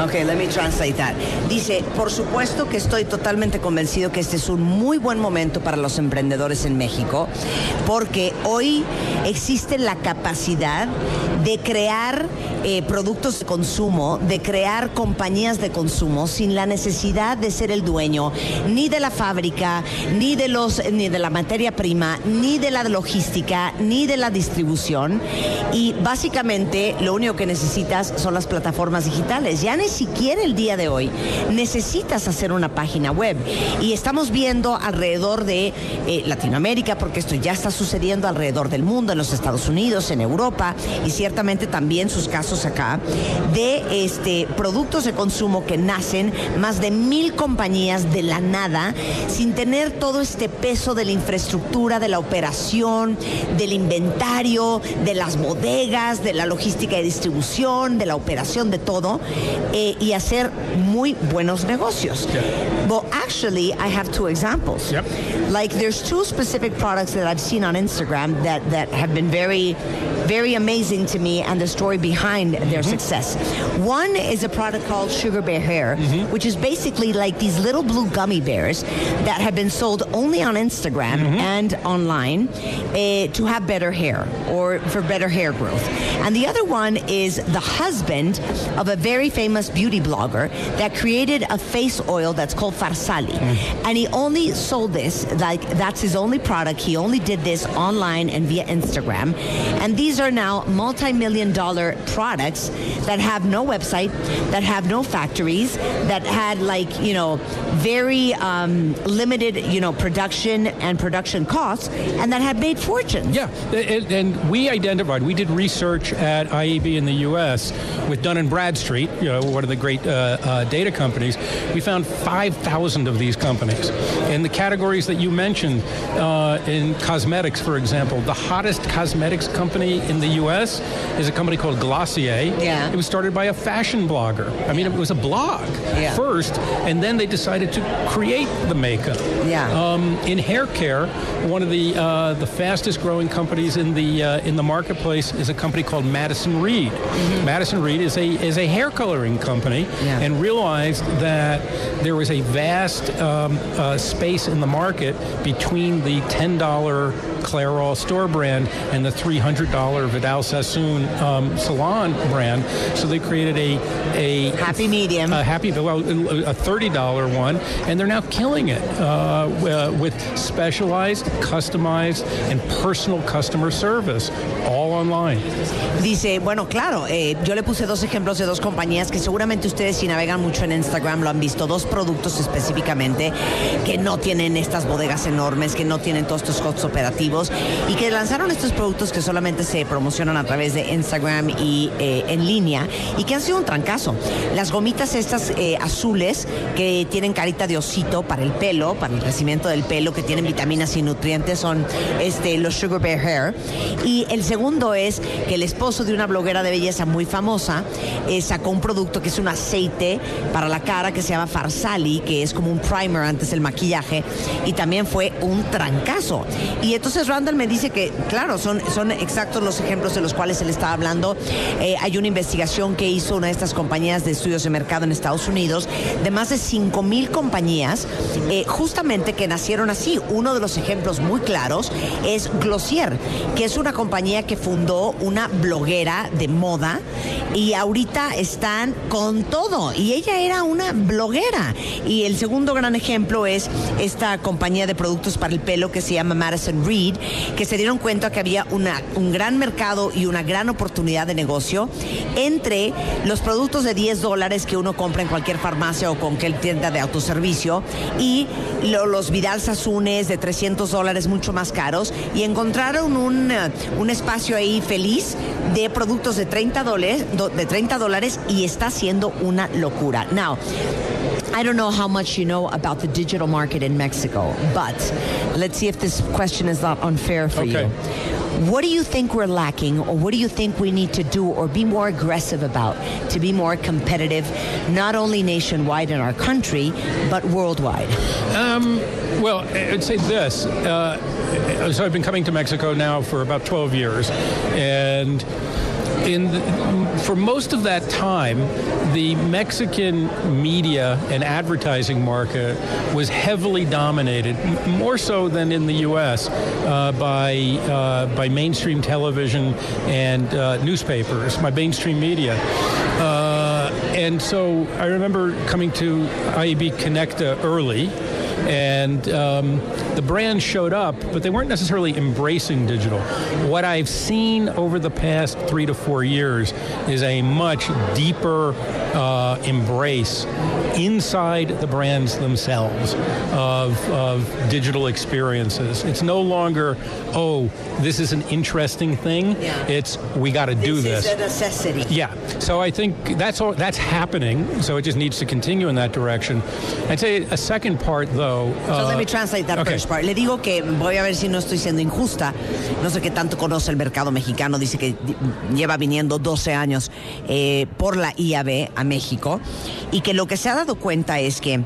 Ok, let me translate that. Dice, por supuesto que estoy totalmente convencido que este es un muy buen momento para los emprendedores en México, porque hoy existe la capacidad de crear eh, productos de consumo, de crear compañías de consumo sin la necesidad de ser el dueño ni de la fábrica, ni de los, ni de la materia prima, ni de la logística, ni de la distribución. Y básicamente lo único que necesitas son las plataformas digitales. Ya ni siquiera el día de hoy necesitas hacer una página web. Y estamos viendo alrededor de eh, Latinoamérica, porque esto ya está sucediendo alrededor del mundo, en los Estados Unidos, en Europa, y ciertamente también sus casos acá, de este, productos de consumo que nacen más de mil compañías de la nada, sin tener todo este peso de la infraestructura, de la operación, del inventario, de las bodegas, de la logística de distribución, de la operación de todo, eh, y hacer muy buenos negocios. Well, actually, I have two examples. Like, there's two specific products that I've seen on Instagram that, that have been very, very amazing to me and the story behind their mm-hmm. success. One is a product called Sugar Bear Hair, mm-hmm. which is basically like these little blue gummy bears that have been sold only on Instagram mm-hmm. and online eh, to have better hair or for better hair growth. And the other one is the husband of a very famous beauty blogger that created a face oil that's called Farsali. And he only sold this, like that's his only product. He only did this online and via Instagram. And these are now multi-million dollar products that have no website, that have no factories, that had like, you know, very um, limited, you know, production and production costs, and that had made fortunes. Yeah, and, and we identified, we did research at IEB in the U.S. with Dun & Bradstreet, you know, one of the great uh, uh, data companies. We found 5,000 of these companies. In the categories that you mentioned, uh, in cosmetics, for example, the hottest cosmetics company in the U.S. is a company called Glossier. Yeah. It was started by a fashion blogger. I mean, it was a blog Yeah. first, and then they decided to create the makeup. Yeah. Um, in hair care, one of the uh, the fastest growing companies in the uh, in the marketplace is a company called Madison Reed. Madison Reed is a is a hair coloring company, Yeah. and realized that there was a vast um, uh, space in the market between the ten dollar Clairol store brand and the three hundred dollar Vidal Sassoon um, salon brand. So they created a a Happy medium. a happy well a thirty dollar one, and they're now killing it uh, uh, with specialized, customized, and personal customer service, all online. Dice, bueno, claro, eh, yo le puse dos ejemplos de dos compañías que seguramente ustedes si navegan mucho en Instagram lo han visto, dos productos específicamente que no tienen estas bodegas enormes, que no tienen todos estos costos operativos y que lanzaron estos productos que solamente se promocionan a través de Instagram y eh, en línea y que han sido un trancazo. Las gomitas estas eh, azules que tienen carita de osito para el pelo, para el crecimiento del pelo, que tienen vitaminas y nutrientes, son este, los Sugar Bear Hair. Y el segundo es que el esposo de una bloguera de belleza muy famosa eh, sacó un producto que es un aceite para la cara que se llama Farsali, que es como un primer antes del maquillaje, y también fue un trancazo. Y entonces Randall me dice que, claro, son, son exactos los ejemplos de los cuales él estaba hablando. Eh, hay una investigación que hizo una de estas compañías de estudios de mercado en Estados Unidos de más de 5 mil compañías, eh, justamente que nacieron así. Uno de los ejemplos muy claros es Glossier, que es una compañía que fundó una bloguera de moda y ahorita están con todo. Y ella era una bloguera. Y el segundo gran ejemplo es esta compañía de productos para el pelo que se llama Madison Reed, que se dieron cuenta que había un gran mercado y una gran oportunidad de negocio entre los productos de 10 dólares que uno compra en cualquier farmacia o cualquier tienda de autoservicio y lo- los Vidal Sazunes de 300 dólares mucho más caros y encontraron un, eh, un espacio ahí feliz de productos de 30 dólares, de 30 dólares y está siendo una locura. Now, I don't know how much you know about the digital market in Mexico, but let's see if this question is not unfair for you. What do you think we're lacking, or what do you think we need to do, or be more aggressive about to be more competitive, not only nationwide in our country, but worldwide? Um, well, I'd say this. Uh, so I've been coming to Mexico now for about 12 years, and in the, for most of that time, the Mexican media and advertising market was heavily dominated, more so than in the U.S., uh, by uh, by mainstream television and uh, newspapers, by mainstream media. Uh, and so I remember coming to IEB Connecta early, and um, the brand showed up, but they weren't necessarily embracing digital. What I've seen over the past three to four years is a much deeper uh, embrace inside the brands themselves of, of digital experiences. It's no longer, oh, this is an interesting thing. It's we got to do This this. is a necessity. Yeah. So I think that's all that's happening. So it just needs to continue in that direction. I'd say a second part, though. So uh, let me translate that okay. Le digo que voy a ver si no estoy siendo injusta. No sé qué tanto conoce el mercado mexicano. Dice que lleva viniendo 12 años eh, por la IAB a México y que lo que se ha dado cuenta es que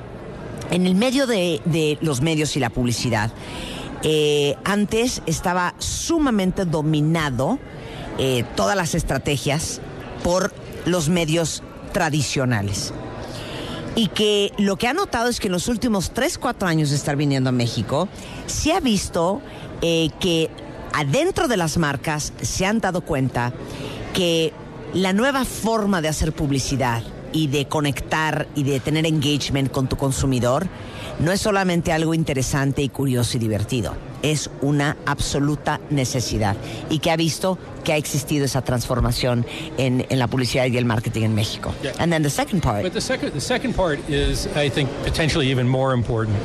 en el medio de, de los medios y la publicidad, eh, antes estaba sumamente dominado eh, todas las estrategias por los medios tradicionales y que lo que ha notado es que en los últimos 3, 4 años de estar viniendo a México, se ha visto eh, que adentro de las marcas se han dado cuenta que la nueva forma de hacer publicidad y de conectar y de tener engagement con tu consumidor no es solamente algo interesante y curioso y divertido, es una absoluta necesidad y que ha visto que ha existido esa transformación en, en la publicidad y el marketing en México. Yeah. And then the second part. But the second, the second part is, I think, potentially even more important.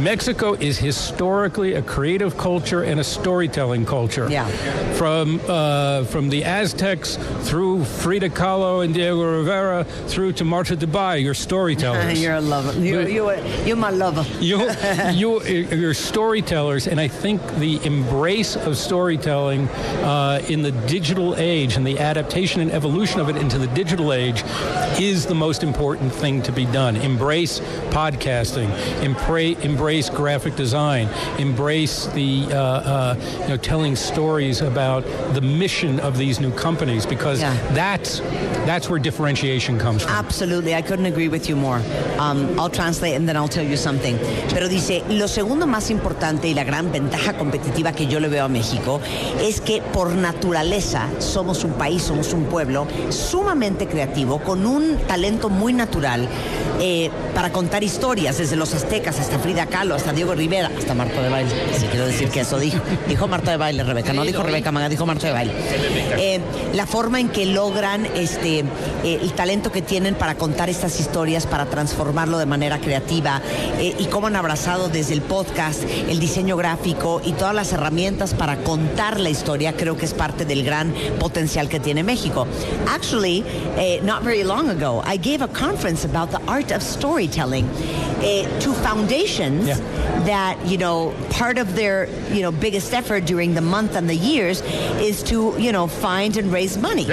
Mexico is historically a creative culture and a storytelling culture. Yeah. From uh, from the Aztecs through Frida Kahlo and Diego Rivera through to Marta de Bay, your storytellers. <laughs> you're a lover. You're, you're, you're my lover. you, <laughs> you, you're storytellers, and I think the embrace of storytelling uh, in the digital age and the adaptation and evolution of it into the digital age is the most important thing to be done. Embrace podcasting, embrace, embrace graphic design, embrace the uh, uh, you know telling stories about the mission of these new companies because Yeah. that's that's where differentiation comes from. Absolutely, I couldn't agree with you more. Um, I'll translate and then I'll tell you something. Pero dice, lo segundo más importante y la gran ventaja competitiva que yo le veo a México es que por naturaleza somos un país, somos un pueblo sumamente creativo, con un talento muy natural eh, para contar historias, desde los aztecas hasta Frida Kahlo, hasta Diego Rivera, hasta Marta de Baile. Si quiero decir que eso dijo. Dijo Marta de Baile, Rebeca, no dijo Rebeca Maga, dijo Marta de Baile. Eh, la forma en que logran este, eh, el talento que tienen para contar estas historias, para transformarlo de manera creativa eh, y cómo han abrazado desde el podcast, el diseño gráfico y todas las herramientas para contar la historia, creo que es parte del gran potencial que tiene México. Actually, eh, not very long ago, I gave a conference about the art of storytelling eh, to foundations that, you know, part of their, you know, biggest effort during the month and the years is to, you know, find and raise money.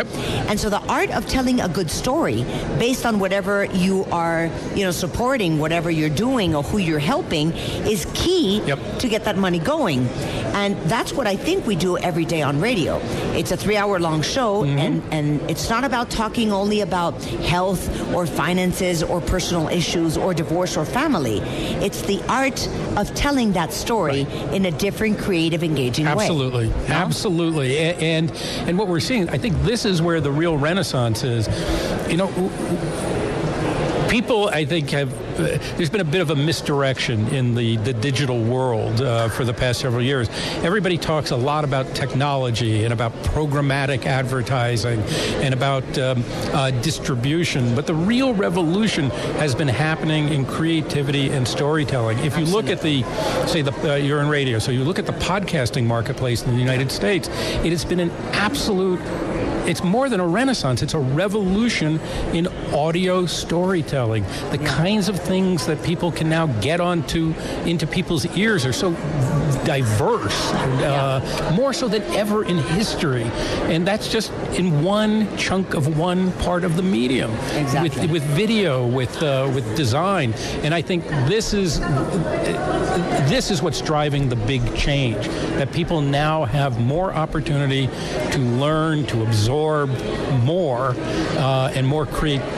And so the art of telling a good story based on whatever you are, you know, supporting, whatever you're doing or who you're helping is key to get that money going. And that's what I think we do every day on radio. It's a three hour long show, mm-hmm. and, and it's not about talking only about health or finances or personal issues or divorce or family. It's the art of telling that story in a different, creative, engaging way. Absolutely, absolutely, A- and and what we're seeing, I think this is where the real renaissance is. You know, w- w- people, I think, have. Uh, there's been a bit of a misdirection in the the digital world uh, for the past several years. Everybody talks a lot about technology and about programmatic advertising and about um, uh, distribution, but the real revolution has been happening in creativity and storytelling. If you look at the, say, the uh, you're in radio, so you look at the podcasting marketplace in the United States, it has been an absolute it's more than a renaissance it's a revolution in audio storytelling the kinds of things that people can now get onto into people's ears are so diverse uh, more so than ever in history. And that's just in one chunk of one part of the medium. Exactly. with, with video with uh, with design. And i think this is this is what's driving the big change that people now have more opportunity to learn to absorb more uh, and more create,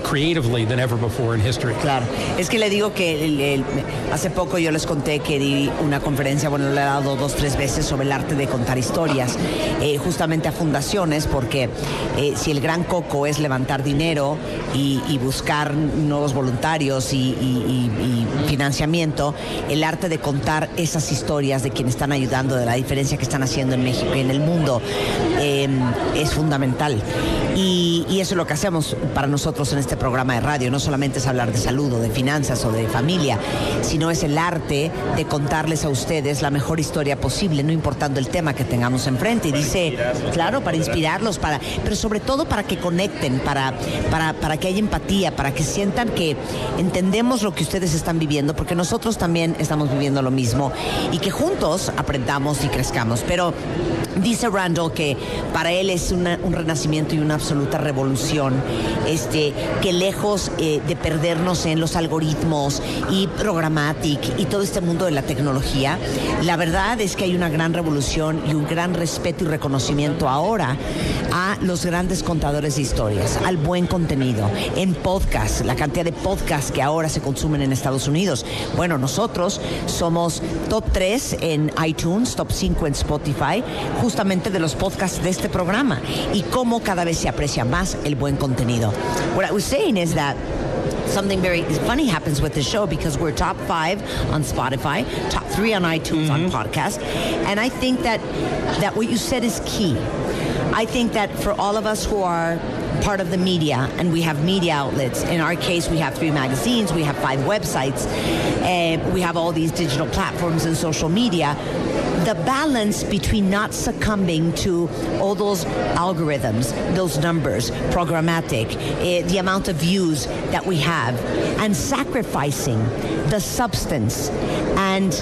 creatively than ever before in history Claro, es que le digo que hace poco yo les conté que di una conferencia, bueno, le he dado dos, tres veces sobre el arte de contar historias, eh, justamente a fundaciones, porque eh, si el gran coco es levantar dinero y, y buscar nuevos voluntarios y, financiamiento, el arte de contar esas historias de quienes están ayudando, de la diferencia que están haciendo en México y en el mundo, eh, es fundamental. Y, y eso es lo que hacemos para nosotros en este programa de radio. No solamente es hablar de salud o de finanzas o de familia, sino es el arte de contarles a ustedes la mejor historia posible, no importando el tema que tengamos enfrente. Y dice, claro, para inspirarlos, para, pero sobre todo para que conecten, para, para, para que haya empatía, para que sientan que entendemos lo que ustedes están viviendo, porque nosotros también estamos viviendo lo mismo y que juntos aprendamos y crezcamos. Pero Dice Randall que para él es una- un renacimiento y una absoluta revolución, este, que lejos eh, de perdernos en los algoritmos y programmatic y todo este mundo de la tecnología, la verdad es que hay una gran revolución y un gran respeto y reconocimiento ahora a los grandes contadores de historias, al buen contenido, en podcast, la cantidad de podcasts que ahora se consumen en Estados Unidos. Bueno, nosotros somos top 3 en iTunes, top 5 en Spotify, justamente de los podcasts de este programa y cómo cada vez se aprecia más el buen contenido. Was saying is that something very funny happens with the show because we're top five on Spotify, top three on iTunes on mm-hmm. podcast, and I think that that what you said is key. I think that for all of us who are part of the media and we have media outlets, in our case, we have three magazines, we have five websites, and we have all these digital platforms and social media. The balance between not succumbing to all those algorithms, those numbers, programmatic, eh, the amount of views that we have, and sacrificing the substance and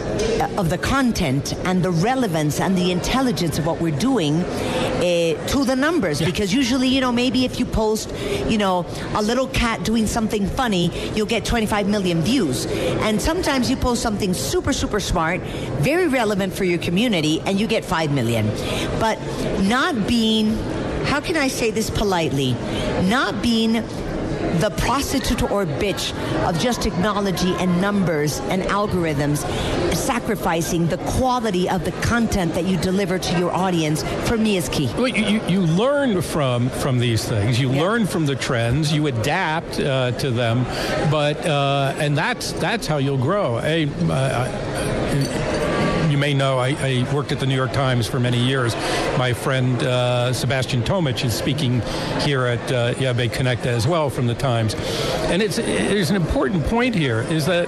uh, of the content and the relevance and the intelligence of what we're doing uh, to the numbers. Because usually you know maybe if you post you know a little cat doing something funny you'll get 25 million views. And sometimes you post something super super smart very relevant for your community and you get 5 million but not being how can I say this politely not being the prostitute or bitch of just technology and numbers and algorithms, sacrificing the quality of the content that you deliver to your audience, for me is key. Well, you, you learn from from these things. You learn from the trends. You adapt uh, to them, but uh, and that's that's how you'll grow. Hey, uh, you may know I, I, worked at the New York Times for many years. My friend uh, Sebastian Tomich is speaking here at uh, Yabe Connecta as well from the Times, and it's there's an important point here is that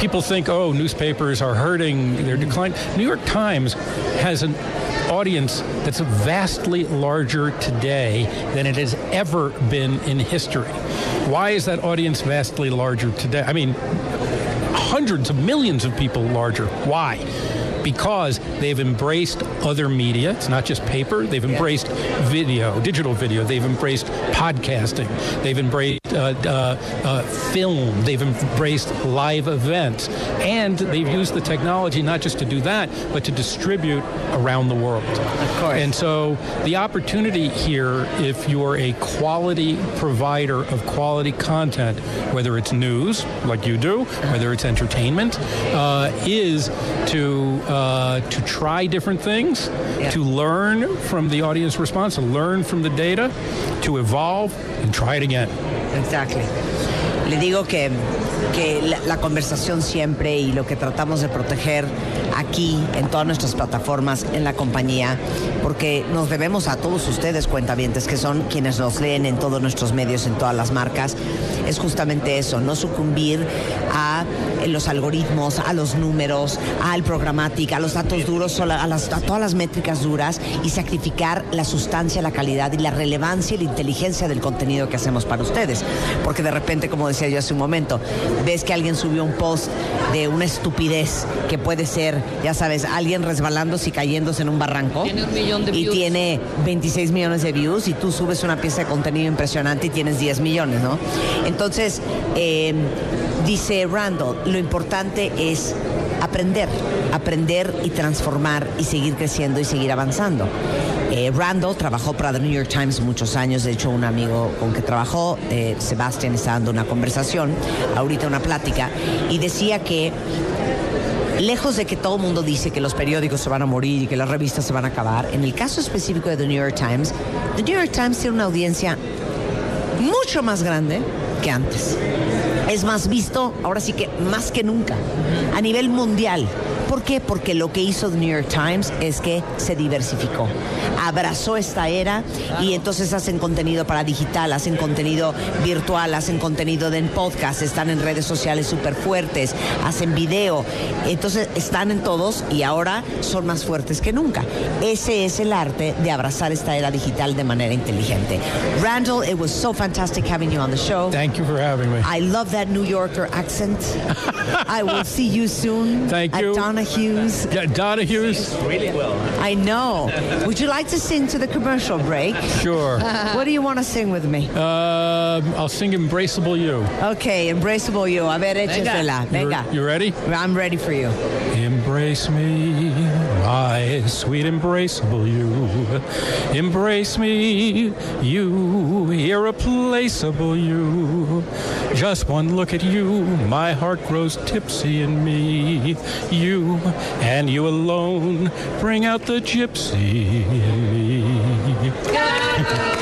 people think, oh, newspapers are hurting, they're declining. New York Times has an audience that's vastly larger today than it has ever been in history. Why is that audience vastly larger today? I mean, hundreds of millions of people larger. Why? Because they've embraced other media. It's not just paper. They've embraced video, digital video. They've embraced podcasting. They've embraced film. They've embraced live events. And they've used the technology not just to do that, but to distribute around the world. Of course. And so the opportunity here, if you're a quality provider of quality content, whether it's news, like you do, whether it's entertainment, uh, is to uh, to try different things, to learn from the audience response, to learn from the data, to evolve, and try it again. Exactly. Le digo que, que la, conversación siempre y lo que tratamos de proteger aquí en todas nuestras plataformas en la compañía, porque nos debemos a todos ustedes, cuentavientes, que son quienes nos leen en todos nuestros medios, en todas las marcas, es justamente eso, no sucumbir a los algoritmos, a los números, al programática, a los datos duros, a, las, a todas las métricas duras y sacrificar la sustancia, la calidad y la relevancia y la inteligencia del contenido que hacemos para ustedes. Porque de repente, como decía yo hace un momento, ves que alguien subió un post de una estupidez que puede ser, ya sabes, alguien resbalándose y cayéndose en un barranco. Tiene un millón de y views. tiene 26 millones de views y tú subes una pieza de contenido impresionante y tienes 10 millones, ¿no? Entonces, eh, dice Randall, lo importante es aprender, aprender y transformar y seguir creciendo y seguir avanzando. Eh, Randall trabajó para The New York Times muchos años, de hecho un amigo con que trabajó, eh, Sebastián, está dando una conversación, ahorita una plática, y decía que lejos de que todo el mundo dice que los periódicos se van a morir y que las revistas se van a acabar, en el caso específico de The New York Times, The New York Times tiene una audiencia mucho más grande que antes. Es más visto, ahora sí que más que nunca, a nivel mundial. ¿Por qué? Porque lo que hizo The New York Times es que se diversificó, abrazó esta era y entonces hacen contenido para digital, hacen contenido virtual, hacen contenido en podcast, están en redes sociales súper fuertes, hacen video, entonces están en todos y ahora son más fuertes que nunca. Ese es el arte de abrazar esta era digital de manera inteligente. Randall, it was so fantastic having you on the show. Thank you for having me. I love that New Yorker accent. <laughs> I will see you soon. Thank at you. Donahue's. Yeah, Donahue's. Really well. I know. Would you like to sing to the commercial break? Sure. <laughs> What do you want to sing with me? Uh, I'll sing Embraceable You. Okay, embraceable you. A ver, échesela. Venga. You ready? I'm ready for you. Embrace me, my sweet embraceable you. Embrace me, you irreplaceable you. Just one look at you, my heart grows tipsy in me. You and you alone bring out the gypsy in me. <laughs>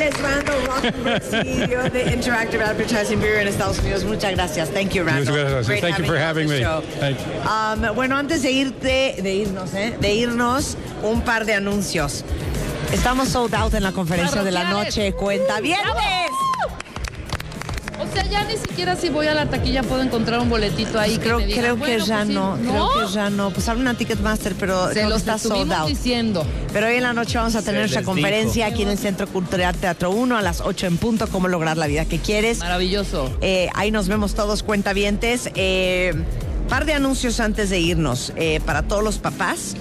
Él es Randall Rothenberg, CEO de Interactive Advertising Bureau en Estados Unidos. Muchas gracias. Thank you, Randall. Muchas gracias. Great Thank you for having me. show. Thank you. Um, bueno, antes de irte, de irnos, ¿eh? De irnos, un par de anuncios. Estamos sold out en la conferencia de la noche. Cuenta bien. O sea, ya ni siquiera si voy a la taquilla puedo encontrar un boletito ahí. Creo, que diga, creo que bueno, ya pues sí. no, creo que ya no. Pues habla una Ticketmaster, pero Se creo que los está sold out. diciendo. Pero hoy en la noche vamos a tener nuestra conferencia dijo. aquí en el Centro Cultural Teatro 1 a las 8 en punto, cómo lograr la vida que quieres. Maravilloso. Eh, ahí nos vemos todos cuentavientes. Eh, par de anuncios antes de irnos. Eh, para todos los papás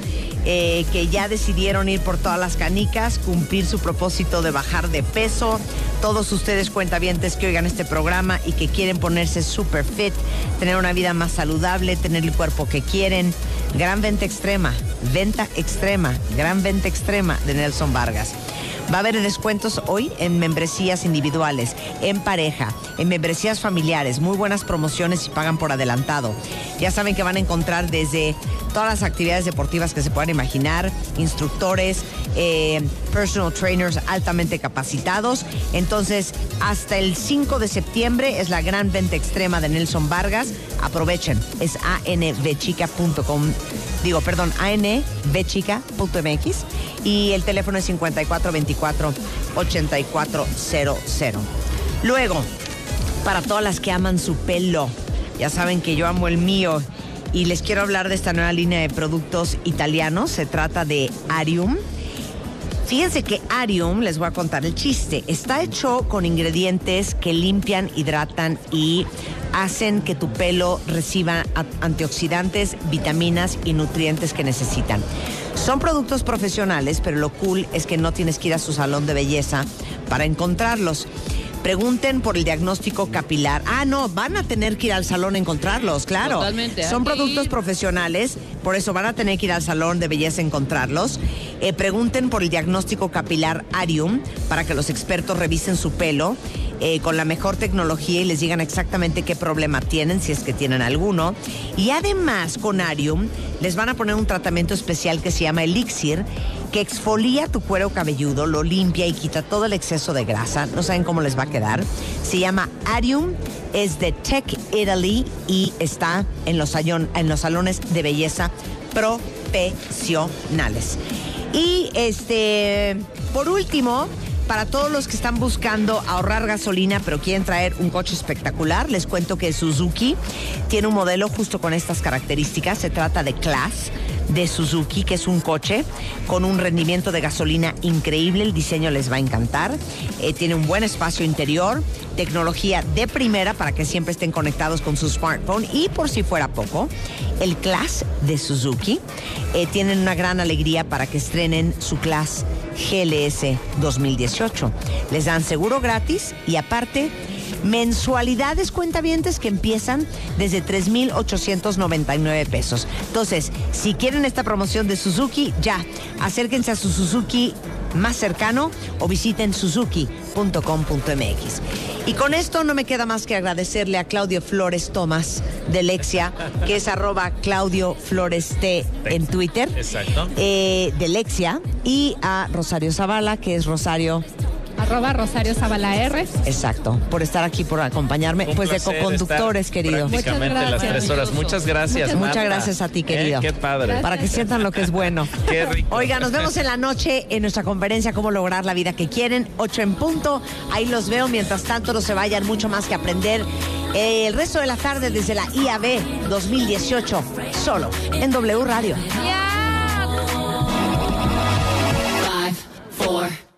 eh, que ya decidieron ir por todas las canicas, cumplir su propósito de bajar de peso. Todos ustedes cuentavientes que oigan este programa y que quieren ponerse super fit, tener una vida más saludable, tener el cuerpo que quieren. Gran venta extrema, venta extrema, gran venta extrema de Nelson Vargas. Va a haber descuentos hoy en membresías individuales, en pareja, en membresías familiares, muy buenas promociones y pagan por adelantado. Ya saben que van a encontrar desde todas las actividades deportivas que se puedan imaginar, instructores, eh, personal trainers altamente capacitados. Entonces, hasta el 5 de septiembre es la gran venta extrema de Nelson Vargas. Aprovechen, es anvchica.com, digo, perdón, anvchica.mx y el teléfono es 5424-8400. Luego, para todas las que aman su pelo, ya saben que yo amo el mío y les quiero hablar de esta nueva línea de productos italianos. Se trata de Arium. Fíjense que Arium, les voy a contar el chiste, está hecho con ingredientes que limpian, hidratan y hacen que tu pelo reciba antioxidantes, vitaminas y nutrientes que necesitan. Son productos profesionales, pero lo cool es que no tienes que ir a su salón de belleza para encontrarlos. Pregunten por el diagnóstico capilar. Ah, no, van a tener que ir al salón a encontrarlos, claro. Totalmente, Son aquí. productos profesionales, por eso van a tener que ir al salón de belleza a encontrarlos. Eh, pregunten por el diagnóstico capilar Arium para que los expertos revisen su pelo eh, con la mejor tecnología y les digan exactamente qué problema tienen, si es que tienen alguno. Y además con Arium les van a poner un tratamiento especial que se llama Elixir que exfolia tu cuero cabelludo, lo limpia y quita todo el exceso de grasa. No saben cómo les va a quedar. Se llama Arium, es de Tech Italy y está en los, en los salones de belleza profesionales. Y este, por último, para todos los que están buscando ahorrar gasolina pero quieren traer un coche espectacular, les cuento que Suzuki tiene un modelo justo con estas características. Se trata de Class de Suzuki, que es un coche con un rendimiento de gasolina increíble. El diseño les va a encantar. Eh, tiene un buen espacio interior, tecnología de primera para que siempre estén conectados con su smartphone. Y por si fuera poco, el Class de Suzuki eh, tienen una gran alegría para que estrenen su Class GLS 2018. Les dan seguro gratis y aparte mensualidades cuentavientes que empiezan desde 3,899 pesos. Entonces, si quieren esta promoción de Suzuki, ya, acérquense a su Suzuki más cercano o visiten suzuki.com.mx. Y con esto no me queda más que agradecerle a Claudio Flores Tomás de Lexia, que es arroba Claudio Flores T en Twitter Exacto. eh, de Lexia y a Rosario Zavala, que es Rosario. Arroba Rosario Zavala Exacto, por estar aquí, por acompañarme, pues de co-conductores, querido. Prácticamente Muchas gracias, las tres horas. Muchas gracias. Muchas, gracias a ti, eh, querido. Qué padre. Para que sientan lo que es bueno. Qué rico. Oiga, nos vemos en la noche en nuestra conferencia Cómo lograr la vida que quieren, Ocho en punto. Ahí los veo. Mientras tanto, no se vayan mucho más que aprender eh, el resto de la tarde desde la IAB 2018, solo en W Radio. Five, four.